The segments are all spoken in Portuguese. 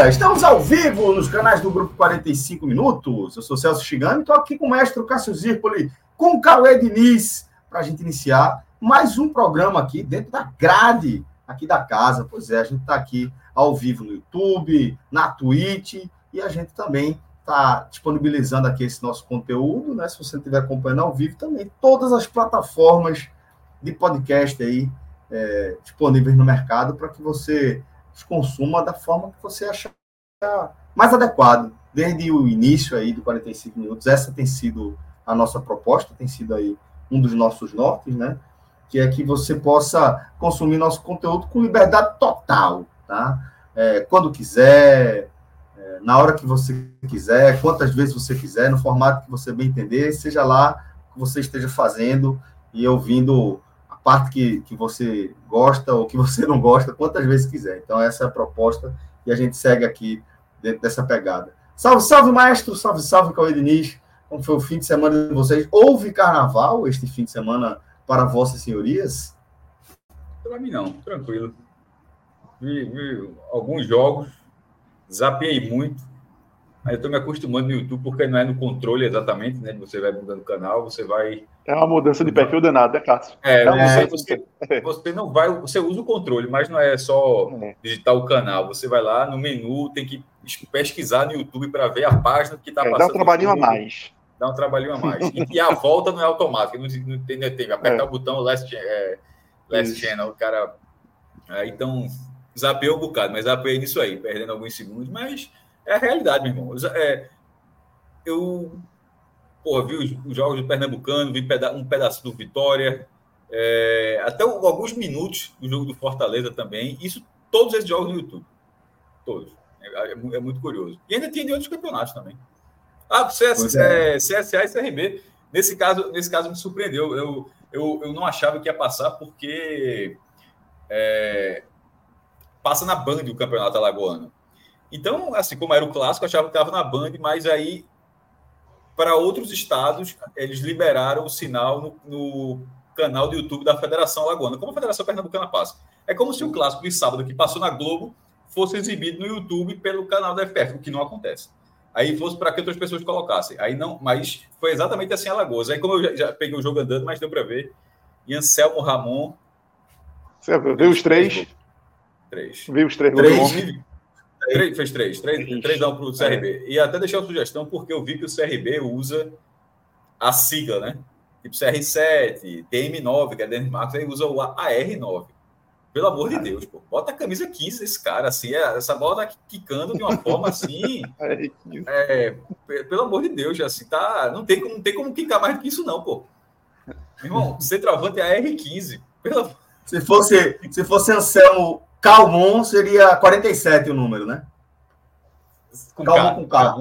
Galera, estamos ao vivo nos canais do Grupo 45 Minutos. Eu sou Celso Chigami estou aqui com o mestre Cássio Zirpoli, com o Cauê Diniz, para a gente iniciar mais um programa aqui dentro da grade aqui da casa. Pois é, a gente está aqui ao vivo no YouTube, na Twitch e a gente também está disponibilizando aqui esse nosso conteúdo, né? Se você estiver acompanhando ao vivo também, todas as plataformas de podcast aí é, disponíveis no mercado para que você consuma da forma que você achar mais adequado. Desde o início aí do 45 minutos, essa tem sido a nossa proposta, tem sido aí um dos nossos nortes, né? Que é que você possa consumir nosso conteúdo com liberdade total, tá? É, quando quiser, é, na hora que você quiser, quantas vezes você quiser, no formato que você bem entender, seja lá que você esteja fazendo e ouvindo parte que, que você gosta ou que você não gosta, quantas vezes quiser. Então, essa é a proposta e a gente segue aqui dentro dessa pegada. Salve, salve, maestro! Salve, salve, Cauê Diniz! Como foi o fim de semana de vocês? Houve carnaval este fim de semana para vossas senhorias? Para mim, não. Tranquilo. Vi, vi alguns jogos, zapiei muito, Aí eu estou me acostumando no YouTube, porque não é no controle exatamente, né? Você vai mudando o canal, você vai. É uma mudança de perfil danada, né, Cássio? É, é você, você, você, não vai. Você usa o controle, mas não é só é. digitar o canal. Você vai lá no menu, tem que pesquisar no YouTube para ver a página que está é, passando. Dá um trabalhinho a mais. Dá um trabalhinho a mais. e, e, a volta não é automática, não, não tem, não tem. Apertar é. o botão last, é, last channel, o cara. Aí, então, zapeou um bocado, mas zapeei nisso aí, perdendo alguns segundos, mas é a realidade, meu irmão. É, eu porra, vi os, os, jogos do Pernambucano, vi peda um pedaço do Vitória, é, até o, alguns minutos do jogo do Fortaleza também. Isso, todos esses jogos no YouTube. Todos. É, é, é muito curioso. E ainda tinha de outros campeonatos também. Ah, CS, é. CSA e CRB. Nesse caso, nesse caso me surpreendeu. Eu, eu, eu não achava que ia passar porque é, passa na Band o campeonato alagoano. Então, assim, como era o clássico, achava que estava na Band, mas aí, para outros estados, eles liberaram o sinal no, no, canal do YouTube da Federação Alagoana, como a Federação Pernambucana passa. É como se o clássico de sábado que passou na Globo fosse exibido no YouTube pelo canal da FPF, o que não acontece. Aí fosse para que outras pessoas colocassem. Aí não, mas foi exatamente assim a Alagoas. Aí, como eu já, já peguei o jogo andando, mas deu para ver. E Anselmo Ramon. Você viu os três? Três. Viu os três. Três. Três, fez três. Três, três dão para o CRB. E até deixar uma sugestão, porque eu vi que o CRB usa a sigla, né? Tipo CR7, TM9, que é Denis Marcos, aí usa o AR9. Pelo amor de Deus, pô. Bota a camisa 15 esse cara, assim, é, essa bola tá quicando de uma forma assim. é, pelo amor de Deus, assim, tá. Não tem como, não tem como quicar mais do que isso, não, pô. Meu irmão, centroavante é AR15. Pelo... Se fosse, se fosse Anselmo Calmon seria 47 o número, né? Com Calmon com K.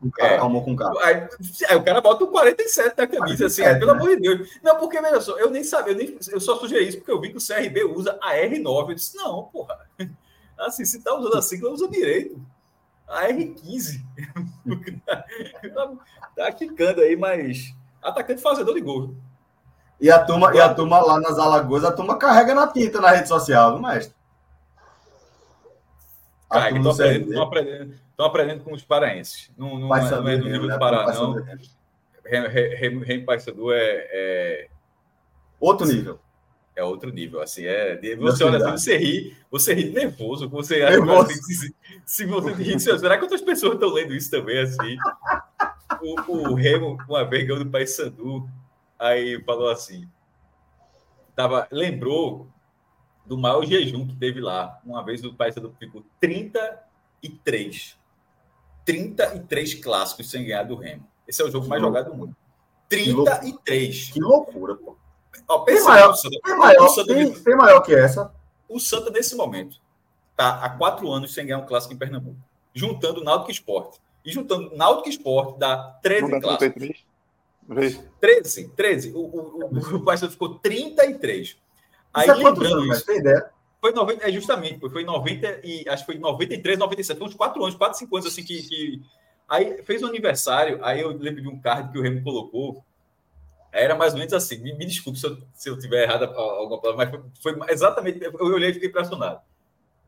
Com K. É. Calmon com K. Aí, aí, o cara bota o 47 na camisa, 47, assim, é, pelo né? amor de Deus. Não, porque, veja só, eu nem sabia, eu, nem, eu só sugeri isso porque eu vi que o CRB usa a R9. Eu disse, não, porra. Assim, se tá usando a sigla, usa direito. A R15. tá quicando aí, mas atacante fazedor de gol. E a turma, e a turma lá nas Alagoas, a turma carrega na tinta na rede social, não mestre? Cara, estão aprendendo, aprendendo, aprendendo, com os paraenses. Não, não, é, não é do nível né? do Pará, não. Remo Paysandu é, é. Outro nível. É outro nível, assim, é. Você olha assim, você ri, você ri nervoso, você nervoso. se, se você ri, será que outras pessoas estão lendo isso também, assim? O, o Remo, uma vez ganhou do Paysandu, aí falou assim: tava, lembrou do maior jejum que teve lá. Uma vez o Paysandu ficou 33. 33 clássicos sem ganhar do Remo. Esse é o jogo mais jogado do mundo. 33. Que loucura, pô. Ó, Tem pensa maior, no Santa- tem, maior, o Santa tem, tem maior que essa. o Santa, nesse momento, está há quatro anos sem ganhar um clássico em Pernambuco. Juntando Náutico e Esporte. E juntando Náutico e Esporte dá 13 Não clássicos. 33? Vê. 13, 13. O, o, o, o Paysandu ficou 33. Aí Isso é quantos lembrando anos, mas isso, tem ideia? foi 90, é justamente, foi, foi 90 e acho que foi 93, 97, foi uns 4 anos, 4, 5 anos assim que, que aí fez um aniversário, aí eu lembro de um card que o Remo colocou. Era mais ou menos assim, me, me desculpe se eu, se eu tiver errado a- alguma palavra, mas foi, foi exatamente, eu olhei e fiquei impressionado.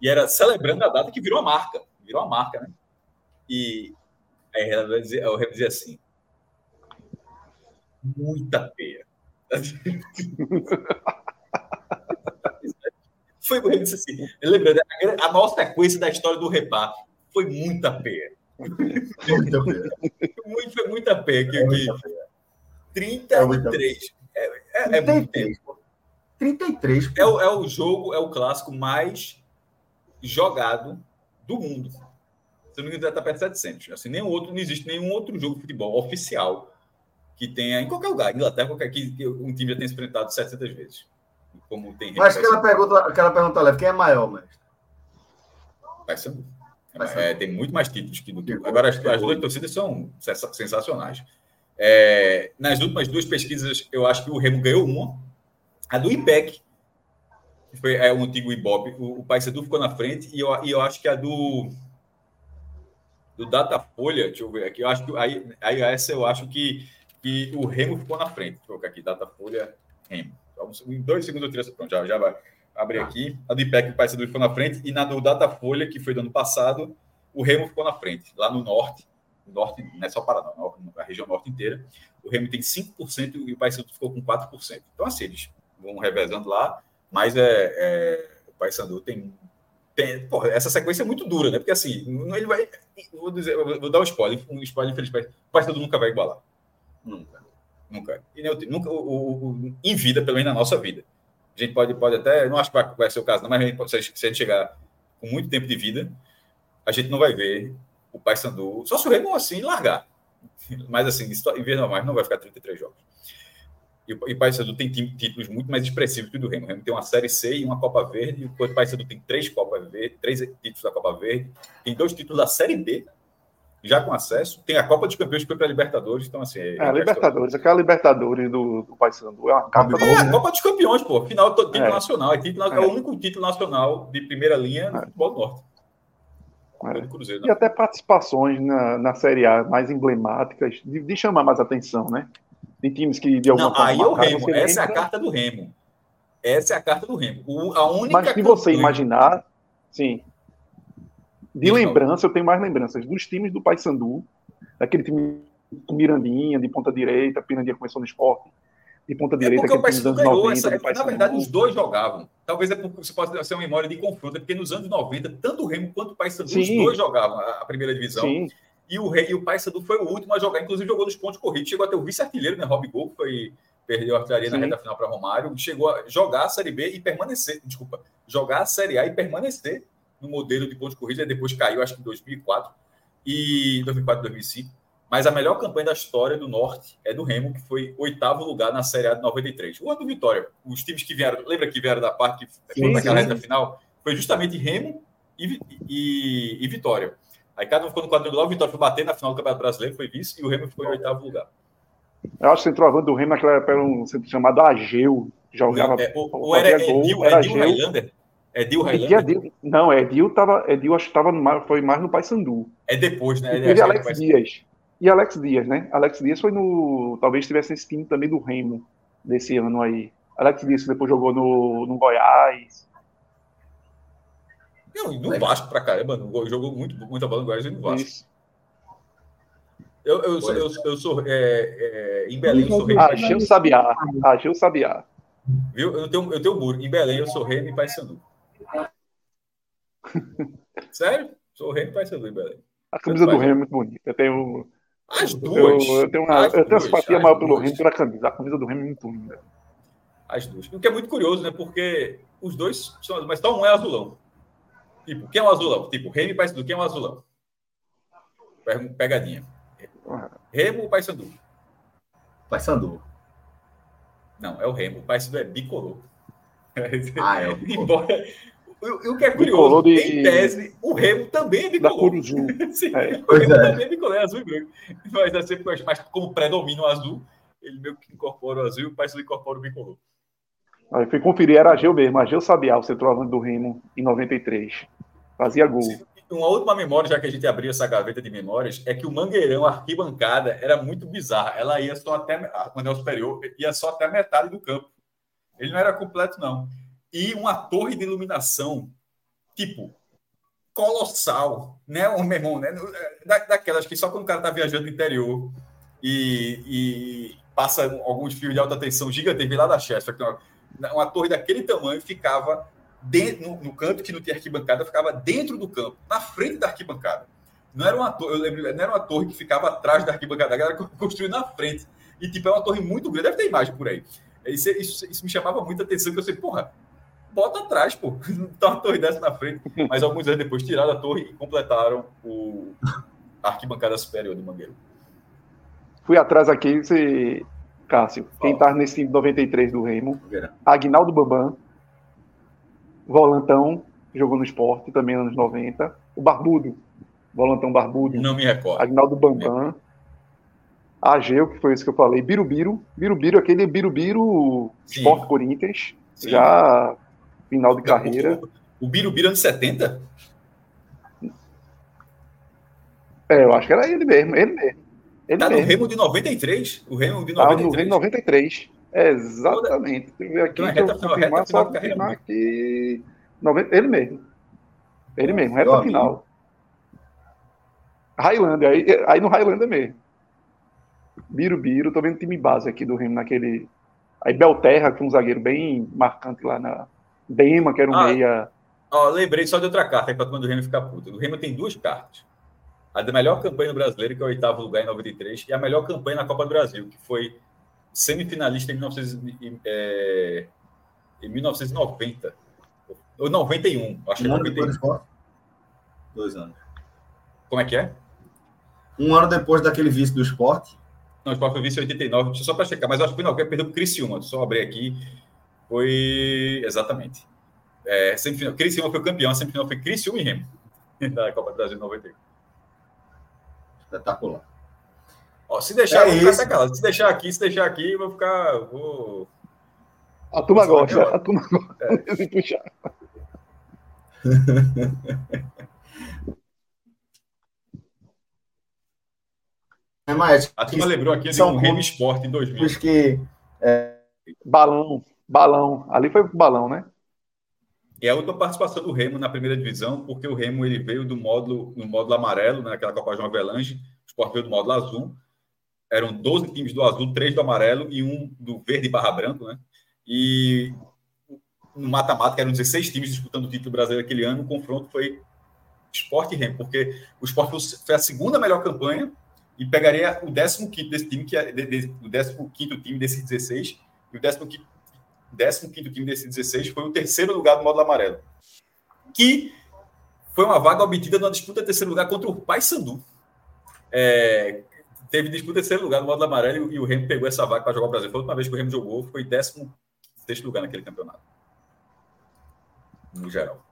E era celebrando a data que virou a marca, virou a marca, né? E aí ela vai dizer- o Remo dizia assim: muita peia. Foi Remo disse assim, lembrando, a, maior sequência da história do repá foi muita peia. Muita. Muito, foi muita peia. Que, É muita pena. 33. É, é, é muito tempo. 33. pô. 33. pô. É o, é o jogo, é o clássico mais jogado do mundo. Se não me engano, está perto de 700. Assim, nenhum outro, não existe nenhum outro jogo de futebol oficial que tenha, em qualquer lugar, Inglaterra, qualquer que, que um time já tenha se enfrentado 700 vezes. Como tem Mas aquela pergunta, aquela pergunta leve, quem é maior, mestre? Paysandu. Paysandu. É, tem muito mais títulos que do que. Pegou, Agora, as, as duas torcidas são sensa- sensacionais. É, nas últimas duas pesquisas, eu acho que o Remo ganhou uma. A do IPEC, que foi é, o antigo Ibope, o, o Paysandu ficou na frente, e eu, e eu acho que a do. Do Datafolha, deixa eu ver aqui, eu acho que aí, aí essa eu acho que, que o Remo ficou na frente. Deixa eu colocar aqui, Datafolha, Remo. Em dois segundos eu tiro essa pronto, já, já vai abrir aqui. A do IPEC, o Paysandu ficou na frente, e na do Datafolha, que foi do ano passado, o Remo ficou na frente, lá no norte. No norte, não é só Paraná, a região norte inteira. O Remo tem 5% e o Paysandu ficou com 4%. Então, assim, eles vão revezando lá, mas é, é, o Paysandu tem. tem porra, essa sequência é muito dura, né? Porque assim, ele vai. Vou, dizer, vou dar um spoiler, um spoiler, infelizmente. O Paysandu nunca vai igualar. Nunca. Nunca. E nem o nunca o, o- o- em vida, pelo menos na nossa vida. A gente pode, pode até. Não acho que vai, ser o caso, não, mas a gente se a gente chegar com muito tempo de vida, a gente não vai ver o Paysandu. Só se o Remo assim largar. Mas assim, em vez normais, não vai ficar 33 jogos. E o, o Paysandu tem títulos muito mais expressivos que o do Remo. O Remo tem uma Série C e uma Copa Verde, enquanto o Paysandu tem três Copas Verde, três títulos da Copa Verde, tem dois títulos da Série B, já com acesso, tem a Copa dos Campeões que foi para a Libertadores, então assim... É, a Libertadores, aquela Libertadores do, do Paysandu é uma capa É, a Copa dos Campeões, pô. Final do título É. nacional. É, título, é. É. o único título nacional de primeira linha no É. futebol do norte. É. Do Cruzeiro. E né? até participações na, na Série A mais emblemáticas, de, de chamar mais atenção, né? De times que de alguma Não, forma aí é o Remo. Essa é a carta do Remo. Essa é a carta do Remo. O- a única Mas se você imaginar, sim. De Então. lembrança, eu tenho mais lembranças dos times do Paysandu, daquele time com Mirandinha, de ponta direita, Pirandinha começou no esporte, de ponta É direita, porque o Paysandu ganhou 90, essa. do Na verdade, os dois jogavam. Talvez é porque você pode ser uma memória de confronto, é porque nos anos 90, tanto o Remo quanto o Paysandu, os dois jogavam a, primeira divisão. Sim, E o, Rei, e o Paysandu foi o último a jogar, inclusive jogou nos pontos corridos. Chegou até o vice-artilheiro, né? Rob Gol, que foi, perdeu a artilharia na Sim. reta final para Romário. Chegou a jogar a Série B e permanecer. Desculpa, jogar a Série A e permanecer no modelo de pontos corridos. Depois caiu, acho que em 2004 e 2004, 2005. Mas a melhor campanha da história do Norte é do Remo, que foi oitavo lugar na Série A de 93. O ano do Vitória. Os times que vieram, lembra que vieram da parte que Sim, foi naquela reta final? Foi justamente Remo e, e- e Vitória. Aí cada um ficou no quadrangular, o Vitória foi bater na final do Campeonato Brasileiro, foi vice, e o Remo ficou em oitavo lugar. eu acho que o centroavante do Remo naquela época era um centro chamado Ageu, jogava. É, o, o fazia era gol, Edil, era Edil. Highlander? Edil Edil, Highlander? Edil- não, Edil tava, Edil acho que tava no, mais- foi mais no Paysandu. É depois, né? E teve Alex vai- Dias. E Alex Dias, né? Alex Dias foi no. Talvez tivesse esse time também do Remo desse ano aí. Alex Dias depois jogou no, no Goiás. Não, e no Vasco pra caramba, no- jogou muito, muita bola no Goiás e no Vasco. Isso. Eu, eu, sou, eu, eu sou é, é, em Belém, eu sou rei. Ageu Sabiá. Ageu Sabiá. Viu? Eu tenho, eu tenho um muro. Em Belém, eu sou rei e Paysandu. Sério? Sou rei e Paysandu em Belém. A camisa do. Remo é muito bonita. Eu tenho, As eu, duas. eu tenho uma, as eu tenho simpatia maior pelo. Remo pela camisa. A camisa do Remo é muito linda. As duas. O que é muito curioso, né? Porque os dois são, mas só um é azulão. Tipo, quem é o azulão? Tipo, Remo e Paysandu, quem é o azulão? Pegadinha. Remo ou Paysandu? Paysandu. Não, é o Remo. O Paysandu é bicolor. Ah, é. Embora, o, o que é curioso, de... em tese, o Remo também é bicolor. Sim, é. o Remo é. também é bicolor, é azul e branco. Mas é sempre mas como predomina o azul, ele meio que incorpora o azul e o Paysandu incorpora o bicolor. Aí fui conferir, era Ageu mesmo, Ageu Sabial, centroavante do Remo, em 93. Fazia gol. Sim. Uma última memória, já que a gente abriu essa gaveta de memórias, é que o Mangueirão, a arquibancada, era muito bizarra. Ela ia só até, quando é o superior, ia só até a metade do campo. Ele não era completo, não. E uma torre de iluminação, tipo, colossal, né, o meu irmão, né? Da, daquelas que só quando o cara tá viajando no interior e, e passa alguns fios de alta tensão gigantes, lá da Chester, uma torre daquele tamanho ficava no, no, canto que não tinha arquibancada, ficava dentro do campo, na frente da arquibancada. Não era uma torre, eu lembro, não era uma torre que ficava atrás da arquibancada, a galera construiu na frente. E tipo, é uma torre muito grande, deve ter imagem por aí. Isso, isso, isso me chamava muita atenção, que eu sei, porra, bota atrás, pô. Tá uma torre dessa na frente. Mas alguns anos depois tiraram a torre e completaram o, a arquibancada superior do Mangueiro. Fui atrás aqui, você Cássio, Fala. quem tá nesse time 93 do Remo, Agnaldo Bambam, volantão, jogou no esporte também nos anos 90, o Barbudo, volantão Barbudo. Não me recordo. Agnaldo Bambam, Ageu, que foi isso que eu falei, Birubiru, Birubiru, aquele Birubiru Esporte Corinthians, Sim. já final de carreira. O, o Birubiru anos 70? É, eu acho que era ele mesmo, ele mesmo. Ele tá mesmo. no Remo de 93? O Remo de 93. Tá no Remo de 93. É, exatamente. Deixa eu ver aqui, então, reta, confirmar, reta só confirmar aqui. Ele mesmo. Ele mesmo, reta final. Highlander, aí, aí no Highlander mesmo. Birubiru, tô vendo time base aqui do Remo naquele. Aí Belterra, que é um zagueiro bem marcante lá na. Bema, que era um ah, meia. Ó, lembrei só de outra carta aí pra quando o Remo ficar puto. O Remo tem duas cartas a da melhor campanha no brasileiro, que é o oitavo lugar em 93, e a melhor campanha na Copa do Brasil, que foi semifinalista em, 1900, é, em 1990. Ou 91, acho que é 91. Dois anos. Como é que é? Um ano depois daquele vice do esporte. Não, o esporte foi vice em 89, só para checar, mas acho que foi não, que perdeu para o Criciúma, só abrir aqui. Foi. Exatamente. É, semifinal, Criciúma foi o campeão, a semifinal foi Criciúma e Remo, da Copa do Brasil 91. Espetacular. Ó, se deixar, é vou ficar Se deixar aqui, se deixar aqui, vou ficar. Vou... A turma gosta, a turma gosta é. de puxar. É, mas, a turma lembrou aqui de um Remo Sport em 2000. Que, é... Balão, balão. Ali foi balão, né? E a última participação do Remo na primeira divisão, porque o Remo ele veio do módulo, no módulo amarelo, né, naquela Copa João Avelange, o Sport veio do módulo azul. Eram 12 times do azul, três do amarelo e um do verde barra branco, né? E no mata-mata, eram 16 times disputando o título brasileiro aquele ano, o confronto foi Sport e Remo, porque o Sport foi a segunda melhor campanha e pegaria o 15 desse time, que é de, de, o 15 time desses 16, e o 15 15 time desse 16, foi o terceiro lugar do módulo amarelo. Que foi uma vaga obtida na disputa de terceiro lugar contra o Paysandu. É, teve disputa de terceiro lugar no módulo amarelo e o Remo pegou essa vaga para jogar o Brasil. Foi a última vez que o Remo jogou, foi 16 lugar naquele campeonato. No geral.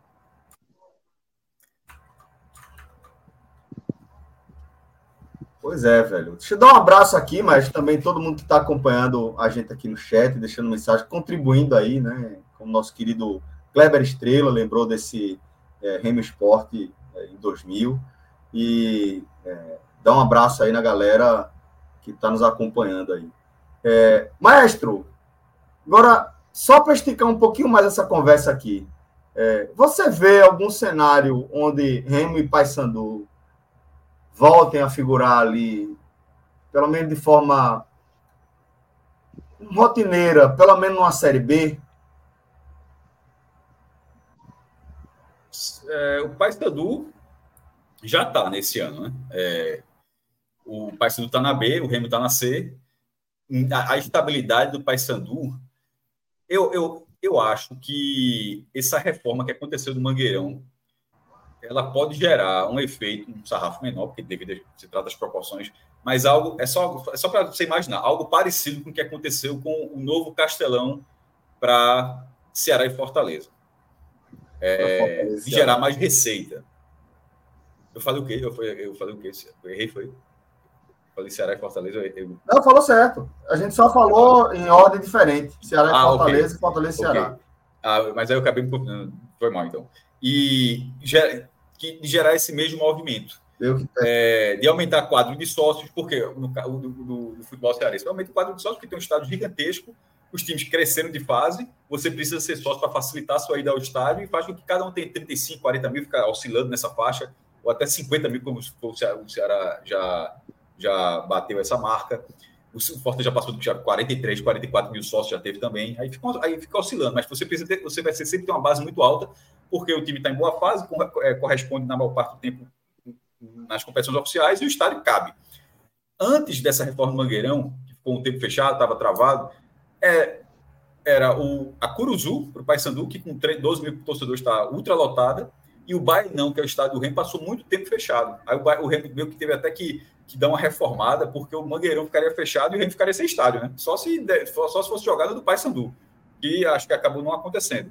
Pois é, velho. Deixa eu dar um abraço aqui, mas também todo mundo que está acompanhando a gente aqui no chat, deixando mensagem, contribuindo aí, né? Como nosso querido Kleber Estrela lembrou desse é, Remo Esporte é, em 2000. E é, dá um abraço aí na galera que está nos acompanhando aí. É, maestro, agora, só para esticar um pouquinho mais essa conversa aqui, é, você vê algum cenário onde Remo e Paysandu voltem a figurar ali, pelo menos de forma rotineira, pelo menos numa Série B? É, o Paysandu já está nesse ano, né? É, o Paysandu está na B, o Remo está na C. A, a estabilidade do Paysandu Eu, eu, eu acho que essa reforma que aconteceu no Mangueirão ela pode gerar um efeito, um sarrafo menor, porque devido se trata das proporções, mas algo é só, é só para você imaginar, algo parecido com o que aconteceu com o novo Castelão para Ceará e Fortaleza. É, de gerar mais receita. Eu falei o quê? Eu, eu falei o quê? Eu errei, foi? Falei Ceará e Fortaleza. Eu... Não, falou certo. A gente só falou em ordem diferente. Ceará e ah, Fortaleza okay. Fortaleza e Ceará. Okay. Ah, mas aí eu acabei me Foi mal, então. E que, gerar esse mesmo movimento. É, de aumentar quadro de sócios, porque no, no, no, no futebol cearense, aumenta o quadro de sócios, porque tem um estádio gigantesco, os times cresceram de fase, você precisa ser sócio para facilitar a sua ida ao estádio e faz com que cada um tenha 35, 40 mil, fica oscilando nessa faixa, ou até 50 mil, como o Ceará, o Ceará já, já bateu essa marca. O Forte já passou de 43, 44 mil sócios, já teve também. Aí fica, aí fica oscilando, mas você precisa ter, você vai ser, sempre ter uma base muito alta porque o time está em boa fase, é, corresponde na maior parte do tempo nas competições oficiais e o estádio cabe. Antes dessa reforma do Mangueirão, que ficou um tempo fechado, estava travado, é, era o, a Curuzu, para o Paysandu, que com 3, 12 mil torcedores está ultra lotada, e o Bainão, que é o estádio do Remo, passou muito tempo fechado. Aí o, o Remo meio que teve até que, que dar uma reformada, porque o Mangueirão ficaria fechado e o Remo ficaria sem estádio, né? Só se, só se fosse jogada do Paysandu, que acho que acabou não acontecendo.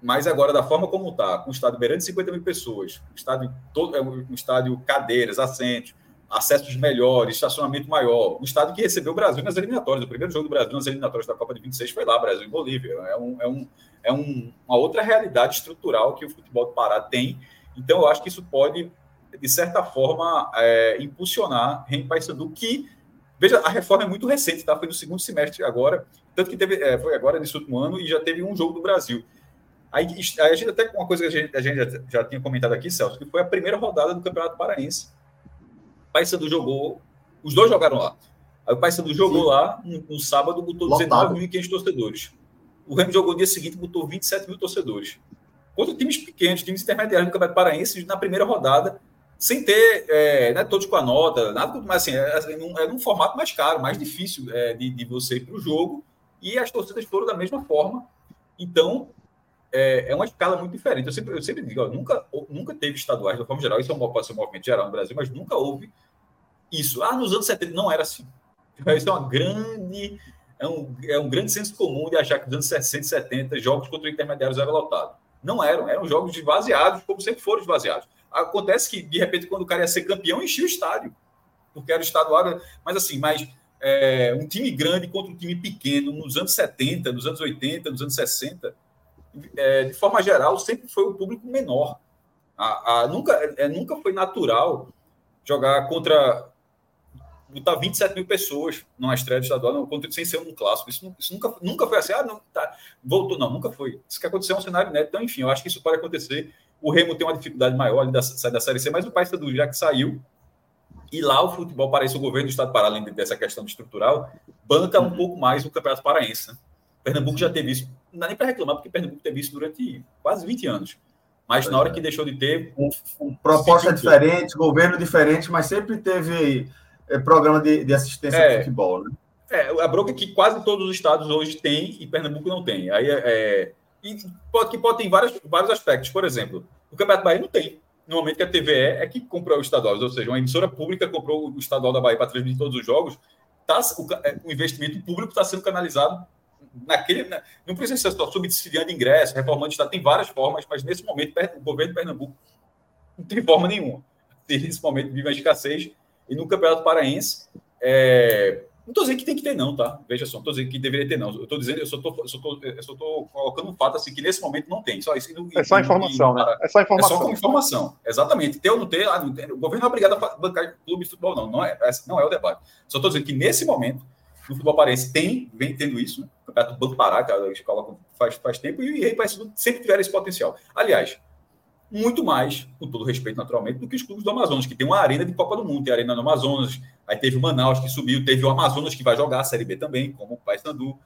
Mas agora, da forma como está, com o estádio beirando 50 mil pessoas, um estádio, todo, é um estádio cadeiras, assentos, acessos melhores, estacionamento maior, um estádio que recebeu o Brasil nas eliminatórias. O primeiro jogo do Brasil nas eliminatórias da Copa de 26 foi lá, Brasil e Bolívia. É, um, é, um, é um, uma outra realidade estrutural que o futebol do Pará tem. Então, eu acho que isso pode, de certa forma, é, impulsionar Paysandu, que, veja, a reforma é muito recente, tá? foi no segundo semestre agora, tanto que teve, é, foi agora nesse último ano e já teve um jogo do Brasil. Aí, a gente até uma coisa que a gente, a gente já, já, tinha comentado aqui, Celso, que foi a primeira rodada do Campeonato Paraense. O Paysandu jogou, os dois jogaram lá. Aí o Paysandu jogou Sim. lá no, no, sábado, botou 19.500 torcedores. O Remo jogou no dia seguinte, botou 27 mil torcedores. Contra times pequenos, times intermediários do Campeonato Paraense, na primeira rodada, sem ter é, né, todos com a nota, nada mas assim, é, é, num, é num formato mais caro, mais difícil é, de, de você ir para o jogo, e as torcidas foram da mesma forma. Então, é, é uma escala muito diferente. Eu sempre, eu sempre digo, ó, nunca, nunca teve estaduais, de forma geral, isso é um, pode ser um movimento geral no Brasil, mas nunca houve isso. Ah, nos anos 70 não era assim. Isso é uma grande. É um, é um grande senso comum de achar que nos anos 60 e 70 jogos contra intermediários eram lotados. Não eram, eram jogos esvaziados, como sempre foram esvaziados. Acontece que, de repente, quando o cara ia ser campeão, enchia o estádio, porque era o estadual. Mas assim, mas é, um time grande contra um time pequeno nos anos 70, nos anos 80, nos anos 60 é, de forma geral, sempre foi o público menor. A, a, nunca, é, nunca foi natural jogar contra. botar 27 mil pessoas numa estreia estadual, não, contra, sem ser um clássico. Isso, isso, nunca, nunca foi assim, ah, não, tá, voltou, não, nunca foi. Isso que aconteceu é um cenário neto. Então, enfim, eu acho que isso pode acontecer. O Remo tem uma dificuldade maior ali da, da Série C, mas o Paysandu já que saiu, e lá o futebol paraense, o governo do Estado do Pará, além dessa questão estrutural, banca um pouco mais o Campeonato Paraense. Né? Pernambuco já teve isso não dá nem para reclamar, porque Pernambuco teve isso durante quase 20 anos. Mas na hora que deixou de ter. Um, um proposta diferente, governo diferente, mas sempre teve é, programa de, de assistência é, ao futebol, né? É, a bronca é que quase todos os estados hoje têm e Pernambuco não tem. Aí é, é e pode, que pode ter vários, vários aspectos. Por exemplo, o Campeonato Bahia não tem. No momento que a TVE é que comprou o estadual, ou seja, uma emissora pública comprou o estadual da Bahia para transmitir todos os jogos, tá, o, é, o investimento público está sendo canalizado naquele, na, não precisa ser só subsidiando ingresso, reformando estado, tem várias formas, mas nesse momento o governo de Pernambuco não tem forma nenhuma. Nesse momento vive a escassez e no Campeonato Paraense é, não estou dizendo que tem que ter, não, tá? Veja só, não estou dizendo que deveria ter, não. Eu estou dizendo, eu só estou colocando um fato assim que nesse momento não tem. Só isso, é só informação, né? É só informação. É só como informação. Exatamente. Ter ou não ter, ah, não tem, o governo não é obrigado a bancar clube de futebol, não. Não é, não é o debate. Só estou dizendo que nesse momento no futebol paraense tem, vem tendo isso, né? O campeonato do Banco Pará, que a gente coloca faz, faz tempo, e o Rei sempre tiveram esse potencial. Aliás, muito mais, com todo respeito, naturalmente, do que os clubes do Amazonas, que tem uma arena de Copa do Mundo, tem a arena no Amazonas, aí teve o Manaus que subiu, teve o Amazonas que vai jogar a Série B também, como o Paysandu.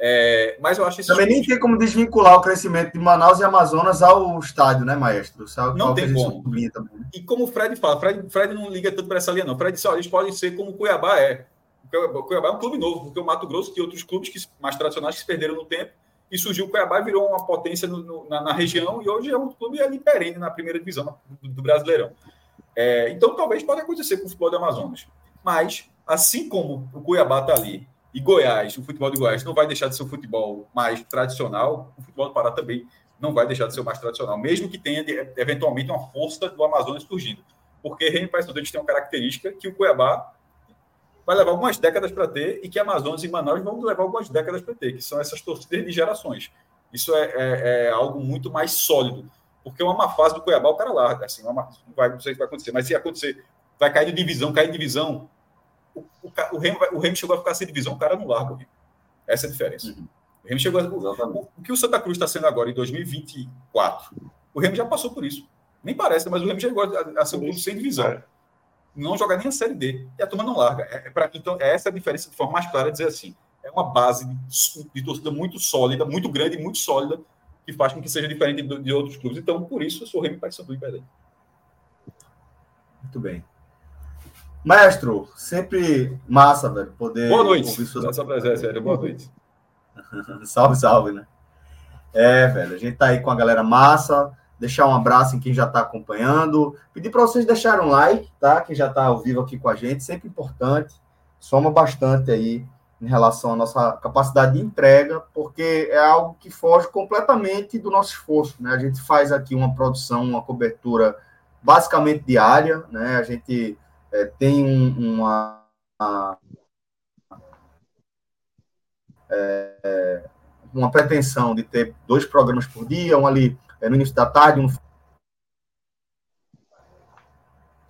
É, mas eu acho. Também nem tem como desvincular o crescimento de Manaus e Amazonas ao estádio, né, maestro? Sabe, não tem como. Também, né? E como o Fred fala, Fred, Fred não liga tanto para essa linha, não. Fred disse: olha, eles podem ser como o Cuiabá é. O Cuiabá é um clube novo, porque o Mato Grosso tem outros clubes que, mais tradicionais que se perderam no tempo e surgiu o Cuiabá virou uma potência no, no, na, na, região e hoje é um clube ali perene na primeira divisão do, do Brasileirão. É, então, talvez pode acontecer com o futebol do Amazonas. Mas, assim como o Cuiabá está ali e Goiás, o futebol de Goiás não vai deixar de ser um futebol mais tradicional, o futebol do Pará também não vai deixar de ser o mais tradicional, mesmo que tenha eventualmente uma força do Amazonas surgindo. Porque Remy Paysandu tem uma característica que o Cuiabá vai levar algumas décadas para ter e que Amazonas e Manaus vão levar algumas décadas para ter, que são essas torcidas de gerações. Isso é, é, é, algo muito mais sólido, porque uma fase do Cuiabá o cara larga, assim, uma, vai, não sei o que vai acontecer, mas se acontecer, vai cair de divisão, cair de divisão, o, o, o, Remo, o Remo chegou a ficar sem divisão, o cara não larga. Essa é a diferença. Uhum. O Remo chegou a, o, o, que o Santa Cruz está sendo agora em 2024, o Remo já passou por isso. Nem parece, mas o Remo chegou a, a ser um clube sem divisão. É não joga nem a Série D. E a turma não larga. É, é pra, então, é essa a diferença de forma mais clara, dizer assim. É uma base de, de torcida muito sólida, muito grande e muito sólida, que faz com que seja diferente de, de outros clubes. Então, por isso, eu sou Remy Paysandu em Belém. Muito bem. Maestro, sempre massa, velho, poder Boa noite. suas... Nossa presença, Boa noite. salve, salve, né? É, velho, a gente tá aí com a galera massa, deixar um abraço em quem já está acompanhando, pedir para vocês deixarem um like, tá? Quem já está ao vivo aqui com a gente, sempre importante, soma bastante aí em relação à nossa capacidade de entrega, porque é algo que foge completamente do nosso esforço, né? A gente faz aqui uma produção, uma cobertura basicamente diária, né? A gente é, tem um, uma, uma é, uma pretensão de ter dois programas por dia, um ali no início da tarde, um...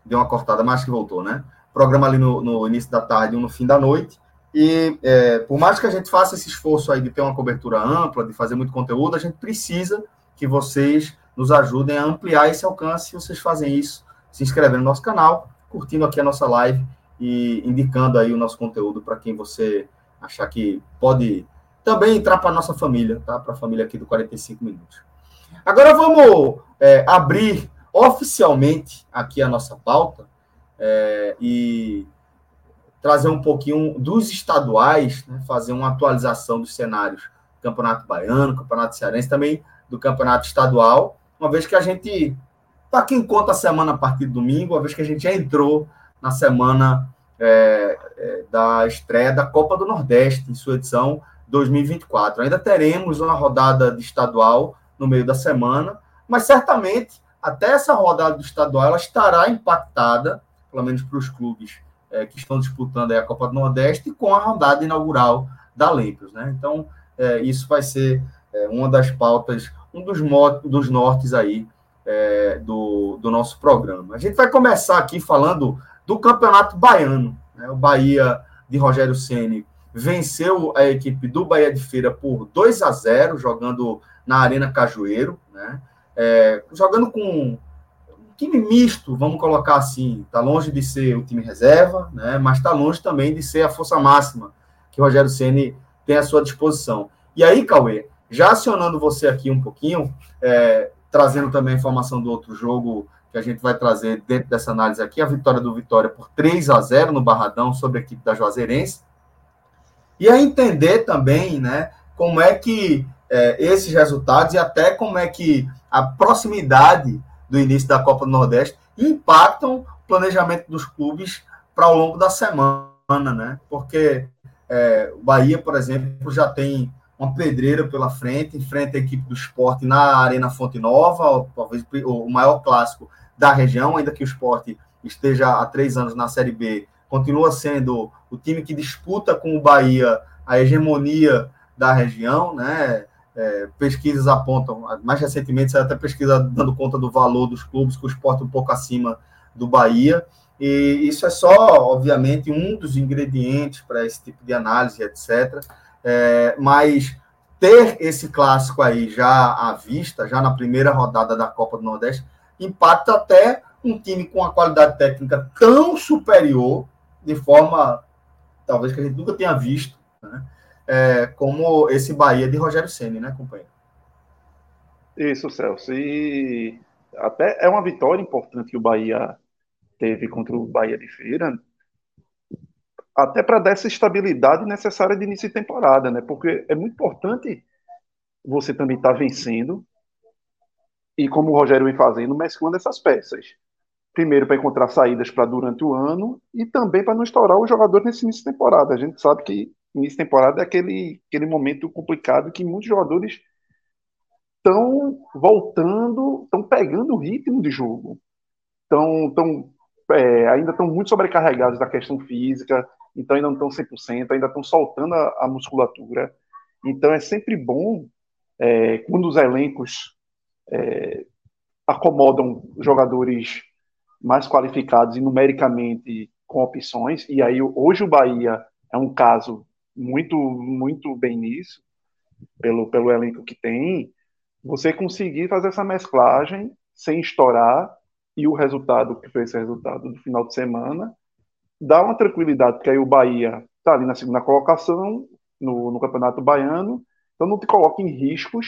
deu uma cortada, mas que voltou, né? Programa ali no, no início da tarde, um no fim da noite. E é, por mais que a gente faça esse esforço aí de ter uma cobertura ampla, de fazer muito conteúdo, a gente precisa que vocês nos ajudem a ampliar esse alcance. Vocês fazem isso se inscrevendo no nosso canal, curtindo aqui a nossa live e indicando aí o nosso conteúdo para quem você achar que pode também entrar para a nossa família, tá? Para a família aqui do 45 Minutos. Agora vamos é, abrir oficialmente aqui a nossa pauta é, e trazer um pouquinho dos estaduais, né, fazer uma atualização dos cenários do Campeonato Baiano, Campeonato Cearense, também do Campeonato Estadual, uma vez que a gente está aqui em conta a semana a partir do domingo, uma vez que a gente já entrou na semana é, é, da estreia da Copa do Nordeste, em sua edição 2024. Ainda teremos uma rodada de estadual no meio da semana, mas certamente até essa rodada do estadual ela estará impactada, pelo menos para os clubes é, que estão disputando a Copa do Nordeste, com a rodada inaugural da Olímpicos. Né? Então, é, isso vai ser é, uma das pautas, um dos, dos nortes aí do, do nosso programa. A gente vai começar aqui falando do Campeonato Baiano. Né? O Bahia de Rogério Ceni venceu a equipe do Bahia de Feira por 2 a 0, jogando na Arena Cajueiro, né? É, jogando com um time misto, vamos colocar assim, está longe de ser o time reserva, né? Mas está longe também de ser a força máxima que o Rogério Ceni tem à sua disposição. E aí, Cauê, já acionando você aqui um pouquinho, é, trazendo também a informação do outro jogo que a gente vai trazer dentro dessa análise aqui, a vitória do Vitória por 3 a 0 no Barradão sobre a equipe da Juazeirense. E a entender também, né, como é que é, esses resultados e até como é que a proximidade do início da Copa do Nordeste impactam o planejamento dos clubes para o longo da semana, né? Porque é, o Bahia, por exemplo, já tem uma pedreira pela frente, enfrenta a equipe do esporte na Arena Fonte Nova, talvez o maior clássico da região, ainda que o esporte esteja há três anos na Série B, continua sendo o time que disputa com o Bahia a hegemonia da região, né? É, pesquisas apontam, mais recentemente saiu até pesquisa dando conta do valor dos clubes, com o esporte um pouco acima do Bahia, e isso é só, obviamente, um dos ingredientes para esse tipo de análise, etc. É, mas ter esse clássico aí já à vista, já na primeira rodada da Copa do Nordeste, impacta até um time com uma qualidade técnica tão superior, de forma talvez que a gente nunca tenha visto, né? é, como esse Bahia de Rogério Ceni, né, companheiro? Isso, Celso. E até é uma vitória importante que o Bahia teve contra o Bahia de Feira, até para dar essa estabilidade necessária de início de temporada, né? Porque é muito importante você também está vencendo. E como o Rogério vem fazendo, mesclando essas peças. Primeiro, para encontrar saídas para durante o ano e também para não estourar o jogador nesse início de temporada. A gente sabe que início de temporada é aquele, aquele momento complicado que muitos jogadores estão voltando, estão pegando o ritmo de jogo. Estão, estão, é, ainda estão muito sobrecarregados da questão física, então ainda não estão 100%, ainda estão soltando a, a musculatura. Então é sempre bom é, quando os elencos é, acomodam jogadores mais qualificados e numericamente com opções, e aí hoje o Bahia é um caso muito, muito bem nisso, pelo, pelo elenco que tem, você conseguir fazer essa mesclagem sem estourar e o resultado, que foi esse resultado do final de semana, dá uma tranquilidade, porque aí o Bahia está ali na segunda colocação no, no Campeonato Baiano, então não te coloca em riscos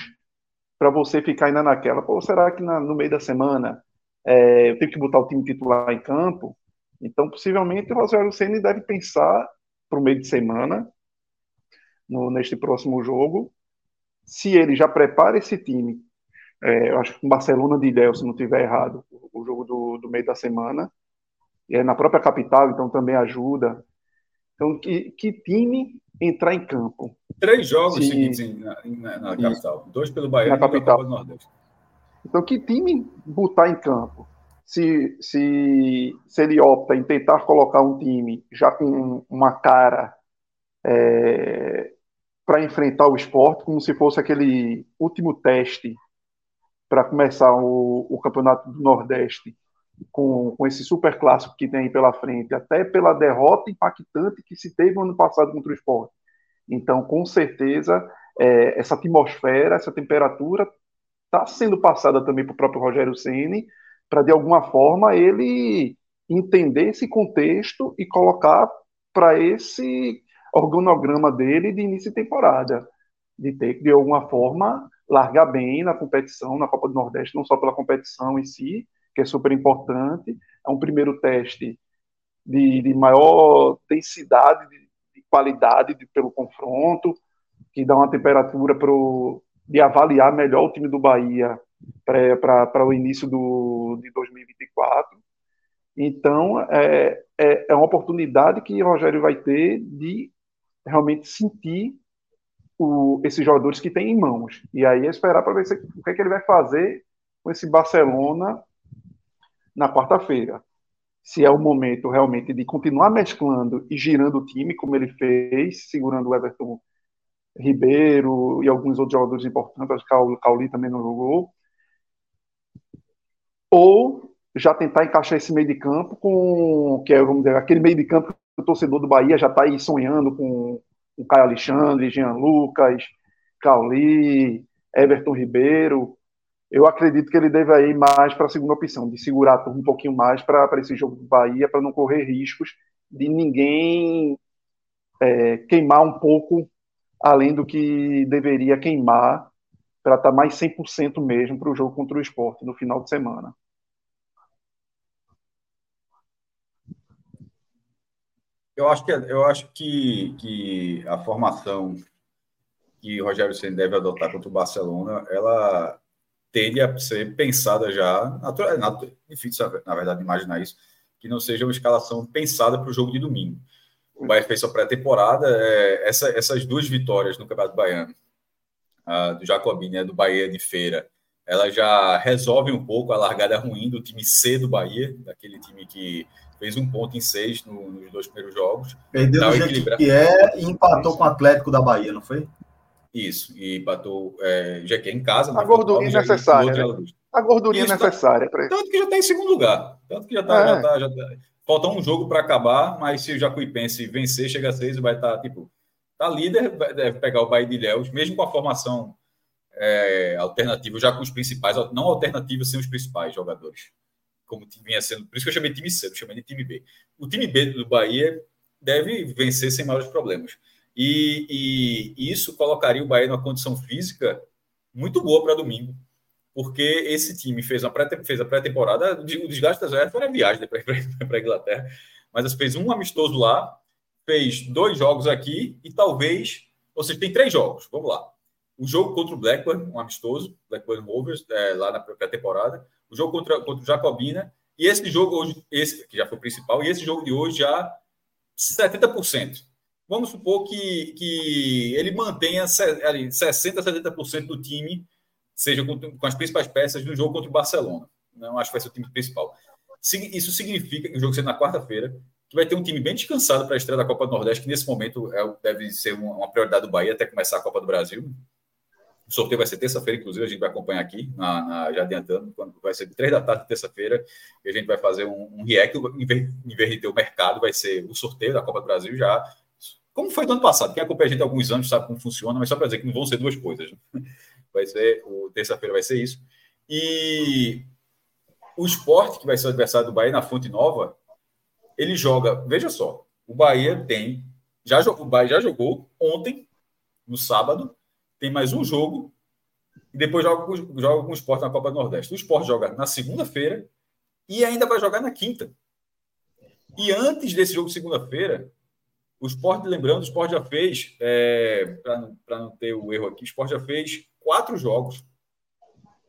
para você ficar ainda naquela, pô, será que na, no meio da semana é, eu tenho que botar o time titular em campo? Então, possivelmente, o Rogério Ceni deve pensar para o meio de semana no, neste próximo jogo. Se ele já prepara esse time, é, eu acho que com Barcelona de Ilhéu, se não estiver errado, o, jogo do, do, meio da semana, é na própria capital, então também ajuda. Então, que, que time entrar em campo? Três jogos se, seguintes na, na, na capital, dois pelo Bahia e capital. do Nordeste. Então, que time botar em campo? Se, se, se ele opta em tentar colocar um time já com uma cara é, para enfrentar o esporte, como se fosse aquele último teste para começar o, o, Campeonato do Nordeste com, com esse super clássico que tem pela frente, até pela derrota impactante que se teve no ano passado contra o esporte. Então, com certeza, é, essa atmosfera, essa temperatura está sendo passada também para o próprio Rogério Ceni para de alguma forma ele entender esse contexto e colocar para esse organograma dele de início de temporada, de ter de alguma forma, largar bem na competição, na Copa do Nordeste, não só pela competição em si, que é super importante, é um primeiro teste de, de maior densidade, de, de qualidade de, pelo confronto, que dá uma temperatura pro, de avaliar melhor o time do Bahia para o início do, de 2024. Então, é, é, é uma oportunidade que o Rogério vai ter de realmente sentir o, esses jogadores que tem em mãos. E aí é esperar para ver se, o que, é que ele vai fazer com esse Barcelona na quarta-feira. Se é o momento realmente de continuar mesclando e girando o time, como ele fez, segurando o Everton Ribeiro e alguns outros jogadores importantes, acho que Cauli também não jogou, ou já tentar encaixar esse meio de campo com que é, vamos dizer, aquele meio de campo o torcedor do Bahia já está aí sonhando com o Caio Alexandre, Jean Lucas, Cauli, Everton Ribeiro. Eu acredito que ele deve ir mais para a segunda opção, de segurar a turma um pouquinho mais para esse jogo do Bahia, para não correr riscos de ninguém é, queimar um pouco além do que deveria queimar para estar tá mais 100% mesmo para o jogo contra o esporte no final de semana. Eu acho que, eu acho que, que a formação que Rogério Senna deve adotar contra o Barcelona, ela tende a ser pensada já, natural, é difícil, na verdade, imaginar isso, que não seja uma escalação pensada para o jogo de domingo. O Bahia fez sua pré-temporada, é, essa, essas duas vitórias no Campeonato Baiano, a do Jacobini e a do Bahia de Feira, ela já resolve um pouco a largada ruim do time C do Bahia, daquele time que fez um ponto em seis no, nos dois primeiros jogos. Perdeu o jeito que é e empatou com o Atlético da Bahia, não foi? Isso, e empatou é, já que é em casa. A gordurinha necessária. Né? A gordurinha Isso, necessária. Tá, tanto que já está em segundo lugar. Tanto que já está. É. Já tá, já tá, falta um jogo para acabar, mas se o Jacuipense vencer, chega a seis, vai estar, tá, tipo, tá líder, deve pegar o Bahia de Ilhéus, mesmo com a formação é, alternativa, já com os principais, não alternativa sem os principais jogadores como vinha sendo. Por isso que eu chamei time C, eu chamei de time B. O time B do Bahia deve vencer sem maiores problemas. E, e isso colocaria o Bahia numa condição física muito boa para domingo, porque esse time fez, pré, a pré-temporada, o desgaste das reservas era viagem para a Inglaterra, mas fez um amistoso lá, fez dois jogos aqui e talvez, ou seja, tem três jogos, vamos lá. o jogo contra o Blackburn, um amistoso, Blackburn Rovers, é, lá na pré-temporada, o jogo contra, contra o Jacobina, e esse jogo hoje, esse que já foi o principal, e esse jogo de hoje já 70%. Vamos supor que, que ele mantenha ali, 60%, 70% do time, seja com, as principais peças no jogo contra o Barcelona. Não acho que vai ser o time principal. Isso significa que o jogo ser na quarta-feira, que vai ter um time bem descansado para a estreia da Copa do Nordeste, que nesse momento é, deve ser uma, prioridade do Bahia até começar a Copa do Brasil. O sorteio vai ser terça-feira, inclusive, a gente vai acompanhar aqui, na, na, já adiantando, quando vai ser três da tarde, terça-feira, e a gente vai fazer um, um react, inverter o mercado, vai ser o sorteio da Copa do Brasil já, como foi do ano passado. Quem acompanha a gente há alguns anos sabe como funciona, mas só para dizer que não vão ser duas coisas. Né? Vai ser, o terça-feira vai ser isso. E o esporte, que vai ser o adversário do Bahia na Fonte Nova, ele joga, veja só, o Bahia tem, já, o Bahia já jogou ontem, no sábado, tem mais um jogo e depois joga joga com o Sport na Copa do Nordeste. O Sport joga na segunda-feira e ainda vai jogar na quinta. E antes desse jogo segunda-feira, o Sport, lembrando, o Sport já fez, é, para não ter o erro aqui, o Sport já fez quatro jogos.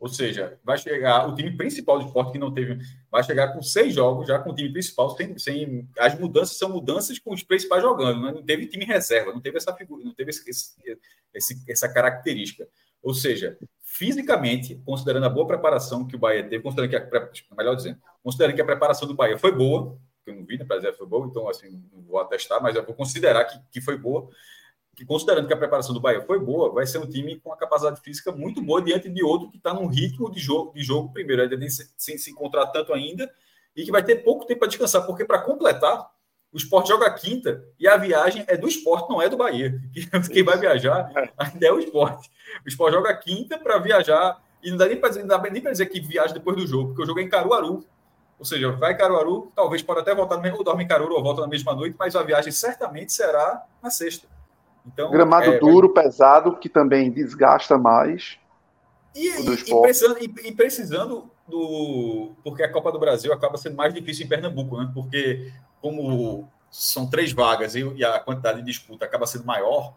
Ou seja, vai chegar o time principal do esporte que não teve, vai chegar com seis jogos já com o time principal, sem, sem as mudanças são mudanças com os principais jogando, né? não teve time reserva, não teve essa figura, não teve esse, esse, essa característica. Ou seja, fisicamente, considerando a boa preparação que o Bahia teve, considerando que a, melhor dizendo, considerando que a preparação do Bahia foi boa, que eu não vi, né, para foi boa, então assim, não vou atestar, mas eu vou considerar que, que foi boa que considerando que a preparação do Bahia foi boa, vai ser um time com uma capacidade física muito boa diante de outro que está num ritmo de jogo, de jogo primeiro, ainda nem sem se encontrar tanto ainda, e que vai ter pouco tempo para descansar, porque para completar, o esporte joga quinta e a viagem é do esporte, não é do Bahia. Quem vai viajar ainda é o esporte. O esporte joga quinta para viajar, e não dá nem para dizer, dizer, que viaja depois do jogo, porque o jogo é em Caruaru. Ou seja, vai em Caruaru, talvez pode até voltar ou dorme em Caruaru ou volta na mesma noite, mas a viagem certamente será na sexta. Então, Gramado é, duro, vai... pesado, que também desgasta mais. E, e, e, precisando, e, precisando, do. Porque a Copa do Brasil acaba sendo mais difícil em Pernambuco, né? Porque, como são três vagas e, a quantidade de disputa acaba sendo maior,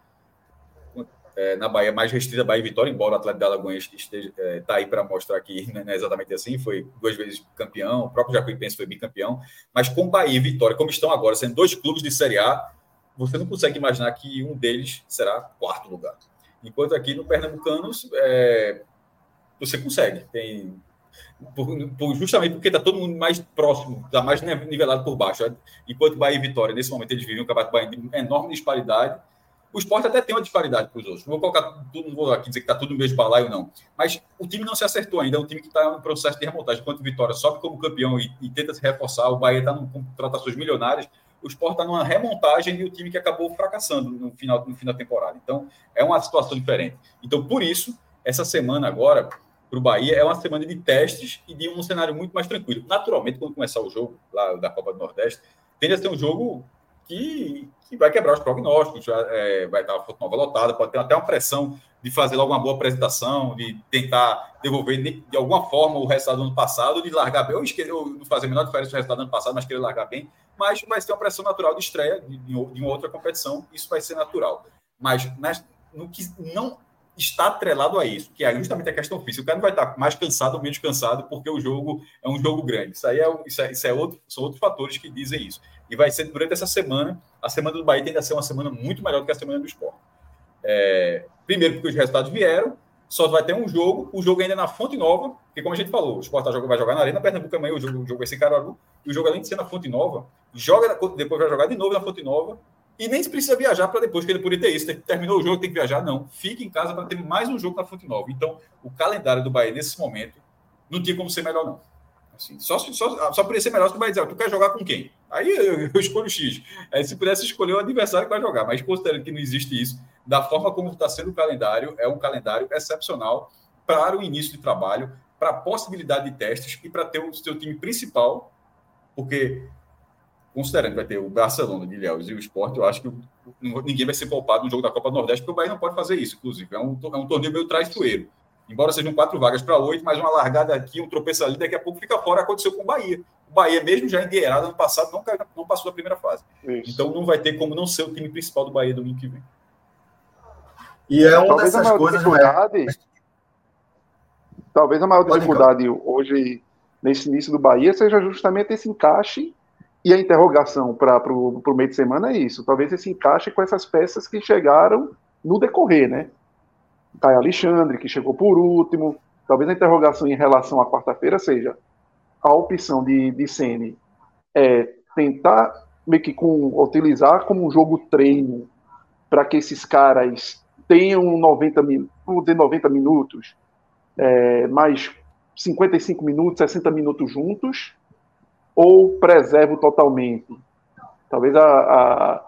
é, na Bahia mais restrita Bahia e Vitória, embora o Atlético de Alagoas esteja é, tá aí para mostrar que né, não é exatamente assim, foi duas vezes campeão, o próprio Jacuipense foi bicampeão, mas com Bahia e Vitória, como estão agora, sendo dois clubes de Série A, você não consegue imaginar que um deles será quarto lugar. Enquanto aqui no Pernambucanos, é, você consegue. Tem, por, por, justamente porque está todo mundo mais próximo, está mais nivelado por baixo. Enquanto Bahia e Vitória, nesse momento, eles vivem um campeonato de enorme disparidade. O esporte até tem uma disparidade para os outros. Não vou colocar tudo, não vou aqui dizer que está tudo no mesmo balaio, não. Mas o time não se acertou ainda. É um time que está em processo de remontagem. Enquanto Vitória sobe como campeão e, e tenta se reforçar, o Bahia está com contratações milionárias o Sport está numa remontagem e o time que acabou fracassando no final, no fim da temporada. Então, é uma situação diferente. Então, por isso, essa semana agora, para o Bahia, é uma semana de testes e de um cenário muito mais tranquilo. Naturalmente, quando começar o jogo lá da Copa do Nordeste, tende a ser um jogo que, que vai quebrar os prognósticos, é, vai estar a foto nova lotada, pode ter até uma pressão de fazer logo uma boa apresentação, de tentar devolver de alguma forma o resultado do ano passado, de largar bem, ou, não fazer a menor diferença do resultado do ano passado, mas querer largar bem mas vai ser uma pressão natural de estreia de, de uma outra competição, isso vai ser natural. Mas nas, no que não está atrelado a isso, que é justamente a questão física. O cara não vai estar mais cansado ou menos cansado porque o jogo é um jogo grande. Isso aí é, isso é, isso é outro, são outros fatores que dizem isso. E vai ser durante essa semana, a semana do Bahia tende a ser uma semana muito melhor do que a semana do esporte. É, primeiro porque os resultados vieram, só vai ter um jogo, o jogo ainda é na Fonte Nova, que como a gente falou, o Sport vai jogar na Arena Pernambuco amanhã, o jogo, o jogo vai ser Caruaru, e o jogo além de ser na Fonte Nova, joga depois vai jogar de novo na Fonte Nova, e nem precisa viajar para depois, que ele poderia ter isso, terminou o jogo, tem que viajar, não. Fique em casa para ter mais um jogo na Fonte Nova. Então, o calendário do Bahia nesse momento não tinha como ser melhor, não. Assim, só, só, só poderia ser melhor o Bahia dizer, tu quer jogar com quem? Aí eu, eu escolho o X. Aí, se pudesse escolher o adversário que vai jogar, mas considerando que não existe isso, da forma como está sendo o calendário, é um calendário excepcional para o início de trabalho, para a possibilidade de testes e para ter o seu time principal, porque considerando que vai ter o Barcelona Ilhéus e o Sport, eu acho que ninguém vai ser poupado no jogo da Copa do Nordeste, porque o Bahia não pode fazer isso, inclusive. É um, é um torneio meio traiçoeiro. Embora sejam quatro vagas para oito, mas uma largada aqui, um tropeço ali, daqui a pouco fica fora. Aconteceu com o Bahia. O Bahia, mesmo já endinheirado ano passado, não, não passou da primeira fase. Isso. Então não vai ter como não ser o time principal do Bahia domingo que vem. E é uma talvez dessas coisas. Né? Dificuldade, talvez a maior dificuldade hoje, nesse início do Bahia, seja justamente esse encaixe e a interrogação para o meio de semana é isso. Talvez esse encaixe com essas peças que chegaram no decorrer, né? Caio Alexandre, que chegou por último. Talvez a interrogação em relação à quarta-feira seja a opção de, de Sene é tentar meio que com, utilizar como um jogo treino para que esses caras tenham 90, min 90 minutos, é, mais 55 minutos, 60 minutos juntos, ou preservo totalmente? Talvez a, a,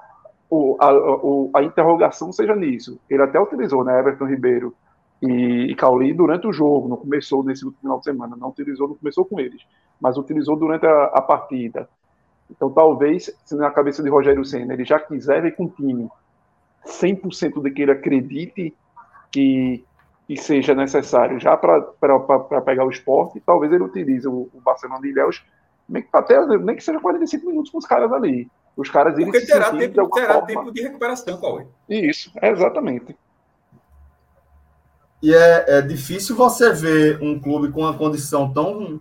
a, a, interrogação seja nisso. Ele até utilizou, né, Everton Ribeiro e, e Cauli durante o jogo, não começou nesse último final de semana, não utilizou, não começou com eles, mas utilizou durante a, a partida. Então, talvez, se na cabeça de Rogério Senna ele já quiser ver com o time 100% de que ele acredite que, que seja necessário já para pegar o esporte, talvez ele utilize o, o Barcelona de Ilhéus até, nem que seja 45 minutos com os caras ali. Os caras Porque terá, tempo, terá tempo de recuperação, Cauê. Isso, exatamente. E é, é difícil você ver um clube com uma condição tão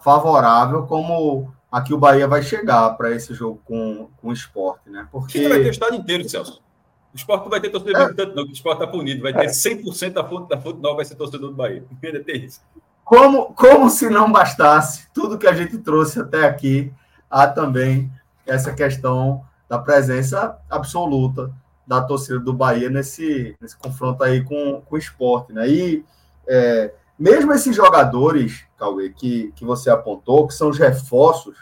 favorável como a que o Bahia vai chegar para esse jogo com, com o esporte, né? Porque. Você vai ter o estado inteiro, Celso. O esporte não vai ter torcedor é. tanto, não, que o esporte está punido. Vai ter 100% da fonte da fonte nova vai ser torcedor do Bahia. Ainda tem isso. Como, como se não bastasse tudo que a gente trouxe até aqui, há também essa questão da presença absoluta da torcida do Bahia nesse, nesse confronto aí com, com o esporte, né? E é, mesmo esses jogadores, Cauê, que, que você apontou, que são os reforços,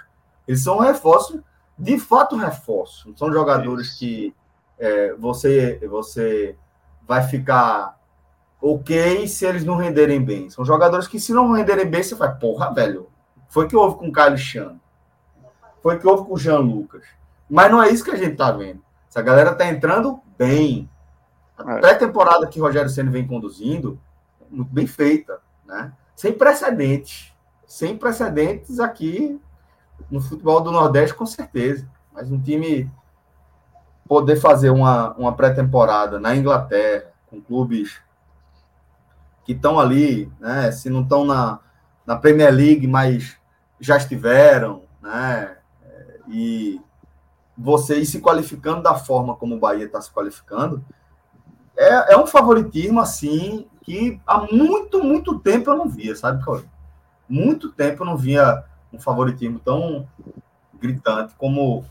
eles são reforços, de fato reforços, não são jogadores Isso. que é, você, você vai ficar ok se eles não renderem bem. São jogadores que, se não renderem bem, você vai, porra, velho, foi que houve com o Caio Alexandre, foi que houve com o Jean Lucas. Mas não é isso que a gente tá vendo. Essa galera tá entrando bem. A é. pré-temporada que o Rogério Senna vem conduzindo, muito bem feita, né? Sem precedentes. Sem precedentes aqui no futebol do Nordeste, com certeza. Mas um time poder fazer uma, uma pré-temporada na Inglaterra, com clubes que estão ali, né? Se não estão na, na Premier League, mas já estiveram, né? E você se qualificando da forma como o Bahia está se qualificando, é, é um favoritismo, assim, que há muito, muito tempo eu não via, sabe, Cauê? Muito tempo eu não via um favoritismo tão gritante como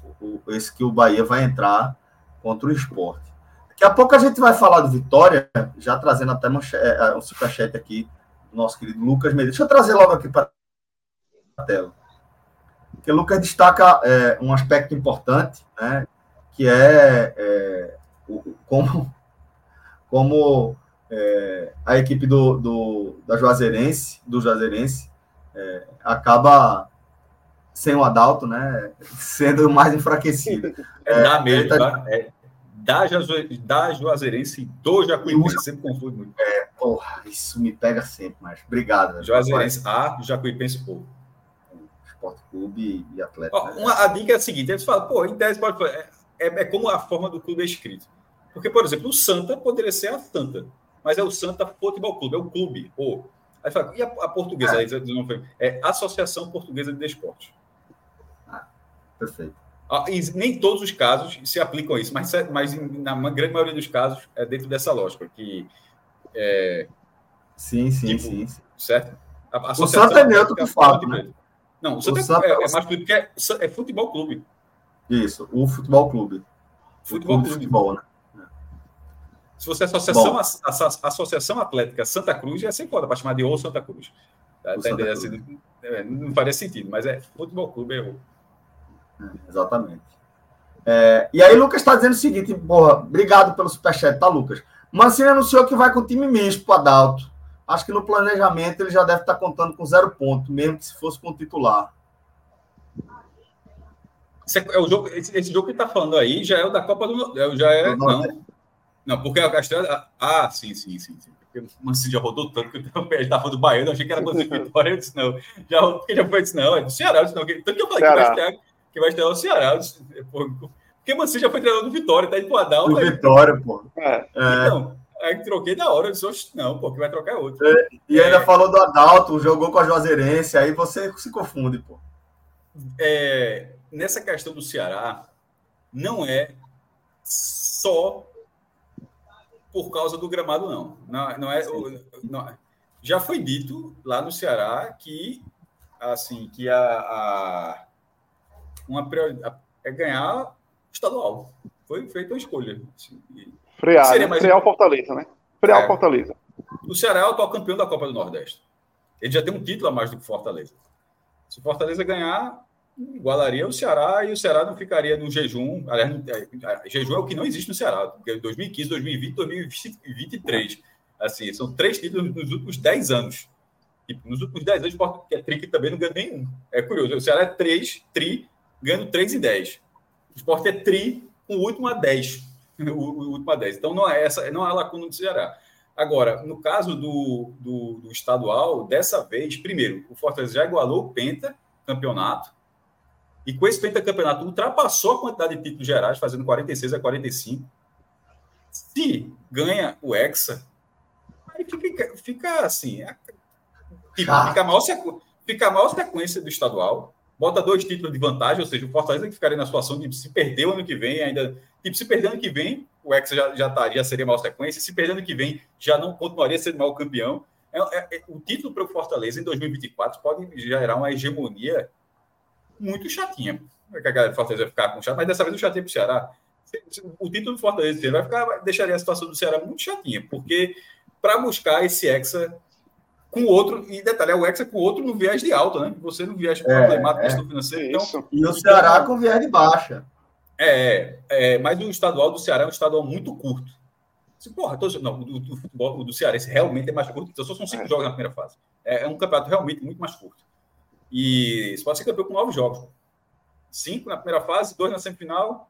esse que o Bahia vai entrar contra o esporte. Daqui a pouco a gente vai falar do Vitória, já trazendo até um é, é, superchat aqui do nosso querido Lucas Medeiros. Deixa eu trazer logo aqui para a tela. Porque o Lucas destaca é, um aspecto importante, né, que é, é o, como, como é, a equipe do, do, da Juazeirense, do Juazeirense, é, acaba sem o Adalto, né, sendo mais enfraquecido. É, é, mesmo, tá... tá? É, da, da Juazeirense do Jacuipense, sempre confundo muito. É, porra, isso me pega sempre, mas obrigado. Juazeirense A, Jacuipense O. Esporte Clube e Atlético. Ó, né? uma, a dica é a seguinte, eles falam, pô, em tese pode é, é, é como a forma do clube é escrito. Porque, por exemplo, o Santa poderia ser a Santa, mas é o Santa Futebol Clube, é o clube, o. Aí fala, e a, a portuguesa? É. É Associação Portuguesa de Desportos. Ah, perfeito. Ah, nem todos os casos se aplicam a isso, mas, mas na grande maioria dos casos é dentro dessa lógica, que é, sim, sim, tipo, sim, sim, Certo? A, o Santa é neutro do fato, né? Não, o Santa, o Santa é, é, é mais porque é, é futebol clube. Isso, o futebol clube. Futebol clube. Futebol, né? Se você é associação, a, associação Atlética Santa Cruz, é sem foda para chamar de ou Santa Cruz. Tá, tá Cruz. Assim, é, não faria sentido, mas é futebol clube. É, é exatamente. É, e aí, Lucas está dizendo o seguinte: porra, obrigado pelo superchat, tá, Lucas? Mancini anunciou que vai com o time misto para Adalto. Acho que no planejamento ele já deve estar contando com zero ponto, mesmo que se fosse com o titular. Esse, é o jogo, esse, esse jogo que está falando aí já é o da Copa do Já é. Não, não, porque a Castanha. Ah, sim, sim, sim. sim. Porque o Mancini já rodou tanto que eu estava do Bahia, eu achei que era Mancini Vitória. Eu disse, não. Já, porque já foi, disse, não, é do Ceará. Eu disse, não. Tanto que eu falei que vai, estrear, que vai estrear o Ceará. Disse, porque o Mancini já foi treinador do Vitória, tá indo pro Adal. Do Vitória, pô. É. Então, Aí troquei na hora, eu disse, não, pô, que vai trocar outro. É, e ainda é. falou do Adalto, jogou com a Juazeirense, aí você se confunde, pô. É, nessa questão do Ceará, não é só por causa do gramado, não. Não, não é. Não, já foi dito lá no Ceará que assim que a, a uma prioridade é ganhar estadual. Foi feita uma escolha. Assim, frear, seria né? mais... frear o Fortaleza, né? Frear é. o Fortaleza. O Ceará é o atual campeão da Copa do Nordeste. Ele já tem um título a mais do que o Fortaleza. Se o Fortaleza ganhar, igualaria o Ceará e o Ceará não ficaria no jejum. Aliás, é, jejum é o que não existe no Ceará, porque 2015, 2020, 2023. Assim, são três títulos nos últimos 10 anos. Tipo, nos últimos 10 anos, o que é tri que também não ganha nenhum. É curioso. O Ceará é 3, tri, ganhando 3 em 10. O Sport é tri com o último a 10. O, o último a 10. Então, não é essa, não é a lacuna do Ceará. Agora, no caso do, do, do, estadual, dessa vez, primeiro, o Fortaleza já igualou o Penta campeonato, e com esse pentacampeonato ultrapassou a quantidade de títulos gerais, fazendo 46 a 45. Se ganha o Hexa, aí fica, fica assim, é, tipo, ah. fica, a maior fica a maior sequência do estadual, bota dois títulos de vantagem, ou seja, o Fortaleza que ficaria na situação de se perder o ano que vem, ainda. Tipo, se perder ano que vem, o Hexa já, já, tá, já seria maior sequência, se perder ano que vem, já não continuaria sendo maior campeão. É, é, é, o título para o Fortaleza em 2024 pode gerar uma hegemonia muito chatinha. É que a galera do Fortaleza vai ficar com chato, mas dessa vez o chatinho para o Ceará. O título do Fortaleza vai ficar, deixaria a situação do Ceará muito chatinha, porque para buscar esse Hexa com outro, e detalhe, é o Hexa com outro no viés de alta, né? Você no viés é, problemático é, financeiro. Então, e o Ceará então, com viés de baixa. É, é, mas o estadual do Ceará é um estadual muito curto. Se, porra, tô, não, o do, futebol, o do Cearense realmente é mais curto, então só são cinco é. jogos na primeira fase. É, é um campeonato realmente muito mais curto. E você pode ser campeão com nove jogos. Cinco na primeira fase, dois na semifinal,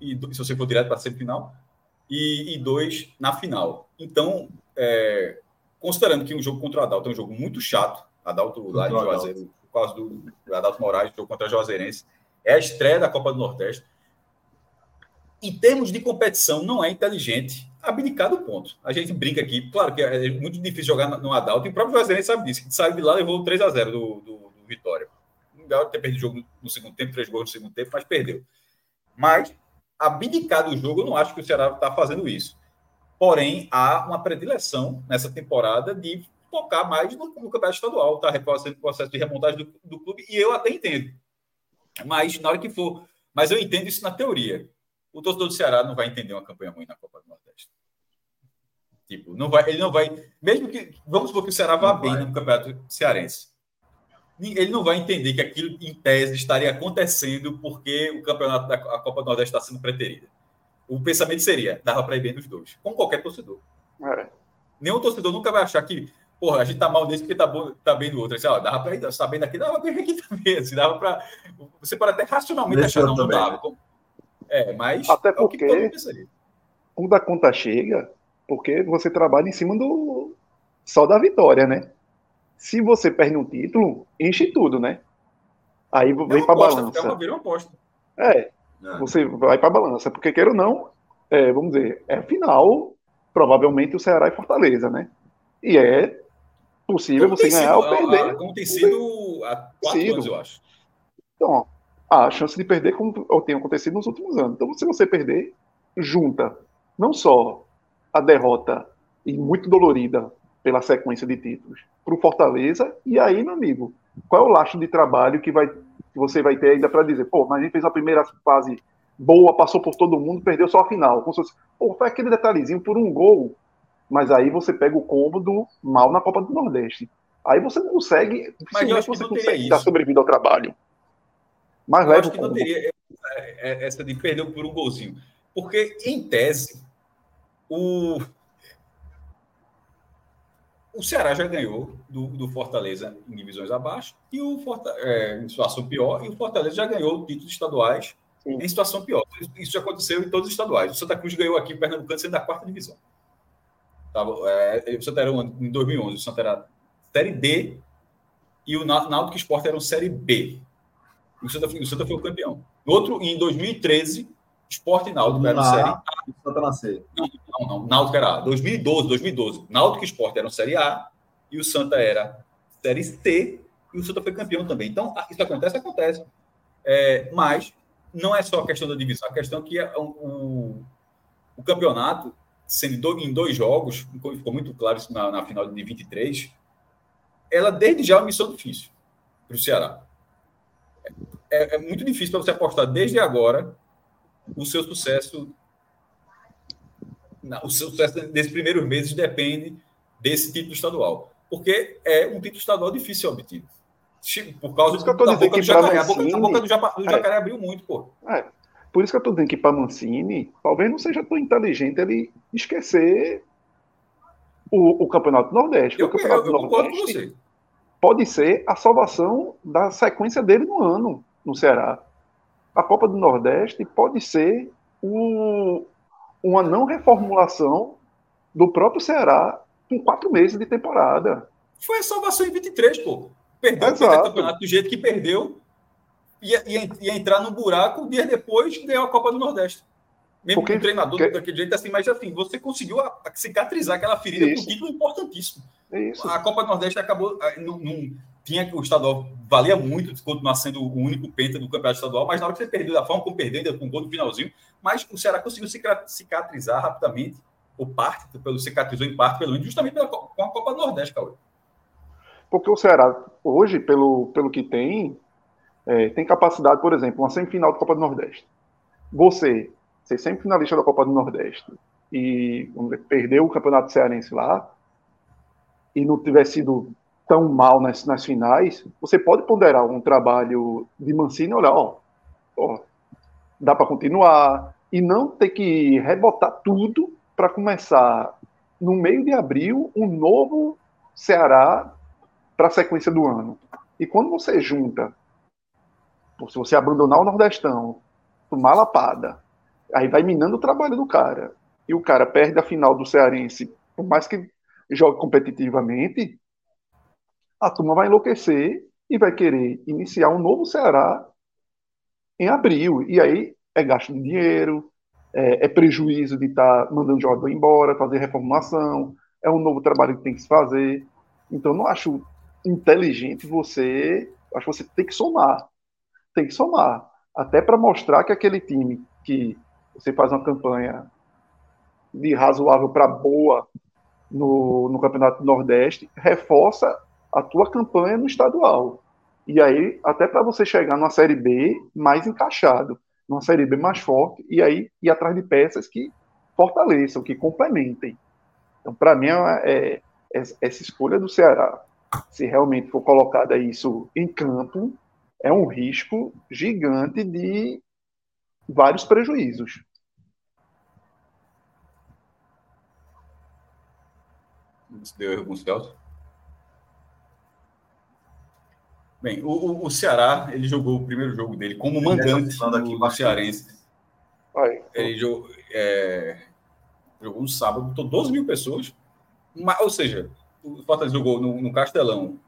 e se você for direto para a semifinal, e, e, dois na final. Então, é, considerando que um jogo contra o Adalto é um jogo muito chato, Adalto lá em Juazeiro, por causa do Adalto Moraes, jogo contra o Juazeirense, é a estreia da Copa do Nordeste. Em termos de competição, não é inteligente abdicar do ponto. A gente brinca aqui, claro que é muito difícil jogar no Adalto, e o próprio Juazeirense sabe disso, que saiu de lá e levou 3 a 0 do, do Vitória. Não ter perdido o jogo no segundo tempo, três gols no segundo tempo, mas perdeu. Mas, abdicar do jogo, eu não acho que o Ceará está fazendo isso. Porém, há uma predileção nessa temporada de focar mais no, no campeonato estadual, fazendo o processo de remontagem do, do clube, e eu até entendo. Mas, na hora que for. Mas eu entendo isso na teoria. O torcedor do Ceará não vai entender uma campanha ruim na Copa do Nordeste. Tipo, não vai, ele não vai. Mesmo que. Vamos supor que o Ceará vá não bem vai. no campeonato cearense ele não vai entender que aquilo, em tese, estaria acontecendo porque o campeonato da Copa do Nordeste está sendo preterida. O pensamento seria, dava para ir bem nos dois, com qualquer torcedor. É. Nenhum torcedor nunca vai achar que, porra, a gente tá mal nesse porque tá, bom, tá bem no outro. Assim, ó, dava para ir, tá bem daqui, dava para ir aqui também. Assim, dava para. Você pode até racionalmente Deixa achar, não, não dava. É, mas. Até porque. É o quando a conta chega, porque você trabalha em cima do. Só da vitória, né? Se você perde um título, enche tudo, né? Aí vem para a balança. É uma aposta. É, é, você vai para a balança, porque queira ou não, é, vamos dizer, é final, provavelmente o Ceará e Fortaleza, né? E é possível como você ganhar sido, ou perder. A, como tem sido há quatro sido. anos, eu acho. Então, a chance de perder como ou tem acontecido nos últimos anos. Então, se você perder, junta não só a derrota e muito dolorida pela sequência de títulos para o Fortaleza. E aí, meu amigo, qual é o laço de trabalho que, vai, que você vai ter ainda para dizer? Pô, mas a gente fez a primeira fase boa, passou por todo mundo, perdeu só a final. Como se fosse, pô, foi aquele detalhezinho por um gol. Mas aí você pega o combo do mal na Copa do Nordeste. Aí você não consegue, mas eu acho que você consegue dar sobrevida ao trabalho. Mas eu acho que não teria essa de perder por um golzinho. Porque, em tese, o, o Ceará já ganhou do, do Fortaleza em divisões abaixo e o é, em situação pior, e o Fortaleza já ganhou títulos estaduais Sim. em situação pior. Isso já aconteceu em todos os estaduais. O Santa Cruz ganhou aqui em Pernambuco sendo da quarta divisão. Tava, é, o Santa era em 2011, o Santa era Série D e o Náutico Esporte era Série B. O Santa, o Santa foi o campeão. Outro, em 2013, Esporte e Náutico eram Série A. Santa na C. Não, não, não. Náutico era A. 2012, 2012. Náutico e Esporte eram Série A e o Santa era Série C e o Santa foi campeão também. Então, isso acontece? Acontece. É, mas não é só a questão da divisão, a questão que é o, o campeonato, sendo em dois jogos, ficou muito claro isso na, na final de 23, ela desde já é uma missão difícil para o Ceará. É, é, muito difícil para você apostar desde agora o seu sucesso. O sucesso nesses primeiros meses depende desse título estadual. Porque é um título estadual difícil obtido. Por causa do, da boca do jacaré. Mancini, a boca, do, do jacaré é, abriu muito, pô. É, por isso que eu estou dizendo que para Mancini, talvez não seja tão inteligente ele esquecer o, o Campeonato Nordeste. Eu, o Campeonato eu, eu Nordeste com você. pode ser a salvação da sequência dele no ano, no Ceará. A Copa do Nordeste pode ser um, uma não reformulação do próprio Ceará com quatro meses de temporada. Foi a salvação em 23, pô. Perdeu o campeonato do jeito que perdeu, ia, ia, ia entrar no buraco, dias depois ganhou a Copa do Nordeste. Mesmo Porque, o treinador que... daquele jeito assim, mas assim, você conseguiu a, a cicatrizar aquela ferida Isso. com um título importantíssimo. Isso. A Copa do Nordeste acabou. Não, não, tinha o estadual valia muito de continuar sendo o único penta do campeonato estadual, mas na hora que você perdeu da forma como perdeu, com o gol no finalzinho, mas o Ceará conseguiu cicatrizar rapidamente, ou parte, pelo cicatrizou em parte, pelo menos, justamente pela, com a Copa do Nordeste, Cauê. Porque o Ceará, hoje, pelo, pelo que tem, é, tem capacidade, por exemplo, uma semifinal da Copa do Nordeste. Você ser sempre finalista da Copa do Nordeste e perdeu o Campeonato Cearense lá e não tiver sido tão mal nas, nas finais, você pode ponderar um trabalho de Mancini e olhar, ó, ó dá para continuar e não ter que rebotar tudo para começar no meio de abril um novo Ceará para a sequência do ano. E quando você junta, se você abandonar o Nordestão, tomar lapada, aí vai minando o trabalho do cara, e o cara perde a final do Cearense, por mais que jogue competitivamente, a turma vai enlouquecer e vai querer iniciar um novo Ceará em abril. E aí é gasto de dinheiro, é, é prejuízo de estar tá mandando jogador embora, fazer reformulação, é um novo trabalho que tem que se fazer. Então, não acho inteligente você. Acho que você tem que somar. Tem que somar. Até para mostrar que aquele time que você faz uma campanha de razoável para boa no, no Campeonato Nordeste, reforça a tua campanha no estadual. E aí, até para você chegar numa Série B mais encaixado, numa Série B mais forte, e aí ir atrás de peças que fortaleçam, que complementem. Então, para mim, é, é, essa escolha do Ceará se realmente for colocada isso em campo, é um risco gigante de vários prejuízos. Deu erro com o Celso? Bem, o, o, Ceará, ele jogou o primeiro jogo dele como mandante do, do Cearense. Vai. Ele jogou, é, jogou no sábado, botou 12 mil pessoas, ou seja, o Fortaleza jogou no, no, Castelão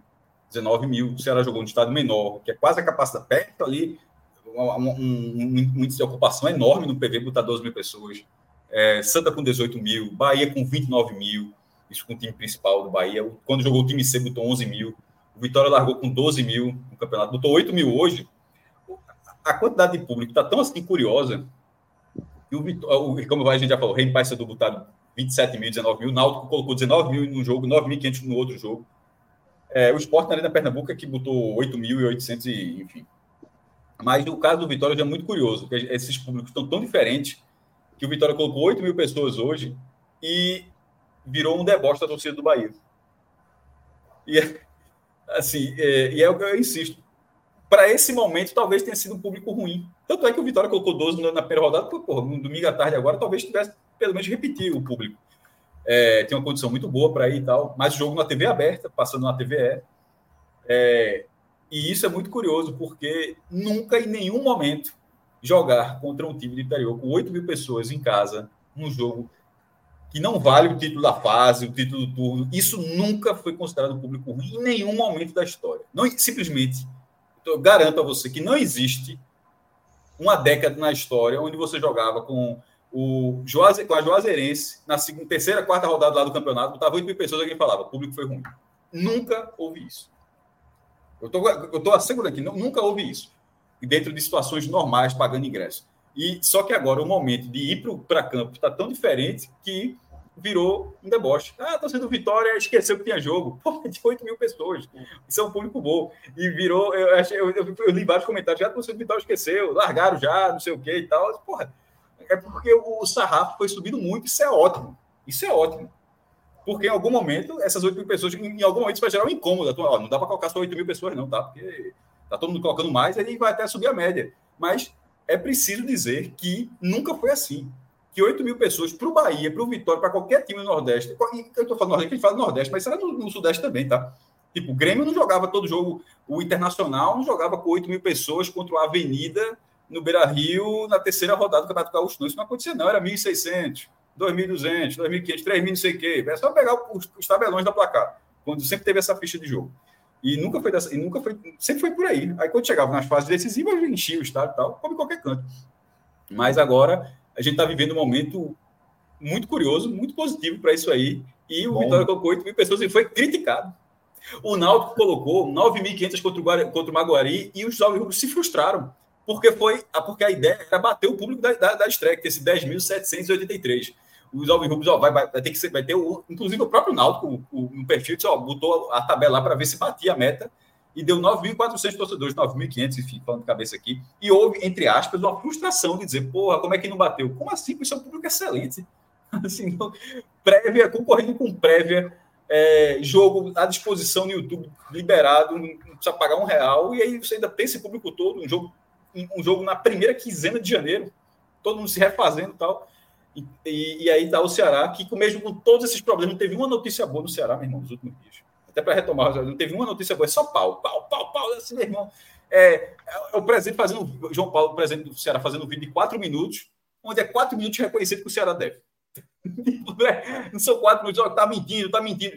19 mil, o Ceará jogou no estado menor, que é quase a capacidade, perto ali, um, um, um, índice de ocupação enorme no PV, botar 12 mil pessoas. É, Santa com 18 mil, Bahia com 29 mil, isso com o time principal do Bahia. Quando jogou o time C, botou 11 mil. O Vitória largou com 12 mil no campeonato, botou 8 mil hoje. A quantidade de público está tão assim curiosa. E o Vitória, como a gente já falou, Rei do botaram 27 mil, 19 mil. O Náutico colocou 19 mil num jogo, 9.500 no outro jogo. É, o Sport na Arena Pernambuco é que botou 8.800 enfim. Mas no caso do Vitória já é muito curioso, porque esses públicos estão tão diferentes que o Vitória colocou 8 mil pessoas hoje e virou um deboche da torcida do Bahia. E é, assim, é, e é o que eu insisto. Para esse momento, talvez tenha sido um público ruim. Tanto é que o Vitória colocou 12 na primeira rodada, porque, porra, no domingo à tarde agora, talvez tivesse pelo menos repetir o público. É, tem uma condição muito boa para ir e tal, mas jogo na TV aberta, passando na TVE. É, e isso é muito curioso, porque nunca, em nenhum momento, jogar contra um time de interior com 8 mil pessoas em casa, num jogo que não vale o título da fase, o título do turno, isso nunca foi considerado público ruim em nenhum momento da história. Não, simplesmente, eu garanto a você que não existe uma década na história onde você jogava com o Juaze, com a Juazeirense na segunda, terceira, quarta rodada lá do campeonato, botava 8 mil pessoas e alguém falava, público foi ruim. Nunca houve isso. Eu tô assegurando aqui, nunca houve isso. E dentro de situações normais, pagando ingresso. E só que agora o momento de ir para campo está tão diferente que virou um deboche. Ah, torcida do Vitória esqueceu que tinha jogo. Pô, de 8 mil pessoas. Isso é um público bom. E virou. Eu, eu, eu, eu li vários comentários. Já a torcida do Vitória esqueceu, largaram já, não sei o que e tal. Porra, é porque o, sarrafo foi subindo muito. Isso é ótimo. Isso é ótimo. Porque em algum momento, essas 8 mil pessoas, em algum momento, isso vai gerar um incômodo. Ó, não dá para colocar só 8 mil pessoas, não, tá? Porque tá todo mundo colocando mais, aí vai até subir a média. Mas é preciso dizer que nunca foi assim que 8 mil pessoas para o Bahia, para o Vitória, para qualquer time do Nordeste, eu estou falando Nordeste, a gente fala Nordeste, mas será no, no, Sudeste também, tá? Tipo, o Grêmio não jogava todo jogo, o Internacional não jogava com 8 mil pessoas contra a Avenida no Beira Rio na terceira rodada do Campeonato Gaúcho. Não, isso não acontecia, não, era 1.600, 2.200, 2.500, 3.000, não sei o quê. É só pegar os, os tabelões da placar, quando sempre teve essa ficha de jogo. E nunca foi dessa, e nunca foi, sempre foi por aí. Aí quando chegava nas fases decisivas, enchia o estado tal, como em qualquer canto. Mas agora a gente está vivendo um momento muito curioso, muito positivo para isso aí. E o Bom. Vitória colocou 8 mil pessoas e foi criticado. O Náutico colocou 9.500 contra o, contra o Maguari e os jovens rubros se frustraram, porque foi porque a ideia era bater o público da, da, da estreia, que esse 10.783. Os jovens rubros ó, vai, vai, vai, ter que ser, vai ter o, inclusive o próprio Náutico, no perfil, ó, botou a tabela para ver se batia a meta e deu 9.400 torcedores, 9.500, enfim, falando de cabeça aqui. E houve, entre aspas, uma frustração de dizer, porra, como é que não bateu? Como assim? Isso é um público excelente. Assim, não, prévia, concorrendo com prévia, é, jogo à disposição no YouTube, liberado, não precisa pagar um real, e aí você ainda tem esse público todo, um jogo, um jogo na primeira quinzena de janeiro, todo mundo se refazendo e tal. E, e, e aí tá o Ceará, que mesmo com todos esses problemas, não teve uma notícia boa no Ceará, meu irmão, nos últimos dias até para retomar, não teve uma notícia boa, é só pau, pau, pau, pau, assim, meu irmão. É, é o presidente fazendo, João Paulo, o presidente do Ceará, fazendo um vídeo de quatro minutos, onde é quatro minutos reconhecido que o Ceará deve. não são quatro minutos, ó, tá mentindo, tá mentindo.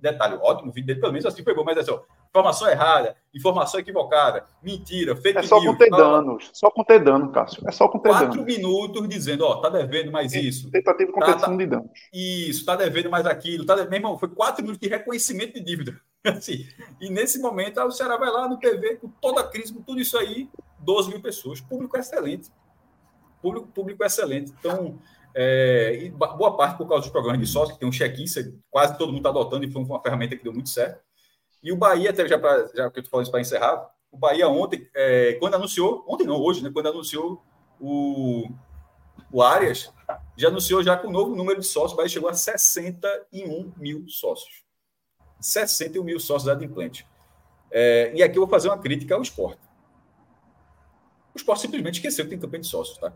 Detalhe, ótimo, o vídeo dele pelo menos assim bom, mas é só, informação errada, informação equivocada, mentira, fake É só news, conter danos, só conter dano, Cássio. É só conter Quatro danos. minutos dizendo, ó, tá devendo mais isso. Tentativa de competição tá, tá, de danos. Isso, tá devendo mais aquilo. Tá, meu irmão, foi quatro minutos de reconhecimento de dívida. Assim, e nesse momento, o Ceará vai lá no PV, com toda a crise, com tudo isso aí, 12 mil pessoas. Público excelente. Público, público excelente. Então, é, boa parte por causa dos programas de sócio, que tem um check-in, quase todo mundo está adotando, e foi uma ferramenta que deu muito certo. E o Bahia, até já, pra, já que eu estou falando para encerrar, o Bahia ontem, é, quando anunciou, ontem não, hoje, né, quando anunciou o, o Arias, já anunciou já com o novo número de sócios, o Bahia chegou a 61 mil sócios. 61 mil sócios da Adimplante. É, e aqui eu vou fazer uma crítica ao esporte. O esporte simplesmente esqueceu que tem campanha de sócios, tá?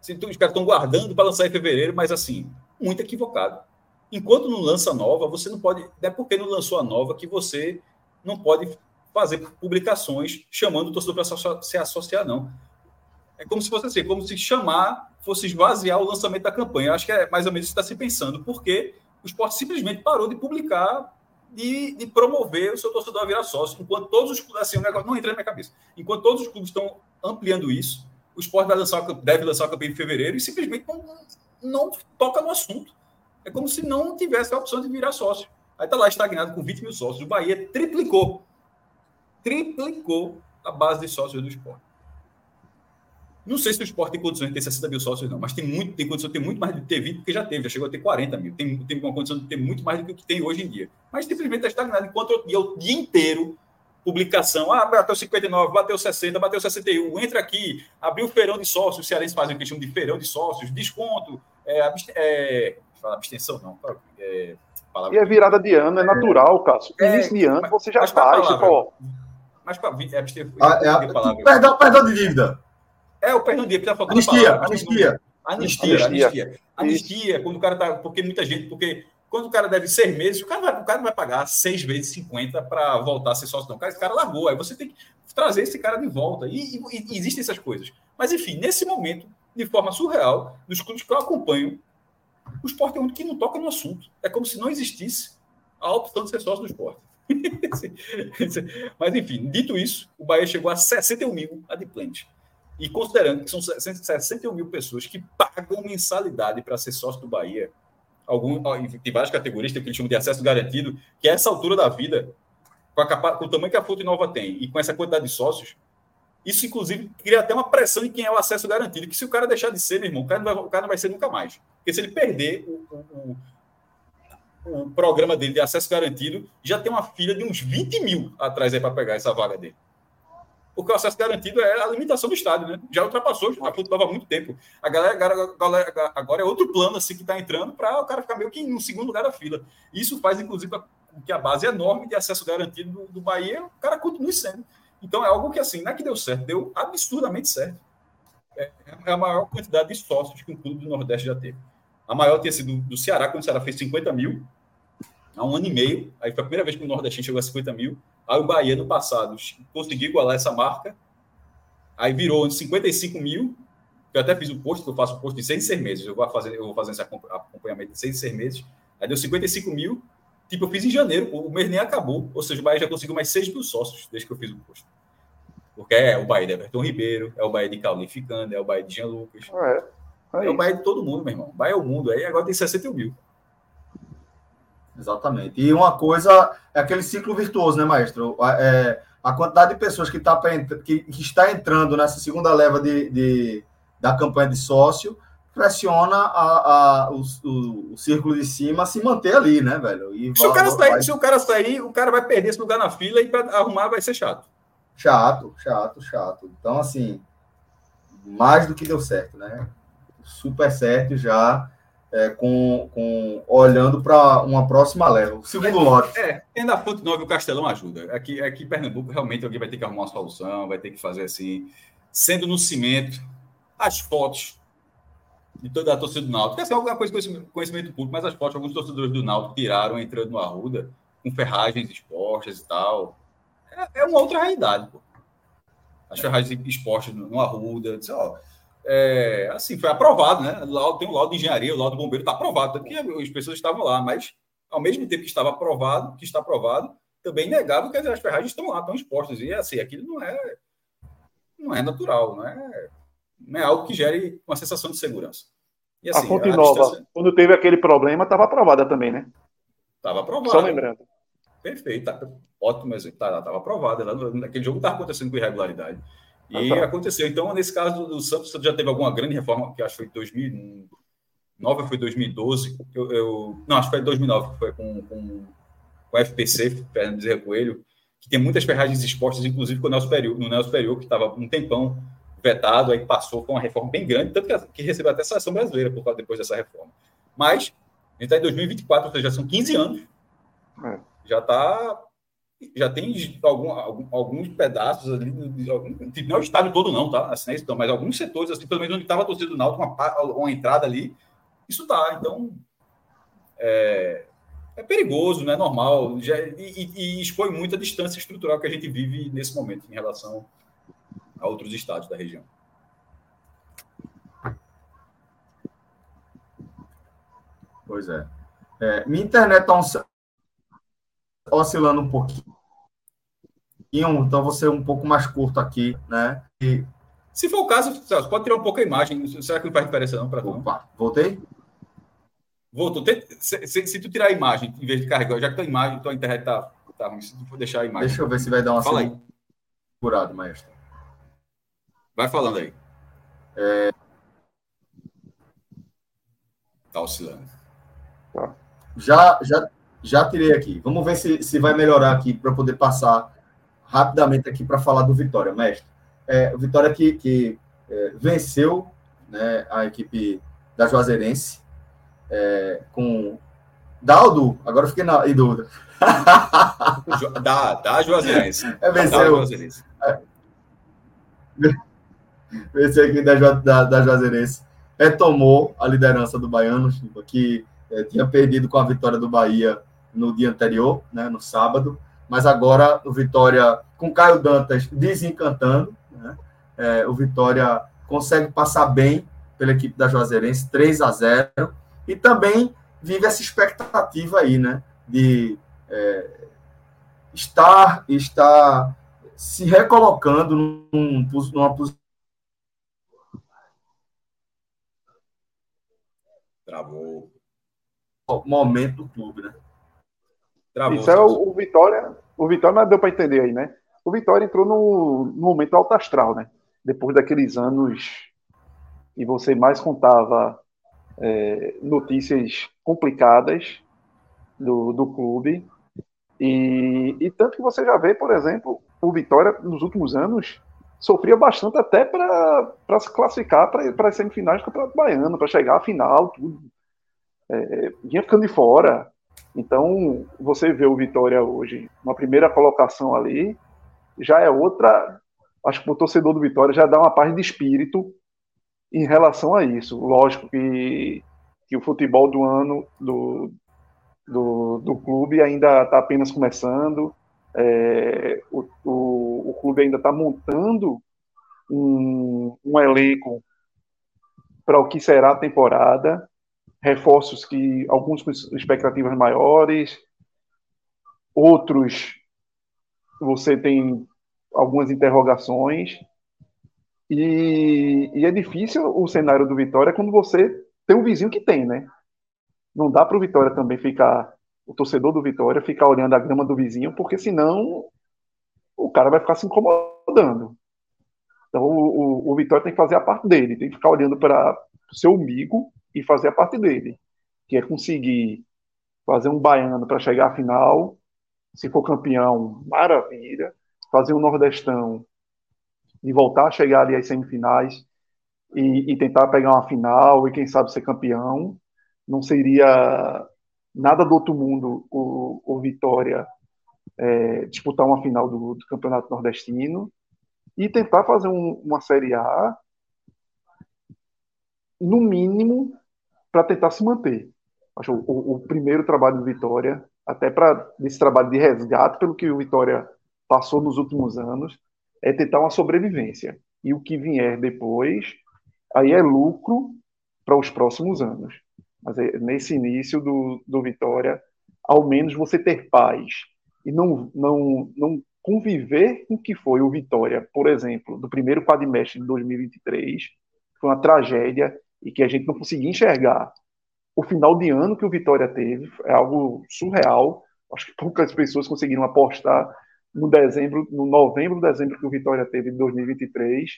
Os caras estão guardando para lançar em fevereiro, mas assim, muito equivocado. Enquanto não lança nova, você não pode. É porque não lançou a nova que você não pode fazer publicações chamando o torcedor para se associar, não. É como se fosse assim, como se chamar fosse esvaziar o lançamento da campanha. Acho que é mais ou menos isso que está se pensando, porque o esporte simplesmente parou de publicar e de, promover o seu torcedor a virar sócio, enquanto todos os clubes, assim, o negócio não entra na minha cabeça, enquanto todos os clubes estão ampliando isso, o esporte vai lançar, deve lançar a campanha em fevereiro e simplesmente não, não toca no assunto. É como se não tivesse a opção de virar sócio. Aí está lá estagnado com 20 mil sócios. O Bahia triplicou. Triplicou a base de sócios do esporte. Não sei se o esporte tem condições de ter 60 mil sócios, não, mas tem muito, tem condição de ter muito mais de ter 20, porque já teve, já chegou a ter 40 mil. Tem, tem uma condição de ter muito mais do que o que tem hoje em dia. Mas simplesmente está estagnado, enquanto dia, o dia inteiro publicação, ah, bateu 59, bateu 60, bateu 61, entra aqui, abriu o feirão de sócios, os cearenses fazem o que chamam de feirão de sócios, desconto, é, é, fala abstenção não, é, palavra... E é virada de ano, é natural, Cássio. É, Início de ano, você já faz, tipo... Mas para é, abster... ah, é, é, perdão, perdão de dívida. É, o perdão de dívida, tá anistia, anistia. Anistia, anistia. Anistia, quando o cara tá. Porque muita gente. Porque quando o cara deve seis meses, o cara, vai, o cara não vai pagar seis vezes 50 para voltar a ser sócio, não. O cara, esse cara largou. Aí você tem que trazer esse cara de volta. E, e, e, existem essas coisas. Mas, enfim, nesse momento, de forma surreal, nos clubes que eu acompanho, o esporte é um que não toca no assunto. É como se não existisse a opção de ser sócio do esporte. Mas, enfim, dito isso, o Bahia chegou a 61 mil adimplentes. E considerando que são 61 mil pessoas que pagam mensalidade para ser sócio do Bahia, algum, tem várias categorias, tem o que eles chamam de acesso garantido, que a essa altura da vida, com, capa, com o tamanho que a Fonte Nova tem e com essa quantidade de sócios, isso, inclusive, cria até uma pressão em quem é o acesso garantido, que se o cara deixar de ser, meu irmão, o cara não vai, o cara não vai ser nunca mais. Porque se ele perder o, o, o, programa dele de acesso garantido, já tem uma fila de uns 20 mil atrás aí para pegar essa vaga dele porque o acesso garantido é a limitação do estádio, né? Já ultrapassou, já levava muito tempo. A galera, a galera, agora é outro plano assim que está entrando para o cara ficar meio que no segundo lugar da fila. Isso faz, inclusive, que a base enorme de acesso garantido do, do Bahia, o cara continue sendo. Então é algo que assim, não é que deu certo, deu absurdamente certo. É, é a maior quantidade de sócios que um clube do Nordeste já teve. A maior tinha sido do Ceará, quando o Ceará fez 50 mil, há um ano e meio. Aí foi a primeira vez que o Nordeste chegou a 50 mil. Aí o Bahia, no passado, conseguiu igualar essa marca. Aí virou 55 mil. Eu até fiz o um post, eu faço um post de seis, meses. Eu vou fazer, eu vou fazer esse acompanhamento de seis, meses. Aí deu 55 mil. Tipo, eu fiz em janeiro, o mês nem acabou. Ou seja, o Bahia já conseguiu mais 6 mil sócios desde que eu fiz o post. Porque é o Bahia de Everton Ribeiro, é o Bahia de Cauli ficando, é o Bahia de Jean Lucas. É, é, é o Bahia de todo mundo, meu irmão. Bahia é o mundo. Aí agora tem 61 mil. Exatamente. E uma coisa é aquele ciclo virtuoso, né, maestro? É, a quantidade de pessoas que, tá, que, que está entrando nessa segunda leva de, de da campanha de sócio pressiona a, a, o, o, o, círculo de cima a se manter ali, né, velho? E se, vai, o cara sair, vai... se o cara sair, o cara vai perder esse lugar na fila e para arrumar vai ser chato. Chato, chato, chato. Então, assim, mais do que deu certo, né? Super certo já é, com, com, olhando para uma próxima leva. segundo lote. É, tendo a Fonte Nova e o Castelão ajuda. Aqui, aqui em Pernambuco, realmente alguém vai ter que arrumar uma solução, vai ter que fazer assim, sendo no cimento, as fotos de toda a torcida do Náutico. Essa é alguma coisa de conhecimento público, mas as fotos, alguns torcedores do Náutico tiraram entrando no Arruda, com ferragens expostas e tal. É, é uma outra realidade, pô. As ferragens expostas no Arruda, disse, ó, é, assim, foi aprovado, né? Tem um laudo de engenharia, o laudo do bombeiro está aprovado, tanto que as pessoas estavam lá, mas ao mesmo tempo que estava aprovado, que está aprovado, também negava que as ferragens estão lá, estão expostas. E assim, aquilo não é não é natural, não é, não é algo que gere uma sensação de segurança. E, assim, a Fonte a Nova, distância... quando teve aquele problema, estava aprovada também, né? Estava aprovada. Só lembrando. Perfeito, tá, ótimo exemplo. Estava tá, aprovada. Naquele jogo estava acontecendo com irregularidade. E ah, tá. aconteceu. Então, nesse caso do Santos, já teve alguma grande reforma, que acho que foi 2009 ou foi 2012. Eu, eu, não, acho que foi 2009, que foi com, com, com o FPC, Fernando Bezerra Coelho, que tem muitas ferragens expostas, inclusive com o Nelson Superior, no Nelson Superior, que estava um tempão vetado, aí passou com uma reforma bem grande, tanto que, que recebeu até a seleção brasileira por causa depois dessa reforma. Mas, a gente está em 2024, ou seja, já são 15 anos. É. Já está já tem algum, alguns pedaços ali, não é o estádio todo não, tá? Assim, é mas alguns setores, assim, pelo menos onde estava a torcida do Náutico, uma, uma entrada ali, isso tá. Então, é, é perigoso, não é normal, já, e, e, expõe muito a distância estrutural que a gente vive nesse momento em relação a outros estados da região. Pois é. é minha internet está oscilando um pouquinho, então vou ser um pouco mais curto aqui, né? E... Se for o caso, Celso, pode tirar um pouco a imagem. Será que não faz diferença não para tu? voltei? Voltou. Se, se, se, tu tirar a imagem, em vez de carregar, já que tua imagem, tua internet tá, tá ruim, se tu for deixar a imagem. Deixa eu ver se vai dar uma Fala aí. Curado, maestro. Vai falando aí. É... Tá oscilando. Tá. Já, já, já tirei aqui. Vamos ver se, se vai melhorar aqui para poder passar rapidamente aqui para falar do Vitória, mestre. É, o Vitória que, que é, venceu né, a equipe da Juazeirense é, com Daldo, agora eu fiquei na em dúvida. da, da Juazeirense. É, venceu. Da Juazeirense. É, venceu aqui da, da, da Juazeirense. Retomou a liderança do Baiano, que é, tinha perdido com a vitória do Bahia no dia anterior, né, no sábado, mas agora o Vitória, com Caio Dantas desencantando, né, é, o Vitória consegue passar bem pela equipe da Juazeirense, 3 a 0 e também vive essa expectativa aí, né, de é, estar, estar se recolocando num, numa posição. Travou. Momento do clube, né? Travou. Isso é o, o, Vitória. O Vitória não deu para entender aí, né? O Vitória entrou no, no momento alto astral, né? Depois daqueles anos e você mais contava é, notícias complicadas do, do clube. E, e tanto que você já vê, por exemplo, o Vitória nos últimos anos sofria bastante até para se classificar para as semifinais do Campeonato Baiano, para chegar à final, tudo. É, vinha ficando de fora. Então, você vê o Vitória hoje, uma primeira colocação ali, já é outra. Acho que o torcedor do Vitória já dá uma paz de espírito em relação a isso. Lógico que, que o futebol do ano do, do, do clube ainda está apenas começando, é, o, o, o, clube ainda está montando um, um elenco para o que será a temporada, reforços que alguns com expectativas maiores, outros você tem algumas interrogações, e, e, é difícil o cenário do Vitória quando você tem um vizinho que tem, né? Não dá para o Vitória também ficar, o torcedor do Vitória, ficar olhando a grama do vizinho, porque senão o cara vai ficar se incomodando. Então o, o, o Vitória tem que fazer a parte dele, tem que ficar olhando para o seu umbigo e fazer a parte dele, que é conseguir fazer um baiano para chegar à final, se for campeão, maravilha, fazer um nordestão de voltar a chegar ali às semifinais e, e, tentar pegar uma final e quem sabe ser campeão. Não seria nada do outro mundo o, o Vitória é, disputar uma final do, do, Campeonato Nordestino e tentar fazer um, uma Série A no mínimo para tentar se manter. Acho o, o primeiro trabalho do Vitória, até para esse trabalho de resgate pelo que o Vitória passou nos últimos anos, é tentar uma sobrevivência. E o que vier depois, aí é lucro para os próximos anos. Mas é, nesse início do, do Vitória, ao menos você ter paz e não, não, não conviver com o que foi o Vitória, por exemplo, do primeiro quadrimestre de 2023, foi uma tragédia e que a gente não conseguia enxergar. O final de ano que o Vitória teve é algo surreal. Acho que poucas pessoas conseguiram apostar no dezembro, no novembro, dezembro que o Vitória teve em 2023,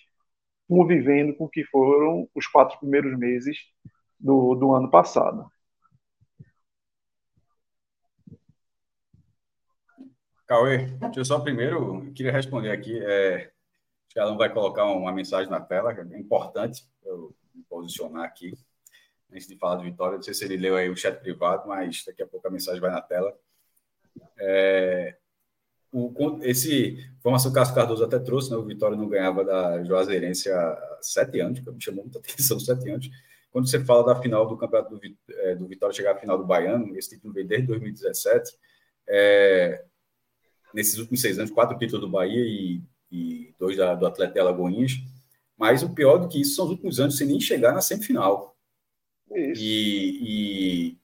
convivendo com o que foram os quatro primeiros meses do, do ano passado. Cauê, deixa eu só primeiro, eu queria responder aqui, é, cada um vai colocar uma mensagem na tela, que é importante eu me posicionar aqui, antes de falar do Vitória, não sei se ele leu aí o chat privado, mas daqui a pouco a mensagem vai na tela. É, o, esse informação que o Cássio Cardoso até trouxe, né? O Vitória não ganhava da Juazeirense há sete anos, que me chamou muita atenção, sete anos. Quando você fala da final do campeonato do, é, do Vitória chegar à final do Baiano, esse título veio desde 2017. É, nesses últimos seis anos, quatro títulos do Bahia e, e dois da, do Atlético de Alagoinhas. Mas o pior do que isso são os últimos anos sem nem chegar na semifinal. E, e,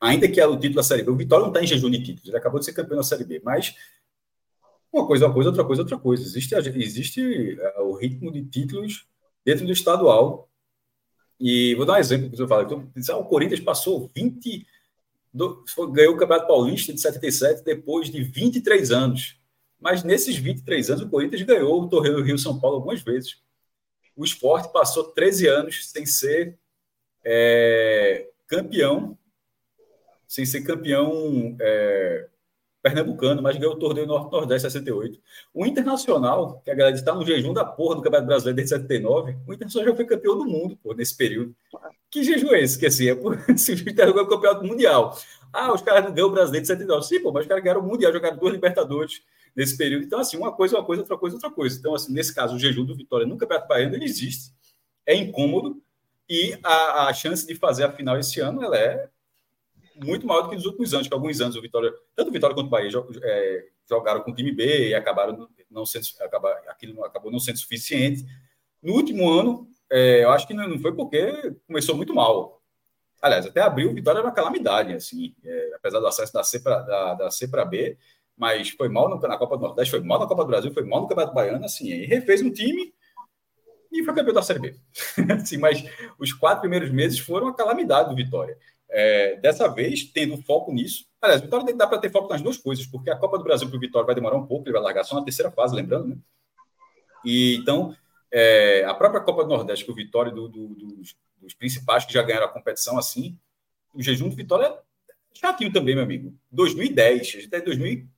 ainda que era o título da Série B, o Vitória não está em jejum de títulos, ele acabou de ser campeão da Série B, mas uma coisa é uma coisa, outra coisa é outra coisa. Existe, existe é, o ritmo de títulos dentro do estadual. E vou dar um exemplo que você fala. Então, ah, o Corinthians passou 20. Do, ganhou o Campeonato Paulista de 77 depois de 23 anos. Mas nesses 23 anos, o Corinthians ganhou o Torneio Rio São Paulo algumas vezes. O esporte passou 13 anos sem ser é, campeão, sem ser campeão é, pernambucano, mas ganhou o torneio Norte-Nordeste 68. O Internacional, que a galera está no jejum da porra do Campeonato Brasileiro desde 79, o Internacional já foi campeão do mundo pô, nesse período. Que jejum é esse? Que assim, é por, se o Internacional o campeonato mundial. Ah, os caras não ganham o Brasileiro de 79. Sim, pô, mas os caras ganharam o Mundial, jogaram duas Libertadores nesse período. Então, assim, uma coisa, uma coisa, outra coisa, outra coisa. Então, assim, nesse caso, o jejum do Vitória no Campeonato Baiano, ele existe. É incômodo. E a, a chance de fazer a final esse ano, ela é muito maior do que nos últimos anos, que alguns anos o Vitória, tanto o Vitória quanto o Bahia é, jogaram com o time B e acabaram não sendo, acaba, aquilo acabou não sendo suficiente. No último ano, é, eu acho que não, foi porque começou muito mal. Aliás, até abril o Vitória era uma calamidade, assim, é, apesar do acesso da C para da, da C para B, mas foi mal na Copa do Nordeste, foi mal na Copa do Brasil, foi mal no Campeonato Baiano, assim, e refez um time e foi campeão da Série B. assim, mas os quatro primeiros meses foram a calamidade do Vitória. É, dessa vez, tendo foco nisso, aliás, o Vitória tem, dá para ter foco nas duas coisas, porque a Copa do Brasil para o Vitória vai demorar um pouco, ele vai largar só na terceira fase, lembrando, né? E, então, é, a própria Copa do Nordeste, para o Vitória, do, do, dos, dos principais que já ganharam a competição assim, o jejum do Vitória é chatinho também, meu amigo. 2010, até 2000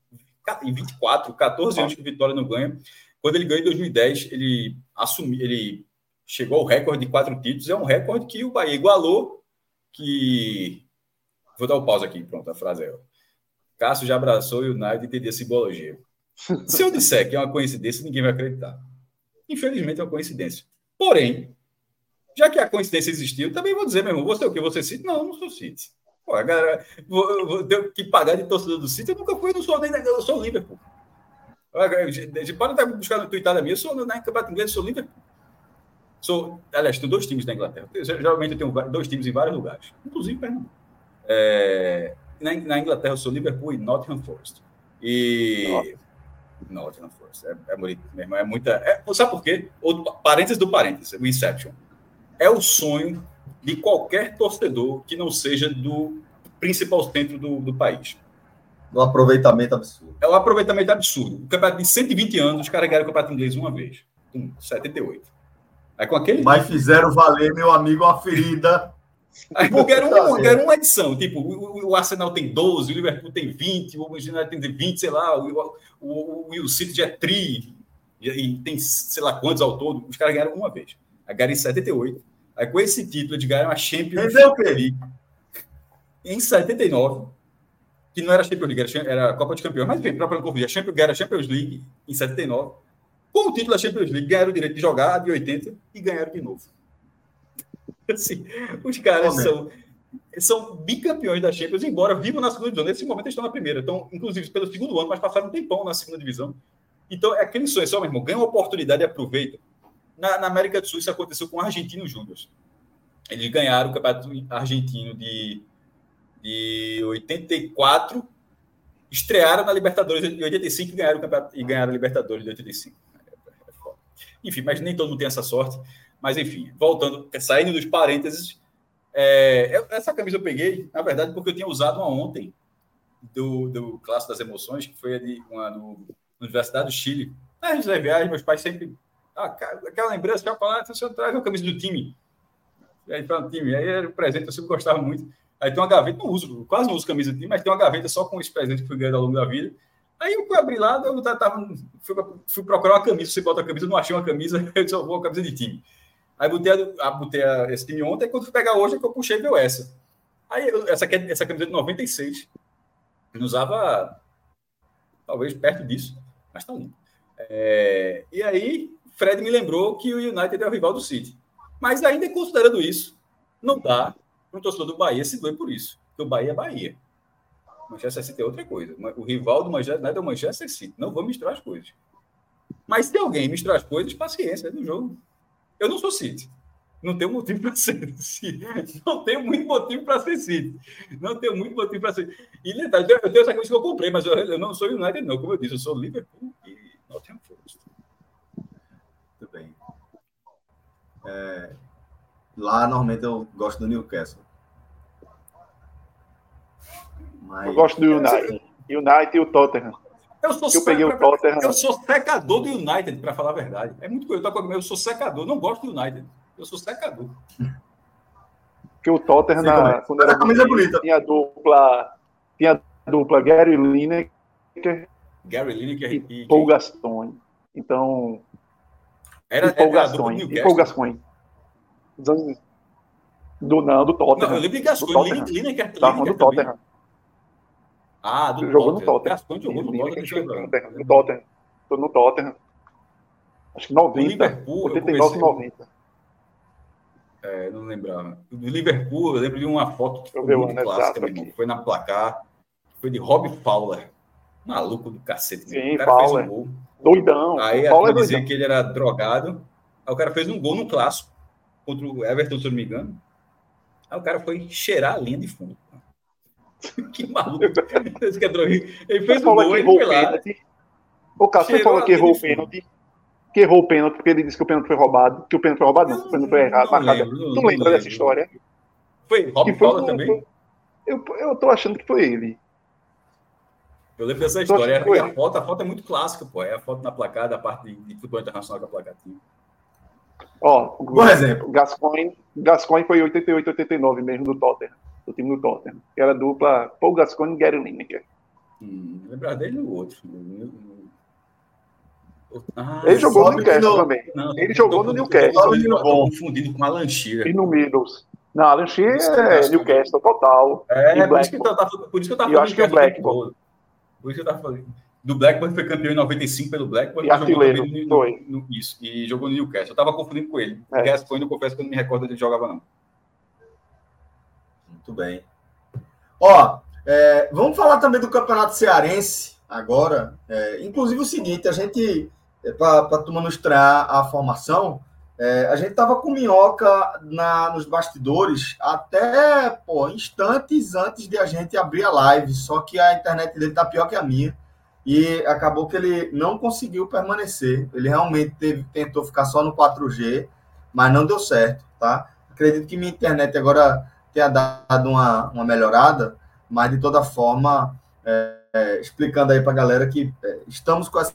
em 24, 14 anos que o Vitória não ganha. Quando ele ganhou em 2010, ele assumiu, ele chegou ao recorde de quatro títulos. É um recorde que o Bahia igualou, que vou dar o um pause aqui, pronto, a frase é. Cássio já abraçou e o Nike entendeu a simbologia. Se eu disser que é uma coincidência, ninguém vai acreditar. Infelizmente é uma coincidência. Porém, já que a coincidência existiu, também vou dizer, meu irmão, você é o que? Você cita Não, não sou cite. Pô, a galera, vou, vou ter que pagar de torcedor do City, eu nunca fui, não sou nem eu sou Liverpool. Pode estar buscando no tweetada minha, eu sou na campeonato inglês, sou Liverpool. Sou, aliás, tenho dois times na Inglaterra. Eu, geralmente eu tenho dois times em vários lugares, inclusive Pernambuco. É, na, na, Inglaterra eu sou Liverpool e Nottingham Forest. E Nossa. Nottingham Forest. É, é bonito mesmo. É muita. É, sabe por quê? O, parênteses do parênteses, o Inception. É o sonho de qualquer torcedor que não seja do principal centro do, do país. Do aproveitamento absurdo. É um aproveitamento absurdo. O campeonato de 120 anos, os caras ganharam o campeonato inglês uma vez. Um, 78. Aí com aquele. Mas fizeram valer, meu amigo, uma ferida porque era, um, era uma edição, tipo, o, o, Arsenal tem 12, o Liverpool tem 20, o United tem 20, sei lá, o, o, o, City já é tri, e, e, tem sei lá quantos ao todo, os caras ganharam uma vez. Aí ganharam em 78. Aí com esse título, eles ganharam a Champions League em 79, que não era Champions League, era, a Copa de Campeões, mas bem, para não confundir, a Champions, ganharam a Champions League em 79. Com o título da Champions League, ganharam o direito de jogar de 80 e ganharam de novo. Assim, os caras são, são bicampeões da Champions, embora vivam na segunda divisão. Nesse momento eles estão na primeira. Então, inclusive, pelo segundo ano, mas passaram um tempão na segunda divisão. Então, é aquele sonho, só, meu irmão, ganha uma oportunidade e aproveita. Na, na, América do Sul, isso aconteceu com o Argentino Júnior. Eles ganharam o campeonato argentino de, de 84, estrearam na Libertadores de 85 e ganharam, o campeonato, e ganharam a Libertadores de 85. É, é Enfim, mas nem todo mundo tem essa sorte. Mas, enfim, voltando, saindo dos parênteses, é, essa camisa eu peguei, na verdade, porque eu tinha usado uma ontem do, do Clássico das Emoções, que foi a de, uma do, Universidade do Chile. Nas viagens, meus pais sempre. Ah, aquela lembrança, já falar, você traz uma camisa do time. E aí, para o time, aí era um presente, eu sempre gostava muito. Aí tem uma gaveta, não uso, quase não uso camisa do time, mas tem uma gaveta só com esse presente que fui ganhando ao longo da vida. Aí eu fui abrir lá, eu tava, fui, fui procurar uma camisa, você bota a camisa, não achei uma camisa, eu só vou a camisa de time. Aí botei, a, botei a, esse time ontem, quando fui pegar hoje, é que eu puxei e veio essa. Aí essa, aqui, essa camisa de 96, eu usava talvez perto disso, mas tá lindo. É, e aí, Fred me lembrou que o United é o rival do City. Mas ainda considerando isso, não dá um torcedor do Bahia se doer por isso. Porque o Bahia é Bahia. Manchester City é outra coisa. O rival do Manchester United é o Manchester City. Não vou misturar as coisas. Mas se alguém misturar as coisas, paciência, é do jogo. Eu não sou City. Não tenho motivo para ser City. Não tenho muito motivo para ser City. Não tenho muito motivo para ser. E detalhe, eu tenho essa coisa que eu comprei, mas eu, eu, não sou United, não. Como eu disse, eu sou Liverpool e Nottingham Forest. Muito bem. É, lá, normalmente, eu gosto do Newcastle. Mas... Eu gosto do United. United e o Tottenham. Eu sou, eu peguei o Tottenham. eu sou secador do United, para falar a verdade. É muito coisa. Eu sou secador, não gosto do United. Eu sou secador. Porque o Tottenham, na, quando era camisa bonita. tinha dupla, tinha dupla Gary Lineker, Gary Lineker e, e Paul Gaston. Então, era, e Paul. E Gaston. Do, não, do Tottenham. Não, eu lembro de Gaston. Lineker, Lineker do Tottenham. Ah, do jogou Tottenham. no Tottenham. Jogou no Tottenham. No Tottenham. Tô no Tottenham. Acho que 90. Liverpool, 89 90. É, não lembrava. Do Liverpool, eu lembro de uma foto que foi muito clássica, Foi na placar. Foi de Rob Fowler. Maluco do cacete. Sim, o cara Fowler. fez um gol. Doidão. Aí a dizer que ele era drogado. Aí o cara fez um gol no clássico contra o Everton, se eu não me engano. Aí o cara foi cheirar a linha de fundo. que maluco. Esse que é. Ele fez um gol, ele foi lá. O cara, você falou que errou o pênalti. que errou o pênalti, porque ele disse que o pênalti foi roubado, que o pênalti foi roubado, não, o pênalti foi errado, não marcado. Lembro, não, não lembra dessa história? Foi Rob Fowler também? Eu, eu tô achando que foi ele. Eu lembro dessa história. E a foto, a foto é muito clássica, pô. É a foto na placada, a parte de, de futebol internacional com a placada. Ó, por exemplo, Gascoigne, Gascoigne foi 88, 89 mesmo do Tottenham, do time do Tottenham. Que era dupla Paul Gascoigne e Gary Lineker. Hum, lembrar dele no outro. Ah, ele jogou no Newcastle também. Não, ele jogou no Newcastle. Estou confundindo com Alan Shearer. E no Middles. Não, Alan Shearer é Newcastle total. É, por isso, que eu tava, por isso que eu tava falando. Eu acho que é Blackburn. Por isso que eu tava falando. Do Blackburn foi campeão em 95 pelo Blackburn. E artilheiro, no, foi. No, isso, e jogou no Newcastle. Eu tava confundindo com ele. É. Gascoigne, eu confesso que eu não me recordo de ele jogava, não. Muito bem. Ó, é, vamos falar também do Campeonato Cearense agora. É, inclusive o seguinte, a gente, é, para a turma estrear a formação, é, a gente tava com minhoca na, nos bastidores até pô, instantes antes de a gente abrir a live, só que a internet dele tá pior que a minha. E acabou que ele não conseguiu permanecer. Ele realmente teve, tentou ficar só no 4G, mas não deu certo, tá? Acredito que minha internet agora tenha dado uma, uma melhorada, mas de toda forma, é, é, explicando aí para a galera que é, estamos com essa,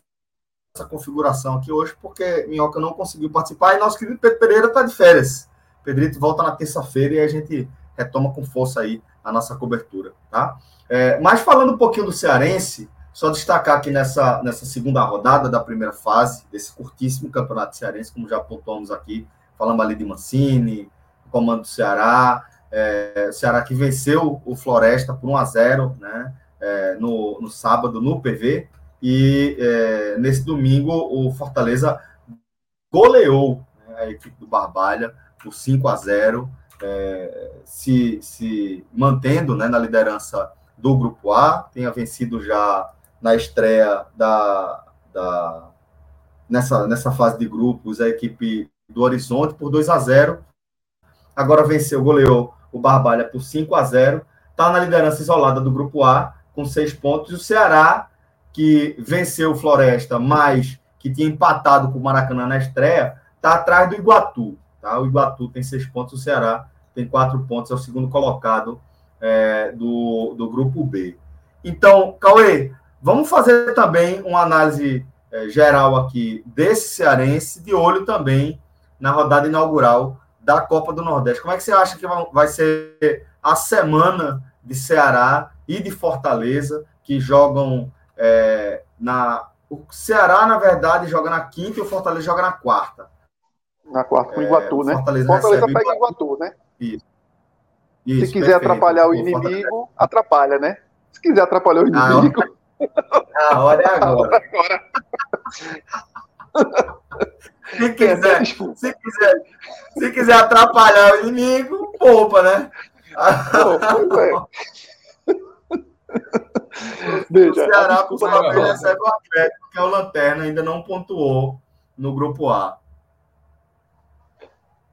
essa, configuração aqui hoje, porque Minhoca não conseguiu participar e nosso querido Pedro Pereira está de férias. Pedrito volta na terça-feira e a gente retoma com força aí a nossa cobertura, tá? É, mas falando um pouquinho do Cearense, só destacar aqui nessa, nessa segunda rodada da primeira fase, desse curtíssimo campeonato cearense, como já pontuamos aqui, falamos ali de Mancini, comando do Ceará, é, o Ceará que venceu o Floresta por 1 a 0 né, é, no, no sábado no PV. E é, nesse domingo o Fortaleza goleou né, a equipe do Barbalha por 5 a 0 é, se, se mantendo né, na liderança do Grupo A, tenha vencido já na estreia da, da nessa, nessa fase de grupos a equipe do Horizonte por 2 a 0 agora venceu, goleou o Barbalha por 5 a 0 está na liderança isolada do Grupo A, com seis pontos, e o Ceará, que venceu o Floresta, mas que tinha empatado com o Maracanã na estreia, está atrás do Iguatu. Tá? O Iguatu tem seis pontos, o Ceará tem quatro pontos, é o segundo colocado é, do, do Grupo B. Então, Cauê, vamos fazer também uma análise é, geral aqui desse cearense, de olho também na rodada inaugural da Copa do Nordeste. Como é que você acha que vai ser a semana de Ceará e de Fortaleza, que jogam é, na. O Ceará, na verdade, joga na quinta e o Fortaleza joga na quarta. Na quarta com o Iguatu, é, né? Fortaleza, Fortaleza pega Iguatu. Iguatu, né? Isso. Isso Se quiser perfeito. atrapalhar o inimigo, Fortaleza. atrapalha, né? Se quiser atrapalhar o inimigo. A hora é agora. agora. Se quiser, se quiser, se quiser atrapalhar o inimigo, poupa, né? Pô, pois é. Veja, o Ceará, por sua vez, recebe o Atlético, que é o Lanterna, ainda não pontuou no grupo A.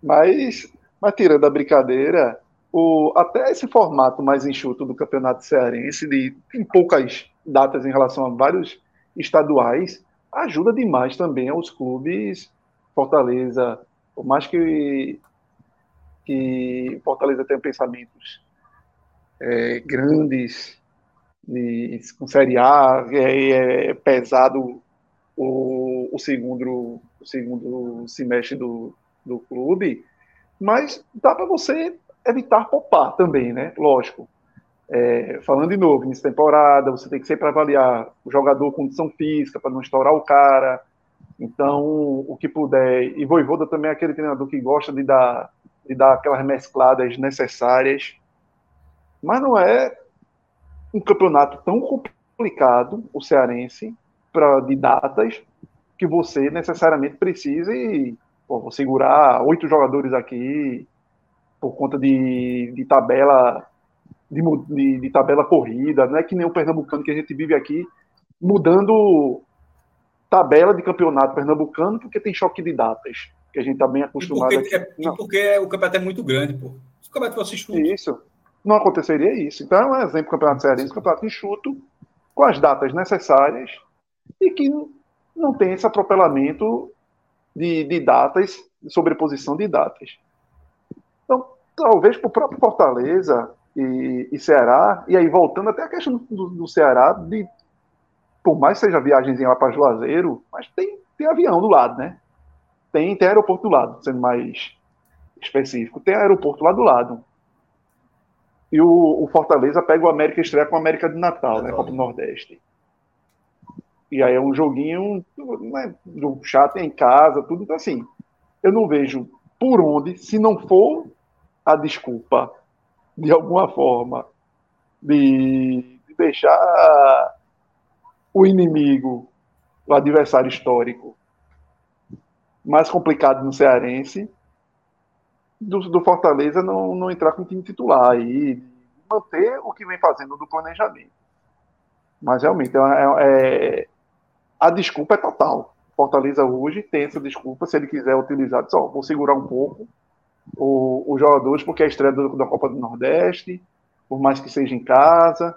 Mas, mas tirando a brincadeira, o, até esse formato mais enxuto do Campeonato Cearense, de tem poucas datas em relação a vários estaduais, ajuda demais também aos clubes Fortaleza, por mais que, que Fortaleza tenha pensamentos é, grandes, de, com Série A, é, é pesado o, o, segundo, o segundo semestre do, do clube, mas dá para você evitar poupar também, né? Lógico. É, falando de novo, nessa temporada, você tem que sempre avaliar o jogador condição física para não estourar o cara, então, o que puder. E Voivoda também é aquele treinador que gosta de dar, de dar aquelas mescladas necessárias. Mas não é um campeonato tão complicado, o cearense, pra, de datas, que você necessariamente precise pô, vou segurar oito jogadores aqui por conta de, de tabela de, de, de, tabela corrida, não é que nem o Pernambucano que a gente vive aqui, mudando tabela de campeonato pernambucano, porque tem choque de datas, que a gente está bem acostumado. E porque, é, e porque o campeonato é muito grande, pô. Se o campeonato fosse enxuto. Isso. Não aconteceria isso. Então é um exemplo do campeonato cearense, campeonato enxuto, com as datas necessárias e que não tem esse atropelamento de, de datas, sobreposição de datas. Então, talvez para o próprio Fortaleza e, e, Ceará, e aí voltando até a questão do, do Ceará, de, por mais que seja viagens lá para Juazeiro, mas tem, tem avião do lado, né? Tem, tem aeroporto do lado, sendo mais específico. Tem aeroporto lá do lado. E o, o Fortaleza pega o América estreia com o América de Natal, é né? Copa do Nordeste. E aí é um joguinho, não é jogo chato, é em casa, tudo. Então, assim, eu não vejo por onde, se não for a desculpa, de alguma forma, de, de deixar o inimigo, o adversário histórico, mais complicado no Cearense, do, do Fortaleza não, não entrar com o time titular e manter o que vem fazendo do planejamento. Mas realmente é, é, a desculpa é total. Fortaleza hoje tem essa desculpa, se ele quiser utilizar, só vou segurar um pouco os jogadores, porque é a estreia do, da Copa do Nordeste, por mais que seja em casa,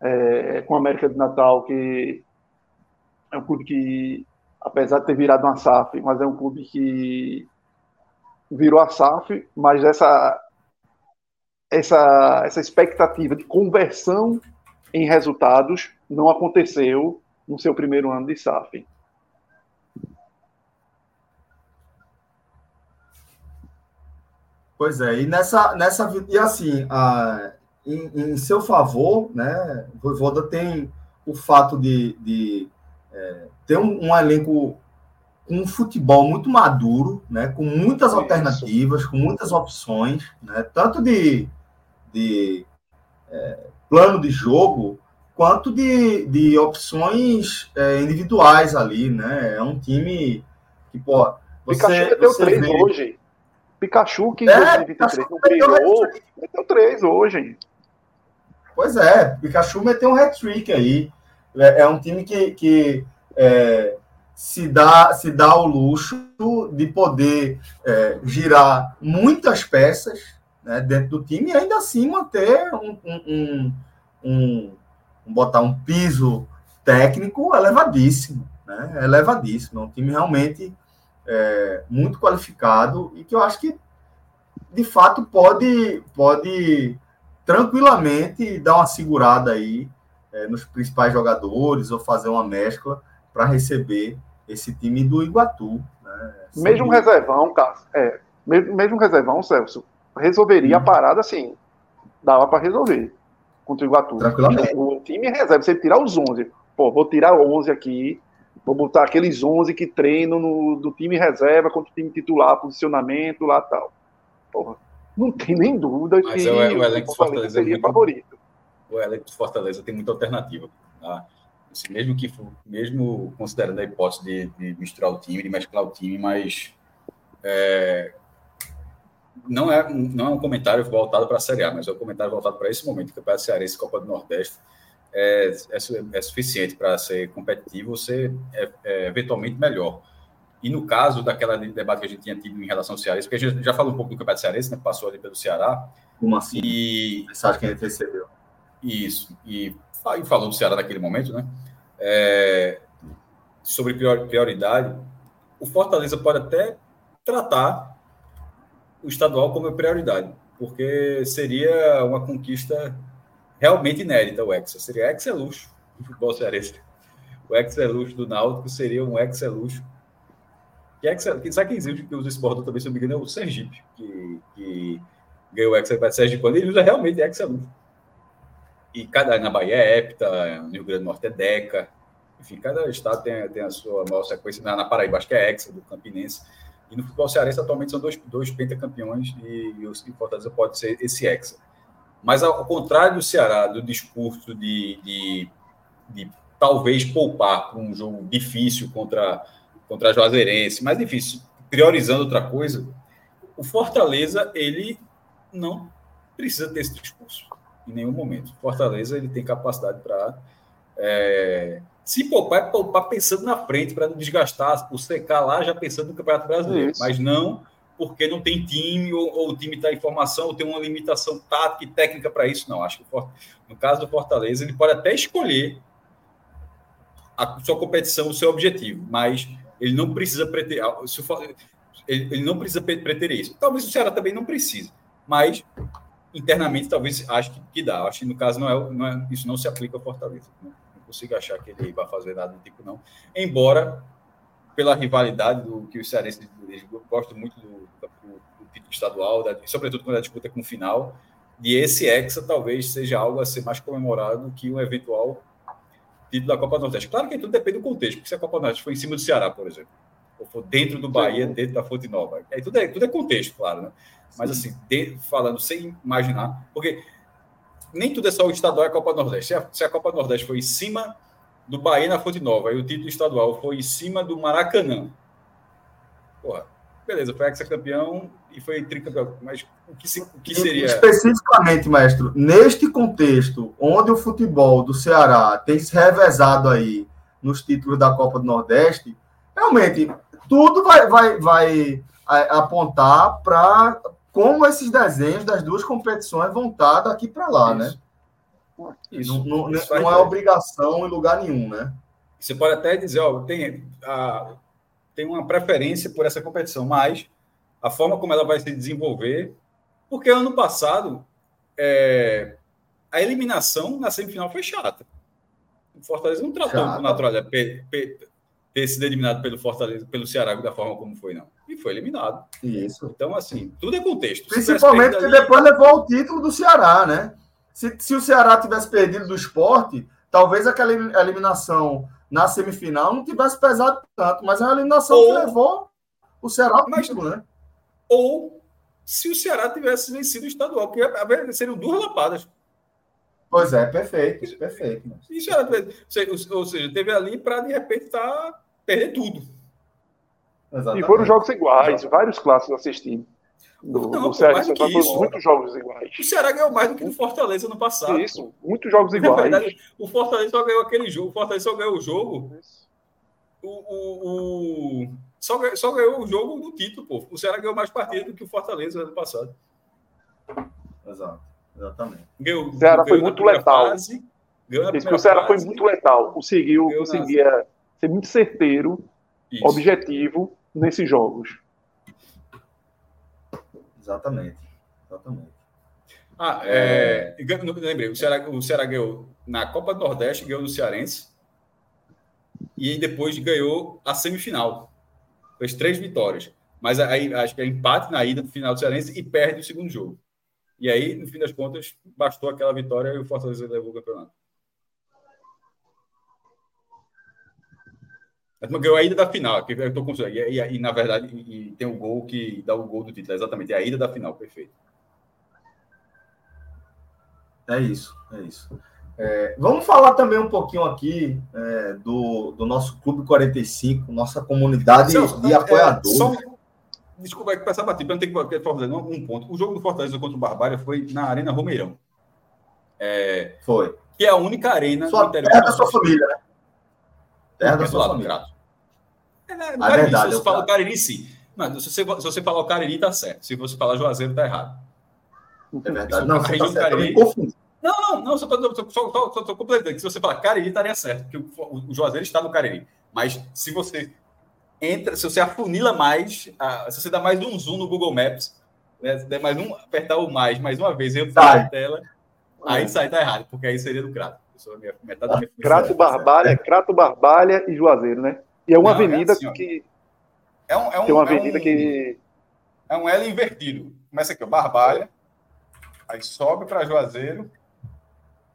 é, com a América de Natal, que é um clube que, apesar de ter virado uma SAF, mas é um clube que virou a SAF, mas essa, essa, essa expectativa de conversão em resultados não aconteceu no seu primeiro ano de SAF. Pois é, e nessa, nessa e assim, a, em, em seu favor, né, Voivoda tem o fato de, de é, ter um, um elenco um futebol muito maduro, né, com muitas Isso. alternativas, com muitas opções, né, tanto de, de é, plano de jogo quanto de, de opções é, individuais ali, né? É um time que, pô, você, Pikachu meteu você três vê... hoje. Pikachu que em é, 2023 não brilhou, meteu três hoje. Pois é, Pikachu meteu um hat-trick aí. É, é, um time que, que é, se dá, se dá o luxo de poder é, girar muitas peças né, dentro do time e ainda assim manter um, um, um, um botar um piso técnico elevadíssimo, né, elevadíssimo. É um time realmente é, muito qualificado e que eu acho que de fato pode, pode tranquilamente dar uma segurada aí é, nos principais jogadores ou fazer uma mescla para receber esse time do Iguatu. Né? Mesmo um reservão, Cássio, é, mesmo, mesmo reservão, Celso, resolveria hum. a parada assim. Dava para resolver contra o Iguatu. Tranquilamente. O time reserva, você tirar os 11. Pô, vou tirar 11 aqui, vou botar aqueles 11 que treinam no, do time reserva contra o time titular, posicionamento lá tal. Porra, não tem nem dúvida Mas que é o, o elenco Fortaleza seria muito, favorito. O elenco Fortaleza tem muita alternativa. Tá? Assim, mesmo que mesmo considerando a hipótese de, de, misturar o time, de mesclar o time, mas é, não é não é um comentário voltado para a Série A, mas é um comentário voltado para esse momento, que o Campeonato Cearense Copa do Nordeste é, é, é suficiente para ser competitivo, ser é, é, eventualmente melhor. E no caso daquela debate que a gente tinha tido em relação ao Cearense, porque a gente já falou um pouco do Campeonato Cearense, né, passou ali pelo Ceará. Como assim? E... Mensagem que a gente recebeu. Isso. E e falou do Ceará naquele momento, né? É, sobre prioridade, o Fortaleza pode até tratar o estadual como prioridade, porque seria uma conquista realmente inédita o Hexa. Seria Hexa luxo do futebol cearense. O Hexa luxo do Náutico seria um Hexa luxo. Que sabe quem existe que usa esse bordão também, se não me engano, é o Sergipe, que, que ganhou o Hexa para Sergipe. Ele usa realmente Hexa luxo e cada na Bahia é Hepta, no Rio Grande do Norte é Deca, enfim, cada estado tem, tem a sua maior sequência. Na, na Paraíba, acho que é Hexa, do Campinense. E no futebol cearense, atualmente, são dois, dois pentacampeões e, e o Fortaleza pode ser esse Hexa. Mas, ao, contrário do Ceará, do discurso de, de, de talvez poupar para um jogo difícil contra, contra a Juazeirense, mais difícil, priorizando outra coisa, o Fortaleza, ele não precisa ter esse discurso em nenhum momento. Fortaleza ele tem capacidade para é, se poupar, é poupar pensando na frente, para não desgastar, o secar lá já pensando no Campeonato Brasileiro, mas não porque não tem time, ou, ou o time está em formação, ou tem uma limitação tática e técnica para isso. Não, acho que no caso do Fortaleza, ele pode até escolher a sua competição, o seu objetivo, mas Ele não precisa preter, ele, ele não precisa preter isso. Talvez o Ceará também não precise, mas internamente talvez acho que, que dá. Acho que no caso não é, não é, isso não se aplica ao Fortaleza. Não, não consigo achar que ele vai fazer nada do tipo não. Embora pela rivalidade do que os cearenses gostam muito do, título estadual, da, sobretudo quando a disputa é com o final, de esse hexa talvez seja algo a ser mais comemorado que um eventual título da Copa do Nordeste. Claro que tudo depende do contexto, porque se a Copa do Nordeste for em cima do Ceará, por exemplo, ou for dentro do Bahia, dentro da Fonte Nova, aí tudo é, tudo é contexto, claro, né? Mas assim, de, falando sem imaginar, porque nem tudo é só o estadual e a Copa Nordeste. Se a, se a Copa Nordeste foi em cima do Bahia na Fonte Nova e o título estadual foi em cima do Maracanã, porra, beleza, foi ex-campeão e foi tricampeão, mas o que, se, o que seria... Especificamente, mestre, neste contexto, onde o futebol do Ceará tem se revezado aí nos títulos da Copa do Nordeste, realmente, tudo vai, vai, vai apontar para como esses desenhos das duas competições vão estar daqui para lá, né? Isso. né? Isso, não, não, isso não é obrigação em lugar nenhum, né? Você pode até dizer, ó, tem, a, tem uma preferência por essa competição, mas a forma como ela vai se desenvolver, porque ano passado é, a eliminação na semifinal foi chata. O Fortaleza não tratou com naturalidade ter sido eliminado pelo Fortaleza, pelo Ceará da forma como foi, não. E foi eliminado. Isso. Então, assim, tudo é contexto. Principalmente porque ali... depois levou o título do Ceará, né? Se, se o Ceará tivesse perdido do esporte, talvez aquela eliminação na semifinal não tivesse pesado tanto, mas é a eliminação Ou... que levou o Ceará ao título, né? Ou se o Ceará tivesse vencido o estadual, porque seriam duas lapadas. Pois é, perfeito, perfeito. Isso era, ou seja, teve ali para de repente tá, perder tudo. Exatamente. E foram jogos iguais, Exatamente. vários clássicos assistindo. Não, do Ceará foram muitos jogos iguais. O Ceará ganhou mais do que o Fortaleza no passado. Isso, muitos jogos iguais. Na verdade, o Fortaleza só ganhou aquele jogo. O Fortaleza só ganhou o jogo. O, o, o, só, só ganhou o jogo do título, pô. O Ceará ganhou mais partidas do que o Fortaleza ano passado. Exato. Exatamente. Ganhou, o Ceará foi muito letal. Fase, o Ceará fase, foi muito letal. Conseguiu, conseguia ser muito certeiro, Isso. objetivo nesses jogos. Exatamente. Exatamente. Ah, é, é... lembrei, o Ceará, o Ceará ganhou na Copa do Nordeste, ganhou no Cearense, e depois ganhou a semifinal. Fez três vitórias. Mas aí acho que é empate na ida do final do Cearense e perde o segundo jogo. E aí, no fim das contas, bastou aquela vitória e o Fortaleza levou o campeonato. Ganhou a ida da final, que eu tô com e, e, e, na verdade, e, tem o um gol que dá o gol do título, exatamente, é a ida da final, perfeito. É isso, é isso. É, vamos falar também um pouquinho aqui é, do, do nosso Clube 45, nossa comunidade Celso, de é, apoiadores. Só, Desculpa, é que passar batido, não tem que fazer um ponto. O jogo do Fortaleza contra o Barbária foi na Arena Romeirão. É, foi. Que é a única arena sua, do interior. Terra da sua família, né? Terra da sua família. É, né, é, verdade, se você fala o Cariri, sim. Não, se, você, se você falar o Cariri, tá certo. Se você falar Juazeiro, tá errado. É verdade. Não, tá Cariri... Não, não, não, só estou completando. Se você falar Cariri, estaria certo, porque o, o Juazeiro está no Cariri. Mas se você entra, se você afunila mais, se você dá mais um zoom no Google Maps, né, se der mais um, apertar o mais, mais uma vez, eu a tela, aí sai tá errado, porque aí seria do Crato. Minha, metade da minha Crato, Barbalha, Crato, Barbalha e Juazeiro, né? E é uma Não, é avenida é assim, que. É, um, é, um, uma avenida é um, que. É um L invertido. Começa aqui, ó, Barbalha, aí sobe para Juazeiro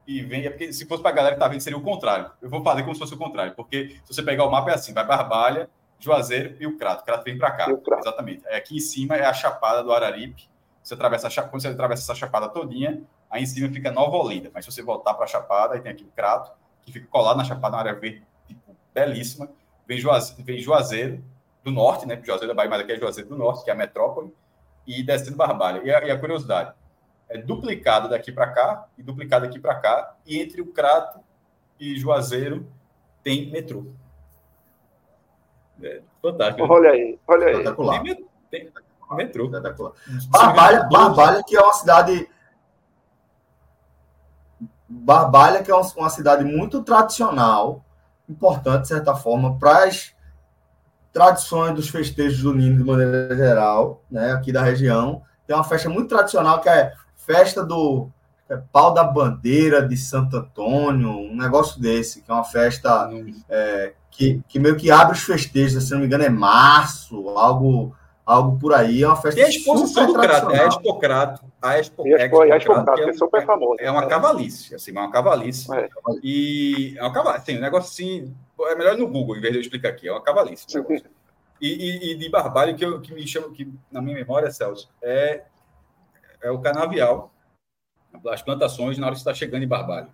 e vem. É porque se fosse para a galera que tá vendo, seria o contrário. Eu vou fazer como se fosse o contrário, porque se você pegar o mapa é assim: vai Barbalha, Juazeiro e o Crato. O Crato vem para cá. Exatamente. É, aqui em cima é a Chapada do Araripe. Você atravessa a, quando você atravessa essa Chapada todinha, aí em cima fica Nova Olinda. Mas se você voltar para a Chapada, aí tem aqui o Crato, que fica colado na Chapada, uma área verde tipo, belíssima. Vem Juazeiro, vem Juazeiro do norte, né? Juazeiro da Bahia, mas aqui é Juazeiro do norte, que é a metrópole, e descendo Barbalha. E a, e a curiosidade, é duplicado daqui para cá e duplicado aqui para cá, e entre o Crato e Juazeiro tem metrô. É, fantástico. Olha aí, olha aí. Espetacular. Tem, tem metrô. Espetacular. Barbalha, Barbalha, que é uma cidade. Barbalha, que é uma cidade muito tradicional, importante, de certa forma, para as tradições dos festejos do Nino de maneira geral, né, aqui da região. Tem uma festa muito tradicional que é festa do é, pau da bandeira de Santo Antônio, um negócio desse, que é uma festa é, que, que meio que abre os festejos, se não me engano é março, algo algo por aí, é uma festa E a exposição do Crato, é a Expocrato, a a Expocrato, é, é super famosa. É uma cavalice, assim, é uma cavalice. É. E é uma cavalice, assim, um negócio assim, é melhor no Google, em vez de eu explicar aqui, é uma cavalice. E, e, e, de barbalho, que, eu, que me chama, que na minha memória, Celso, é, é o canavial, as plantações na hora que está chegando em barbalho.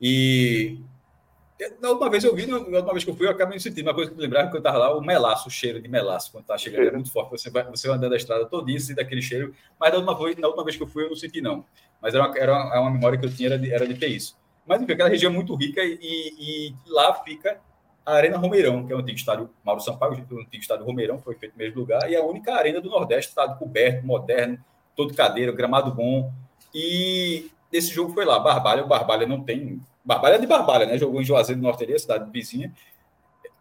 E na última vez eu vi, na última vez que eu fui, eu acabei me sentindo uma coisa que me lembrava que eu estava lá, o melaço, o cheiro de melaço, quando está chegando, é muito forte. Você vai, você vai andando a estrada todinha, e daquele cheiro, mas na última, vez, na última vez que eu fui, eu não senti, não. Mas era uma, era uma, uma memória que eu tinha, era de, era de ter isso. Mas, enfim, aquela região é muito rica e, e, lá fica a Arena Romeirão, que é o antigo estádio Mauro Sampaio, o antigo estádio Romeirão, foi feito no mesmo lugar, e é a única arena do Nordeste, estádio coberto, moderno, todo cadeira, gramado bom. E esse jogo foi lá, Barbalha, o Barbalha não tem Barbalha de Barbalha, né? Jogou em Juazeiro do Norte, cidade vizinha.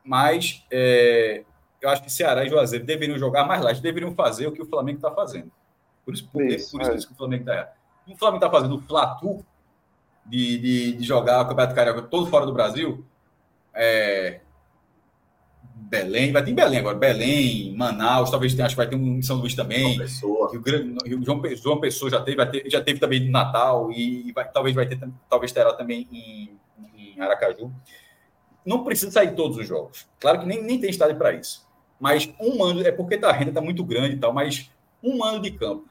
Mas é, eu acho que Ceará e Juazeiro deveriam jogar mais lá, deveriam fazer o que o Flamengo está fazendo. Por isso, por, isso, por isso, é. que o Flamengo está errado. O Flamengo está fazendo o Flatu de, de, de, jogar o Campeonato Carioca todo fora do Brasil. É, Belém, vai ter em Belém agora, Belém, Manaus, talvez tenha, acho que vai ter um em São Luís também. Rio Grande, Rio, João, João Pessoa já teve, ter, já teve também no Natal e vai, talvez vai ter, talvez terá também em, em, Aracaju. Não precisa sair todos os jogos. Claro que nem, nem tem estádio para isso. Mas um ano, é porque tá, a renda está muito grande e tal, mas um ano de campo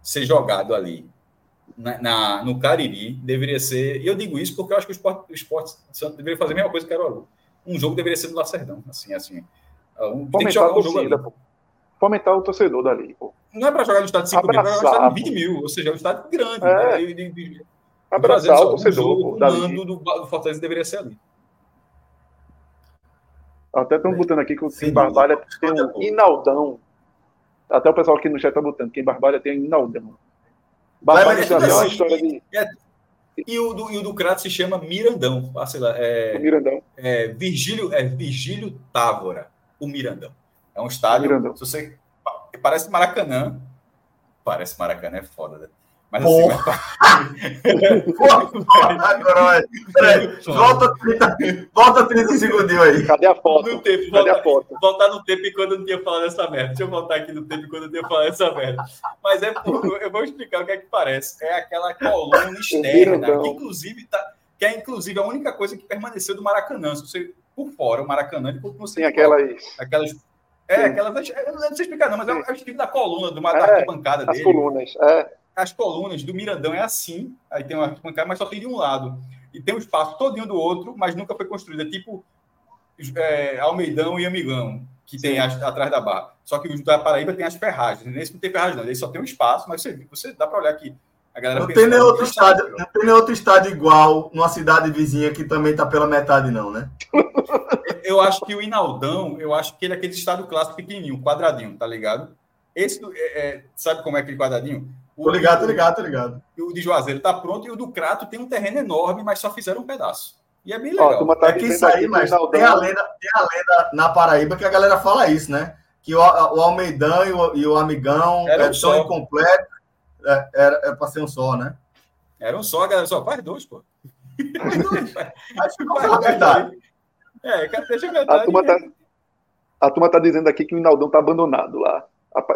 ser jogado ali na, na, no Cariri deveria ser. E eu digo isso porque eu acho que o esporte, o esporte Santo deveria fazer a mesma coisa que o um jogo deveria ser no Lacerdão, assim, assim. Ah, um, tem que jogar um jogo ali. Fomentar o torcedor dali, pô. Não é para jogar no estádio de 5 mil, é para jogar no estádio de 20 mil, ou seja, é um estádio grande. É. Né? De, de, Abraçar o torcedor. Um jogo, mando do, do Fortaleza deveria ser ali. Até estão é. botando aqui que o Sim, Barbalha tem um Inaldão. Até o pessoal aqui no chat está botando que em Barbalha tem um Inaldão. Barbalha uma história de. É, e o do, e o do Crato se chama Mirandão. Ah, sei lá, é, Mirandão. É, Virgílio, é Virgílio Távora, o Mirandão. É um estádio. Mirandão. Se você, parece Maracanã. Parece Maracanã, é foda, né? Mas assim, Agora, volta 30, volta 30 segundos aí. Cadê a foto? No tempo, Cadê volta, a foto? Voltar no tempo e quando eu não tinha falado essa merda. Deixa eu voltar aqui no tempo e quando eu tinha falado essa merda. Mas é eu vou explicar o que é que parece. É aquela coluna externa, que inclusive tá, que é inclusive a única coisa que permaneceu do Maracanã. Se você por fora, o Maracanã, ele continua Tem aquelas. aquelas é, aquelas. Eu não sei explicar, não, mas é o, é o estilo da coluna, do, da é, bancada dele. As colunas, é as colunas do Mirandão é assim, aí tem uma arquibancada, mas só tem de um lado. E tem um espaço todinho do outro, mas nunca foi construído. É tipo é, Almeidão e Amigão, que tem as, atrás da barra. Só que o da Paraíba tem as ferragens. Nesse não tem ferragem, não. Ele só tem um espaço, mas você, você dá para olhar aqui. A galera não, tem nem outro estádio, não tem nem outro estádio igual numa cidade vizinha que também está pela metade, não, né? eu acho que o Inaldão, eu acho que ele é aquele estádio clássico pequenininho, quadradinho, tá ligado? Esse, é, é, sabe como é aquele quadradinho? O, tô ligado, tô ligado, tô ligado. O de Juazeiro está pronto e o do Crato tem um terreno enorme, mas só fizeram um pedaço. E é bem legal. Ó, tá é que isso aí, mas tem a, lenda, tem a lenda na Paraíba que a galera fala isso, né? Que o, o Almeidão e o, e o Amigão era um é, só incompleto. É, era, é para ser um só, né? Era um só, a galera só faz dois, pô. Faz dois. Acho que faz a verdade. É, deixa a verdade. A turma, tá, a turma tá dizendo aqui que o Inaldão tá abandonado lá.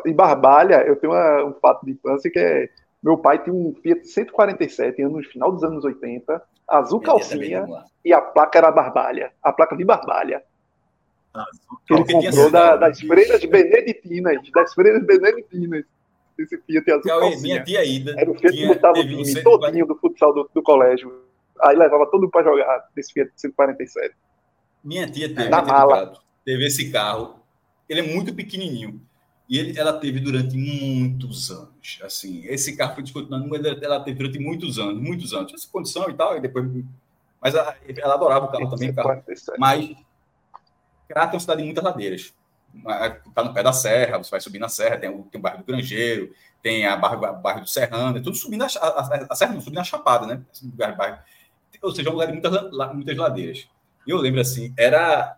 Em Barbalha, eu tenho uma, um fato de infância que é. Meu pai tinha um Fiat 147 anos, no final dos anos 80, azul calcinha, e a placa era Barbalha, a placa de Barbalha. que ele comprou da, das freiras beneditinas, das freiras beneditinas. Esse Fiat azul Cauê, calcinha. Minha tia Ida. Era o Fiat que botava o time todinho do futsal do, do, colégio. Aí levava todo mundo para jogar desse Fiat 147. Minha tia teve, Na mala. teve esse carro. Ele é muito pequenininho. E ele, ela teve durante muitos anos. Assim, esse carro foi descontinuado, mas ela teve durante muitos anos, muitos anos. Essa condição e tal, e depois. Mas ela, ela adorava o carro também. O carro. Mas Crato é uma cidade de muitas ladeiras. Está no pé da serra, você vai subir na serra, tem o, tem o bairro do Grangeiro, tem a bairro, bairro do Serrano, é tudo subindo a, a, a serra, não, subindo a Chapada, né? Lugar, bairro. Ou seja, é um lugar de muitas, muitas ladeiras. E eu lembro assim, era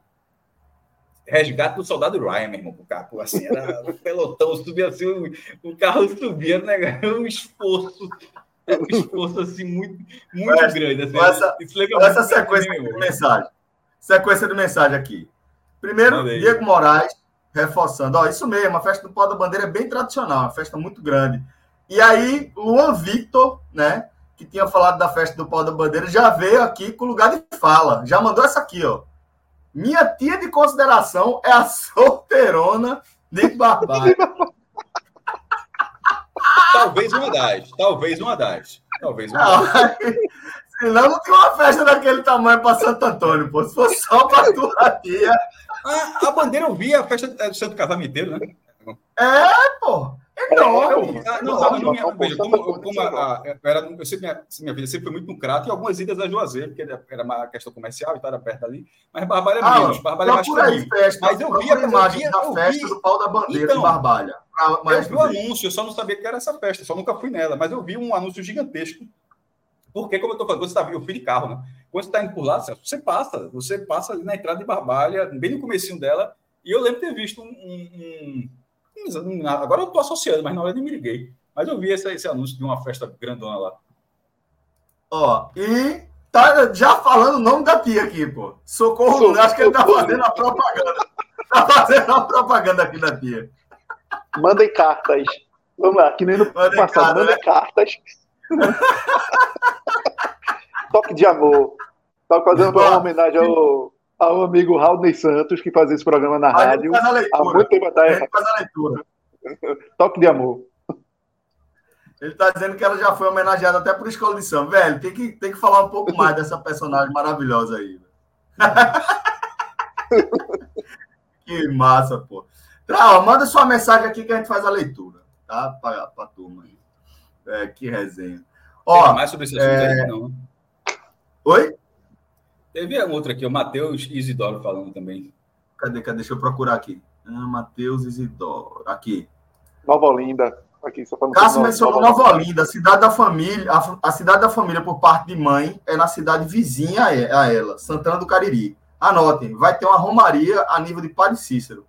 resgate do soldado Ryan, meu irmão, pro carro. Assim, era o pelotão, subia assim, o, o carro subia, né? Um esforço, um esforço assim, muito, muito Mas, grande. Assim, essa, isso lembra essa muito sequência mim, de meu. mensagem. Sequência de mensagem aqui. Primeiro. Diego Moraes, reforçando. Ó, isso mesmo, a festa do Pau da Bandeira é bem tradicional, uma festa muito grande. E aí, Luan Victor, né, que tinha falado da festa do Pau da Bandeira, já veio aqui com lugar de fala. Já mandou essa aqui, ó. Minha tia de consideração é a solteirona de Barbalho. Talvez uma das, talvez uma das. Talvez uma das. Não, Senão não tinha uma festa daquele tamanho para Santo Antônio, pô. Se fosse só para tua tia. A, a bandeira eu vi, a festa é do Santo Casamento, né? É, pô. É enorme. Ah, não, Não, não, veja, como, como a, a- eu, era, eu sempre, minha, minha vida sempre foi muito no Crato e algumas idas a Juazeiro, porque era, era uma questão comercial e tal, era perto ali. Mas Barbalha é Ah, menos, Barbalha é mais aí, festa. Mas eu vi, eu imagem da festa do pau da bandeira Então, de Barbalha. Eu vi o anúncio, eu só não sabia que era essa festa, só nunca fui nela, mas eu vi um anúncio gigantesco. Porque, como eu estou falando, você tá, eu fui de carro, né? Quando você está indo por lá, você passa, você passa ali na entrada de Barbalha, bem no comecinho dela, e eu lembro de ter visto um- um- agora eu estou associando, mas na hora eu nem me liguei. Mas eu vi esse, esse anúncio de uma festa grandona lá. Ó, e tá já falando o nome da tia aqui, pô. Socorro, Socorro. acho que ele tá fazendo a propaganda. Tá fazendo a propaganda aqui da tia. Mandem cartas. Vamos lá, que nem no Mandem passado, cartas, mandem cartas. Toque de amor. Tava fazendo uma homenagem ao, ao amigo Raulney Santos, que fazia esse programa na A gente rádio faz a há leitura. muito tempo A atrás. gente faz a leitura. Toque de amor. Ele tá dizendo que ela já foi homenageada até por escola de samba. Velho, tem que, tem que falar um pouco mais dessa personagem maravilhosa aí. que massa, pô. Tá, ó, manda sua mensagem aqui que a gente faz a leitura, tá? Pra, pra turma aí. É, que resenha. Ó, Ó, mais sobre esse assunto é- aí, não. oi? Teve um outro aqui, o Matheus Isidoro falando também. Cadê, cadê? Deixa eu procurar aqui. Ah, Matheus Isidoro. Aqui. Nova Olinda. Aqui, só Cássio mencionou Nova Nova Olinda, a cidade da família, a, a cidade da família por parte de mãe é na cidade vizinha a a ela, Santana do Cariri. Anotem, vai ter uma romaria a nível de Padre Cícero.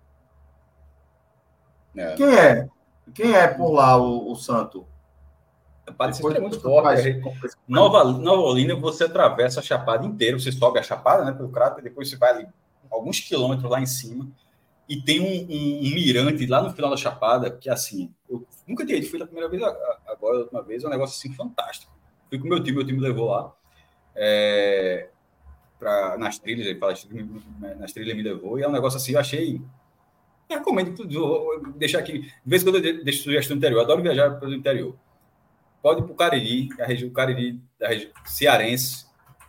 É. Quem é? Quem é por lá o, o santo? Cícero é muito forte. faz- é- Nova, Nova Olinda, você atravessa a Chapada inteira, você sobe a Chapada, né, pelo cráter, depois você vai ali alguns quilômetros lá em cima e tem um, um- um mirante lá no final da Chapada que, assim, eu nunca tinha ido, fui da primeira vez, a- a- agora, a última vez, é um negócio, assim, fantástico. Fui com meu time, meu time me levou lá, é, pra, nas trilhas, ele fala, nas trilhas me levou, e é um negócio assim, eu achei... Eu recomendo tudo, vou deixar aqui, de vez em quando eu de- deixo sugestão do interior, eu adoro viajar pelo interior pode ir para o Cariri, a região Cariri da região cearense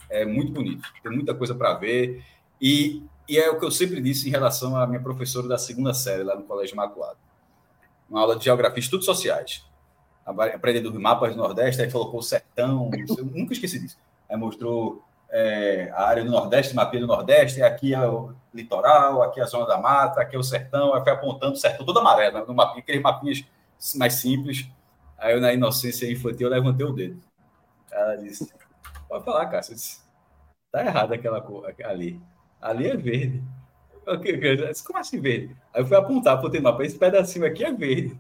é muito bonito, tem muita coisa para ver. E, e é o que eu sempre disse em relação à minha professora da segunda série lá no Colégio Imaculado, uma aula de geografia, estudos sociais, aprendendo os mapas do Nordeste, aí colocou o sertão, eu nunca esqueci disso, aí mostrou é, a área do Nordeste, mapinha do Nordeste, aqui é o litoral, aqui é a zona da mata, aqui é o sertão, aí foi apontando o sertão todo amarelo, né, no mapinha, aqueles mapinhas mais simples, Aí eu, na inocência infantil, eu levantei o dedo. Ela disse: Pode falar, Cássio. Eu disse, tá errado aquela cor ali. Ali é verde. Eu, disse, Como assim verde? Aí eu fui apontar, no mapa. Esse pedacinho aqui é verde.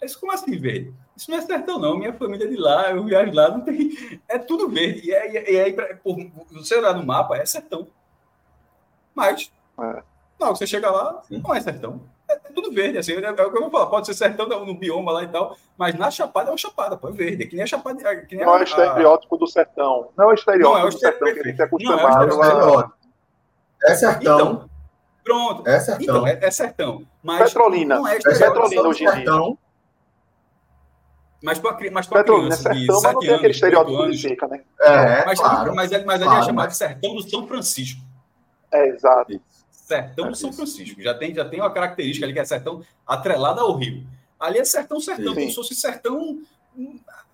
Eu disse, Como assim verde? Isso não é sertão, não. Minha família é de lá, eu viajo lá, não tem. É tudo verde. E aí, e aí pra, por, você olhar no mapa, é sertão. Mas, É. não, você chega lá, não é sertão. É tudo verde, assim, é, é o que eu vou falar. Pode ser sertão no, no bioma lá e tal, mas na Chapada é uma chapada, pô, é verde. É que nem a chapada. é Que nem Não a, é o estereótipo do sertão. Não é o estereótipo Não, é o do sertão que a gente é estereótipo. Não, é acostumado a. Estereótipo. É sertão. Então, pronto. é sertão. Então, é, é sertão. Mas Petrolina. não é É estereótipo. Petrolina hoje em dia. sertão. Mas para mas pra Petrolina é criança de sertão, mas não 7 tem aquele anos, 8 estereótipo de anos, seca, né? É, mas, claro. mas, mas ali claro, é chamado mas- de sertão do São Francisco. É, exato. Sertão do São Francisco. Já tem, já tem uma característica ali que é sertão atrelada ao rio. Ali é sertão, sertão. Sim. Como se fosse sertão.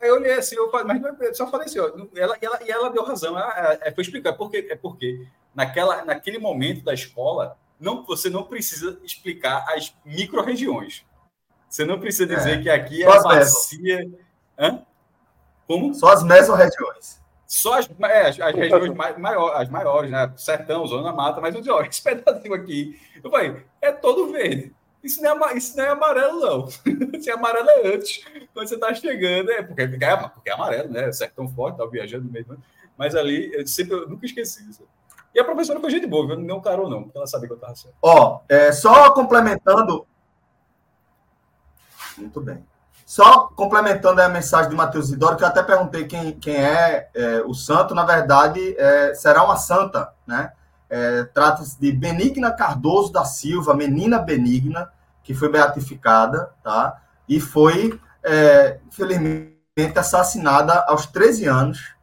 Aí eu olhei assim, eu falei, mas é- só falei assim, ó, ela, e, ela, e ela deu razão. Ela, ela, ela foi explicar. Por quê? É porque naquela, naquele momento da escola, não, você não precisa explicar as micro-regiões. Você não precisa dizer É. que aqui é Só a bacia. Hã? Como? Só as mesorregiões. Só as, é, as, as regiões mais, maiores, as maiores, né? Sertão, Zona Mata, mas eu disse, ó, esse pedacinho aqui, eu falei, é todo verde. Isso não é, isso não é amarelo, não. Se é amarelo é antes, quando você está chegando, é porque, é, porque é amarelo, né? Sertão forte, tá viajando do Mas ali, eu sempre eu nunca esqueci isso. E a professora foi gente boa, viu? não carão, não, porque ela sabia que eu estava certo. Ó, é, só complementando. Muito bem. Só complementando a mensagem de Matheus Idoro, que eu até perguntei quem, quem é, é o santo, na verdade, é, será uma santa, né? É, Trata-se de Benigna Cardoso da Silva, menina benigna, que foi beatificada, tá? E foi, é, infelizmente, assassinada aos 13 anos,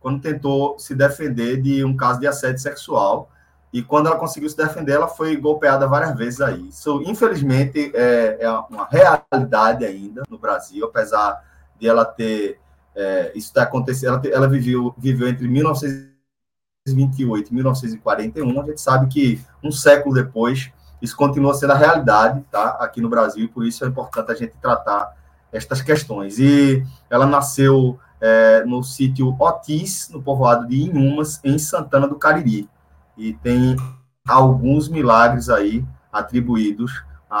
quando tentou se defender de um caso de assédio sexual. E quando ela conseguiu se defender, ela foi golpeada várias vezes aí. Isso, infelizmente, é, é uma realidade ainda no Brasil, apesar de ela ter. É, isso está acontecendo. Ela, ela viveu, viveu entre 1928 e 1941. A gente sabe que um século depois, isso continua sendo a realidade tá, aqui no Brasil, e por isso é importante a gente tratar estas questões. E ela nasceu é, no sítio Otis, no povoado de Inhumas, em Santana do Cariri e tem alguns milagres aí atribuídos a,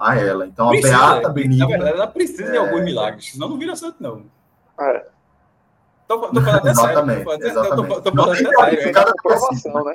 a, a ela. Então, precisa, a Beata Benigna... Na verdade, ela precisa é... de alguns milagres, senão não vira santo, não. É. Tô, tô falando até exatamente, sério. exatamente. Tô, tô, tô falando até sério. Cada comprovação, né?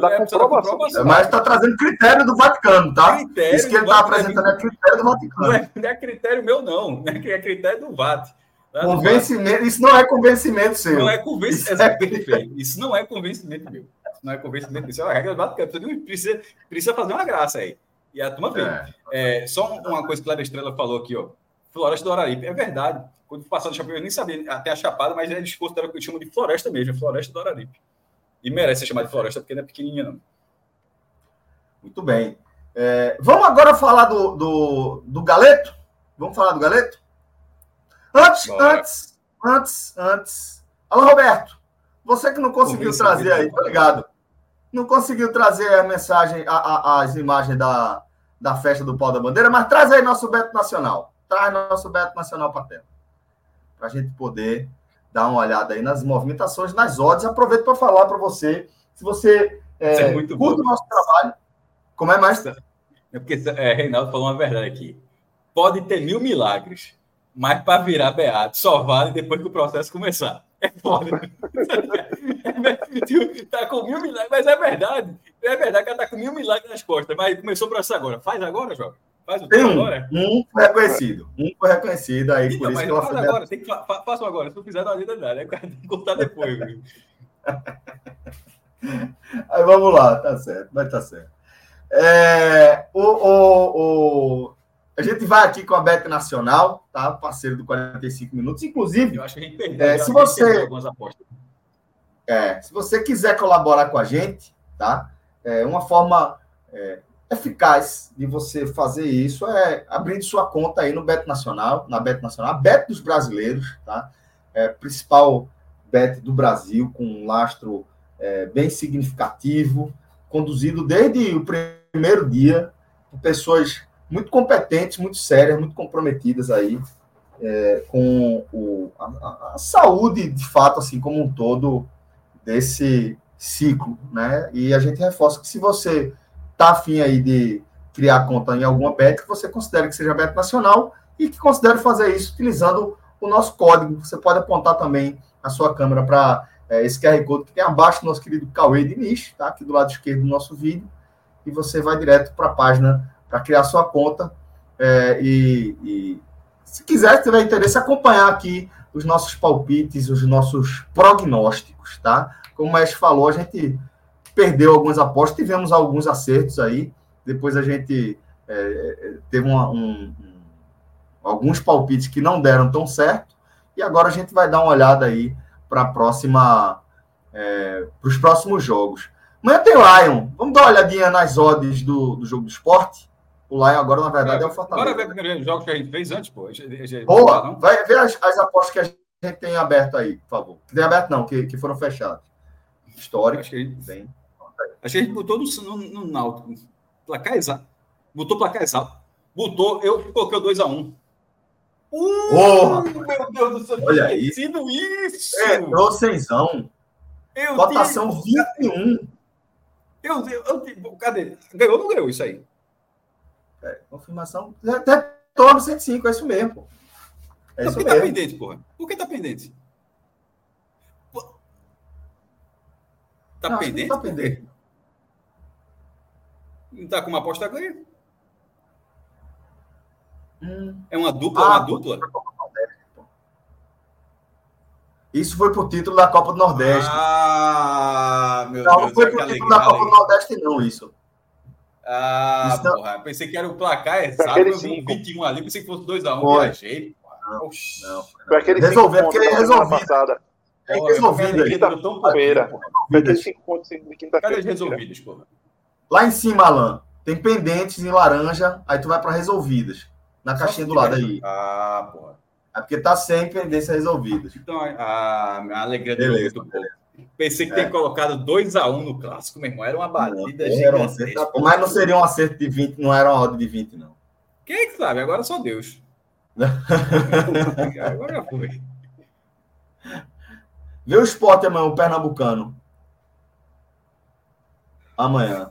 Da é, comprovação. Mas está trazendo critério do Vaticano, tá? Critério Isso que ele está apresentando é critério do Vaticano. Não é, não é critério meu, não. É critério do Vaticano. Convencimento, isso não é convencimento seu. Não é convencimento. Isso, é... isso não é convencimento meu. Não é convencimento Isso é uma regra Vaticano. Precisa, precisa fazer uma graça aí. E a turma vem. É. É, só uma coisa que Cleber Estrela falou aqui, ó. Floresta do Araripe. É verdade. Quando passar do Chapéu, eu nem sabia até a Chapada, mas eles consideram que chamam de floresta mesmo, é Floresta do Araripe. E merece ser chamado de floresta porque não é pequenininha, não. Muito bem. É, vamos agora falar do, do, do Galeto? Vamos falar do Galeto? Antes, Bora. antes, antes, antes. Alô, Roberto. Você que não conseguiu trazer aí, tá ligado? Não conseguiu trazer a mensagem, a, a, as imagens da, da festa do pau da bandeira, mas traz aí nosso Beto Nacional. Traz nosso Beto Nacional para tela. Para a gente poder dar uma olhada aí nas movimentações, nas odds. Aproveito para falar para você, se você é, é curte bom. o nosso trabalho, como é mais? É porque é, Reinaldo falou uma verdade aqui. Pode ter mil milagres, mas para virar beato só vale depois que o processo começar. É foda. tá com mil milagres, mas é verdade. É verdade que ela tá com mil milagres nas costas, mas começou o processo agora. Faz agora, João. Faz o tem um, agora. Um foi reconhecido. Um foi reconhecido aí, então, por isso que ela faz agora, tem que fa faça agora. Se não fizer, não adianta nada. É tem que contar depois. aí vamos lá, tá certo, vai tá certo. É, o, o, o, a gente vai aqui com a Bet Nacional, tá? Parceiro do 45 minutos. Inclusive, eu acho que a gente perdeu. É, se você algumas apostas. É, se você quiser colaborar com a gente, tá? É, uma forma é, eficaz de você fazer isso é abrindo sua conta aí no Bet Nacional, na Bet Nacional, a Bet dos brasileiros, tá? É, principal bet do Brasil com um lastro é, bem significativo, conduzido desde o primeiro dia por pessoas muito competentes, muito sérias, muito comprometidas aí é, com o, a, a, saúde, de fato, assim como um todo, desse ciclo, né? E a gente reforça que se você está afim aí de criar conta em alguma bet, que você considere que seja bet nacional e que considere fazer isso utilizando o nosso código. Você pode apontar também a sua câmera para é, esse QR Code que tem abaixo do nosso querido Cauê Diniz, tá? Aqui do lado esquerdo do nosso vídeo. E você vai direto para a página para criar sua conta. É, e, e, se quiser, se tiver interesse, acompanhar aqui os nossos palpites, os nossos prognósticos, tá? Como o Mestre falou, a gente perdeu algumas apostas, tivemos alguns acertos aí. Depois a gente é, teve uma, um, um, alguns palpites que não deram tão certo. E agora a gente vai dar uma olhada aí para a próxima, é, para os próximos jogos. Amanhã tem Lion. Vamos dar uma olhadinha nas odds do, do jogo do esporte. O Lion agora, na verdade, é, é o Fortaleza. Bora ver os jogos que a gente fez antes, pô. Boa, vai ver as, as, apostas que a gente tem aberto aí, por favor. Que tem aberto não, que, que foram fechadas. Histórico. Acho que, a gente, bem. Acho que a gente botou no, no, no Náutico. Placar exato. Botou placar exato. Botou, eu coloquei o 2x1. Uh, meu Deus do céu, Olha aí. isso! Cenzão. Eu Cotação tive- 21. Eu, eu, eu cadê? Ganhou ou não ganhou isso aí? É, confirmação. Retorno 105, é isso mesmo. pô. É Por isso que tá mesmo. pendente, porra? Por que tá pendente? Tá Não, pendente? não tá Por pendente. Não tá com uma aposta ganha? Hum. É uma dupla, Ah, uma dupla? Isso foi pro título da Copa do Nordeste. Ah, meu não, Deus. não foi pro título da alegria, Copa do Nordeste, não, isso. Ah, não- porra. Pensei que era o placar exato. Aquele Eu vi um cinco. 21 ali, pensei que fosse 2x1. Foi. Viajei. Não. Não, Foi aquele Resolver, porque é resolvido. passada. É resolvido aí. tá Quinta-feira. Aquele Vidas. cinco pontos de Cadê quinta-feira. os resolvidos, porra? Lá em cima, Alan, tem pendentes em laranja, aí tu vai para resolvidas. Na caixinha do lado aí. Ah, porra. É porque tá sem pendência resolvidas. Então, a, a alegria do Beleza, muito pouco. Pensei que É. ter colocado 2x1 no clássico, meu irmão. Era uma batida Era um acerto, mas não seria um acerto de 20, não era uma odd de 20, não. Quem é que sabe? Agora só Deus. Agora foi. Vê o esporte amanhã, o Pernambucano. Amanhã.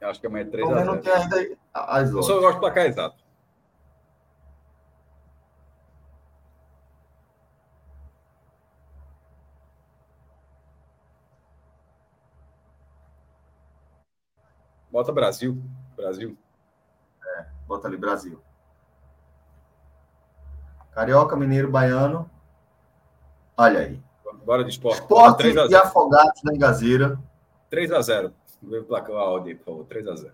Eu acho que amanhã é Pelo menos não 3x0. tem ainda as Eu só gosto de placar exato. Bota Brasil. Brasil. Bota ali, Brasil. Carioca, Mineiro, Baiano. Olha aí. Bora de esporte. Esporte 3x0. e Afogados na Engazeira. 3x0. Vê o placar a ordem, por favor. 3x0.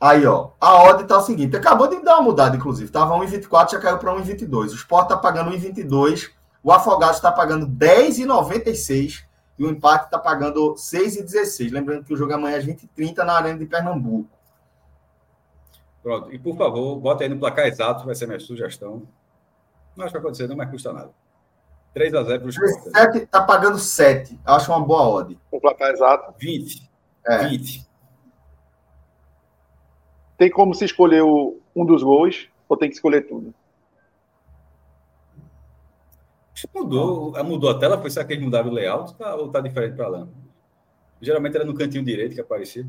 Aí, ó. A odd tá o seguinte. Acabou de dar uma mudada, inclusive. Tava 1,24, já caiu para 1,22. O Sport tá pagando 1,22. O Afogados está pagando 10,96. E o empate está pagando 6,16. Lembrando que o jogo é amanhã às 20h30 na Arena de Pernambuco. Pronto. E por favor, bota aí no placar exato, vai ser minha sugestão. Não acho que vai acontecer, não, mas custa nada. 3x0 para o Sport. 7 tá pagando 7. Acho uma boa odd. O placar exato. 20. É. 20. Tem como se escolher o- um dos gols ou tem que escolher tudo? Acho que Mudou, mudou a tela, foi só que eles mudaram o layout tá, ou tá diferente para lá? Geralmente era no cantinho direito que aparecia.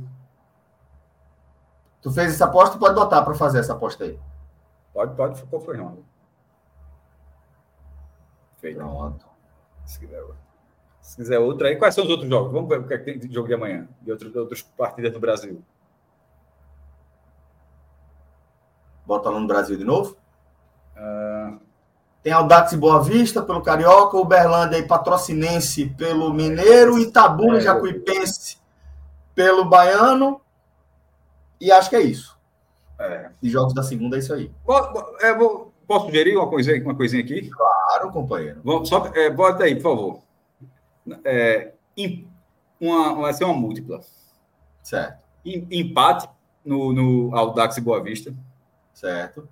Tu fez essa aposta, pode botar para fazer essa aposta aí. Pode, pode, qual foi não? Feito. Pronto. Se quiser, outra. Se quiser outra aí, quais são os outros jogos? Vamos ver o que, é que tem de jogo de amanhã, de outros, de outras partidas do Brasil. Bota lá no Brasil de novo. Ah, Tem Audax e Boa Vista pelo Carioca, Uberlândia e Patrocinense pelo Mineiro, Itabuna e É, Jacuipense pelo Baiano. E acho que é isso. é. De jogos da segunda é isso aí. É, posso sugerir uma coisinha, uma coisinha aqui? Claro, companheiro. Vamos, só, é, bota aí, por favor. É, uma, vai ser uma múltipla. Certo, Em- Empate no, no Audax e Boa Vista. certo.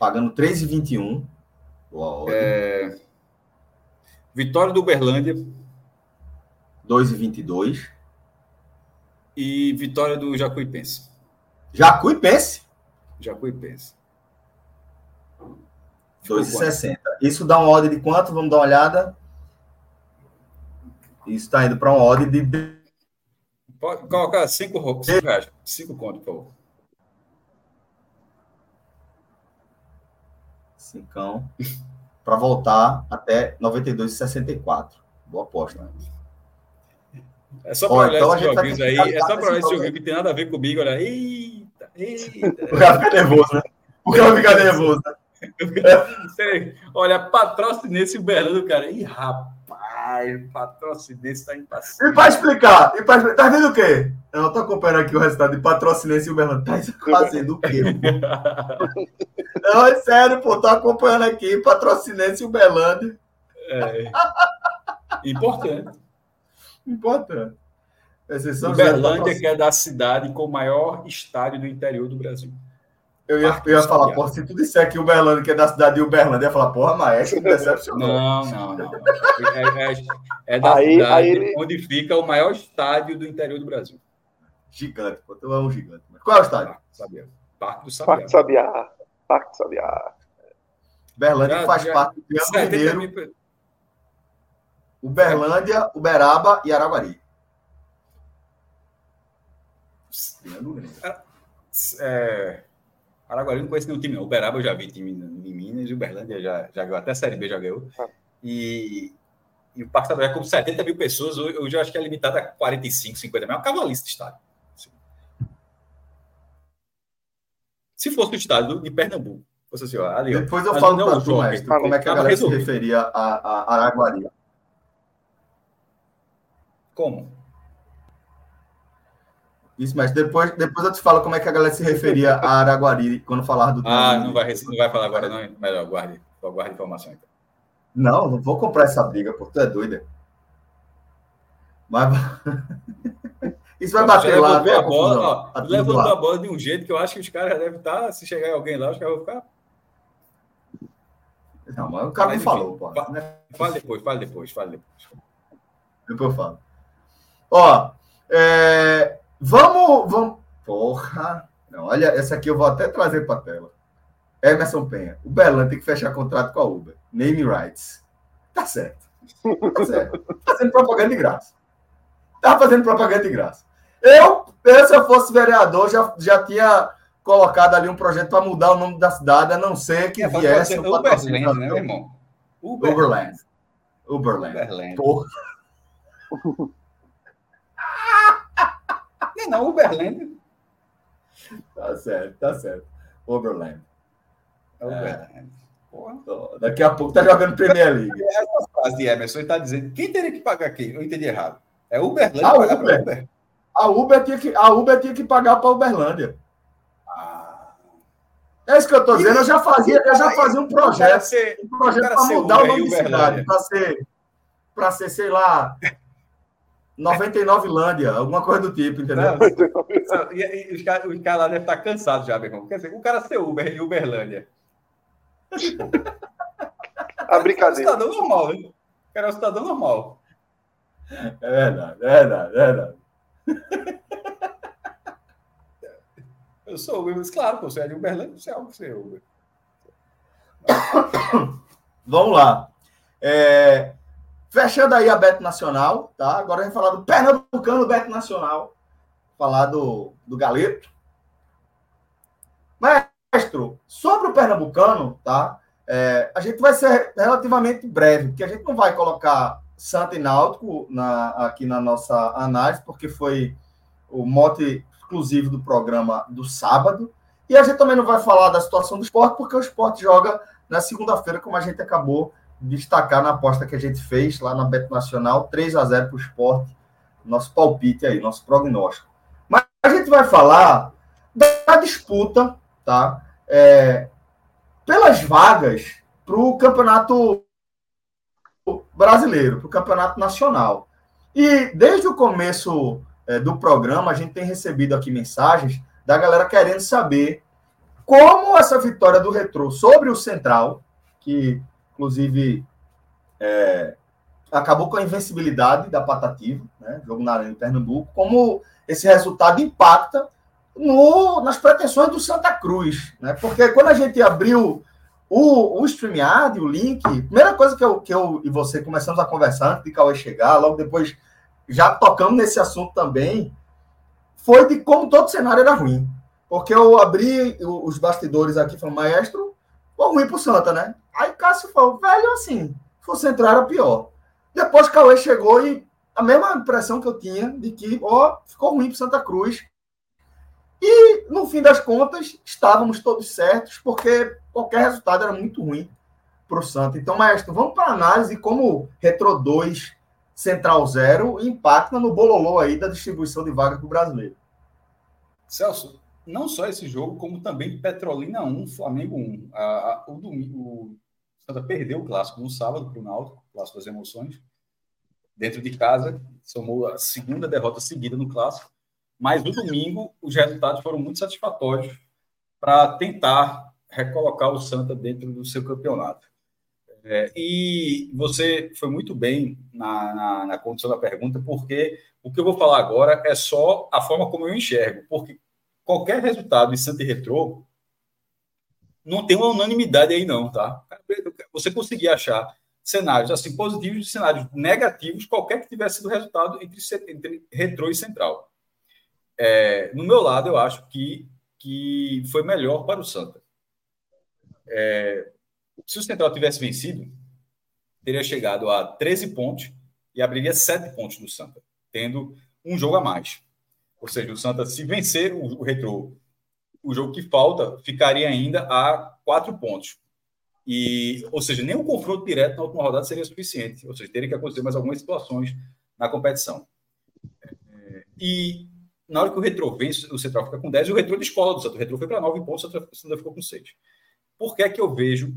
Pagando 3,21. Boa. É, Vitória do Uberlândia 2,22. e vitória do Jacuipense. Jacuipense, Jacuipense. 2,60. Isso dá uma ordem de quanto? Vamos dar uma olhada. Isso está indo para uma ordem de Pode colocar cinco, ro- cinco reais. Cinco conto, por favor. Cincão. Para voltar até 92,64. Boa aposta. É só para olhar então esses joguinhos que aí. É só para olhar esse joguinho que tem nada a ver comigo. Olha, eita, eita. O cara fica nervoso, né? O cara fica nervoso. né? Olha, patrocinense e Uberlândia, cara. Ih, rapaz, patrocinense tá E impaciente. para explicar, e pra explicar, tá vendo o quê? Eu não tô acompanhando aqui o resultado de patrocinense e Uberlândia. Tá fazendo o quê? Não, é sério, pô. Tô acompanhando aqui patrocinense e Uberlândia. É. Importante. Importante. Exceção Uberlândia, que é da cidade com o maior estádio do interior do Brasil. Eu ia, eu ia falar, pô, se tu disser que Uberlândia, que é da cidade de Uberlândia, eu ia falar, porra, maestro, me decepcionou. Não, não, não. É, é- é da Aí- cidade aí ele- onde fica o maior estádio do interior do Brasil. Gigante, pô. Tu é um gigante. Qual é o estádio? Sabiá. Parque do Sabiá. Parque do Sabiá. Parque do Sabiá. Berlândia Já- faz já- parte do Triângulo 70 Mineiro, Uberlândia, Uberaba e Araguari. Mineiro. É... Araguari não conheço nenhum time, não. Uberaba eu já vi time em Minas, e Uberlândia já, já ganhou, até a Série B já ganhou. Ah. E, e o Parque Sabiá, com 70 mil pessoas, hoje eu acho que é limitado a 45, 50 mil. É um cavalista de estádio. Assim. Se fosse o estádio de Pernambuco, fosse assim, ó, ali, ó. Depois eu Mas falo para o tu, mestre, como é que a galera se resolvido. referia a, a Araguari. Como? Isso, mas depois, depois eu te falo como é que a galera se referia a Araguari quando falar do Ah, não vai, não vai falar agora, não. Melhor, guarde, guarde informação então. Não, não vou comprar essa briga, porque tu é doida. Mas. Isso vai bater lá, levantou a bola, ó, Tá levantou a bola de um jeito que eu acho que os caras já devem estar, se chegar alguém lá, os caras vão ficar. Não, mas o cara Mas, não enfim, falou, pô. né? Fala depois, fala depois, fala depois. Depois eu falo. Ó, é, vamos, vamos. Porra! Não, olha, essa aqui eu vou até trazer para tela. Emerson Penha. O Belan tem que fechar contrato com a Uber. Name rights. Tá certo. Tá certo. Tá fazendo propaganda de graça. Tá fazendo propaganda de graça. Eu, eu, se eu fosse vereador, já, já tinha colocado ali um projeto para mudar o nome da cidade, a não ser que viesse um Uberland, né, meu irmão? Uber, Uberland. Uberland. Uberland. Porra. Não, não, Uberland. Tá certo, tá certo. Uberland. É Uberland. Porra. Ó, Daqui a pouco tá jogando Premier League. Essa frase de Emerson está dizendo quem teria que pagar quem? Eu entendi errado. É Uberland Ah, pagar Uber. Uber? A Uber tinha que, a Uber tinha que pagar para Uberlândia. Ah. É isso que eu tô dizendo. Eu já fazia, eu já fazia um projeto, ser- um projeto para mudar o nome de Uberlândia. cidade, para ser, para ser, sei lá, 99 Lândia, alguma coisa do tipo, entendeu? Não, e, e os caras os caras lá devem estar cansados já, meu irmão. Quer dizer, o cara ser Uber e Uberlândia. A É um brincadeira. cidadão normal, né? O cara é um cidadão normal. É verdade, é verdade, é verdade. Eu sou Uber, mas claro, pô, você é de Uberlândia, você é algo que você é Uber. Vamos lá. É, fechando aí a Bet Nacional, tá? Agora a gente vai falar do Pernambucano Bet Nacional. Falar do, do Galeto. Maestro, sobre o Pernambucano, tá? É, a gente vai ser relativamente breve, porque a gente não vai colocar Santa e Náutico na, aqui na nossa análise, porque foi o mote exclusivo do programa do sábado. E a gente também não vai falar da situação do esporte, porque o esporte joga na segunda-feira, como a gente acabou destacar na aposta que a gente fez lá na Bet Nacional, 3 a 0 para o esporte, nosso palpite aí, nosso prognóstico. Mas a gente vai falar da disputa, tá? É, pelas vagas para o campeonato brasileiro, para o campeonato nacional. E desde o começo é, do programa, a gente tem recebido aqui mensagens da galera querendo saber como essa vitória do Retrô sobre o Central, que inclusive é, acabou com a invencibilidade da Patativa, né, jogo na Arena de Pernambuco, como esse resultado impacta no, nas pretensões do Santa Cruz, né? Porque quando a gente abriu o, o StreamYard, o link, primeira coisa que eu, que eu e você começamos a conversar antes de Cauê chegar, logo depois já tocamos nesse assunto também, foi de como todo cenário era ruim. Porque eu abri os bastidores aqui e falei, maestro, ficou ruim pro Santa, né? Aí Cássio falou, velho, assim, se fosse entrar era pior. Depois Cauê chegou e a mesma impressão que eu tinha de que, ó, ficou ruim pro Santa Cruz. E, no fim das contas, estávamos todos certos, porque qualquer resultado era muito ruim pro Santa. Então, maestro, vamos para a análise como Retro 2, Central 0 impacta no bololô aí da distribuição de vagas do brasileiro. Celso, não só esse jogo, como também Petrolina 1, Flamengo 1. A, a, o, domingo, o Santa perdeu o clássico no sábado para o Náutico, clássico das emoções, dentro de casa, somou a segunda derrota seguida no clássico. Mas no domingo, os resultados foram muito satisfatórios para tentar recolocar o Santa dentro do seu campeonato. É, e você foi muito bem na, na, na condição da pergunta, porque o que eu vou falar agora é só a forma como eu enxergo, porque qualquer resultado de Santa e Retrô não tem uma unanimidade aí não, tá? Você conseguir achar cenários assim positivos e cenários negativos, qualquer que tivesse sido resultado entre, entre Retrô e Central. É, no meu lado, eu acho que, que foi melhor para o Santa. É, se o Central tivesse vencido, teria chegado a 13 pontos e abriria 7 pontos do Santa, tendo um jogo a mais. Ou seja, o Santa, se vencer o, o Retrô, o jogo que falta ficaria ainda a 4 pontos. E, ou seja, nem um confronto direto na última rodada seria suficiente. Ou seja, teria que acontecer mais algumas situações na competição. É, e na hora que o Retro vence, o Central fica com 10 e o Retro descola do Santa. O Retro foi para 9 pontos, o Santa ficou com 6. Por que é que eu vejo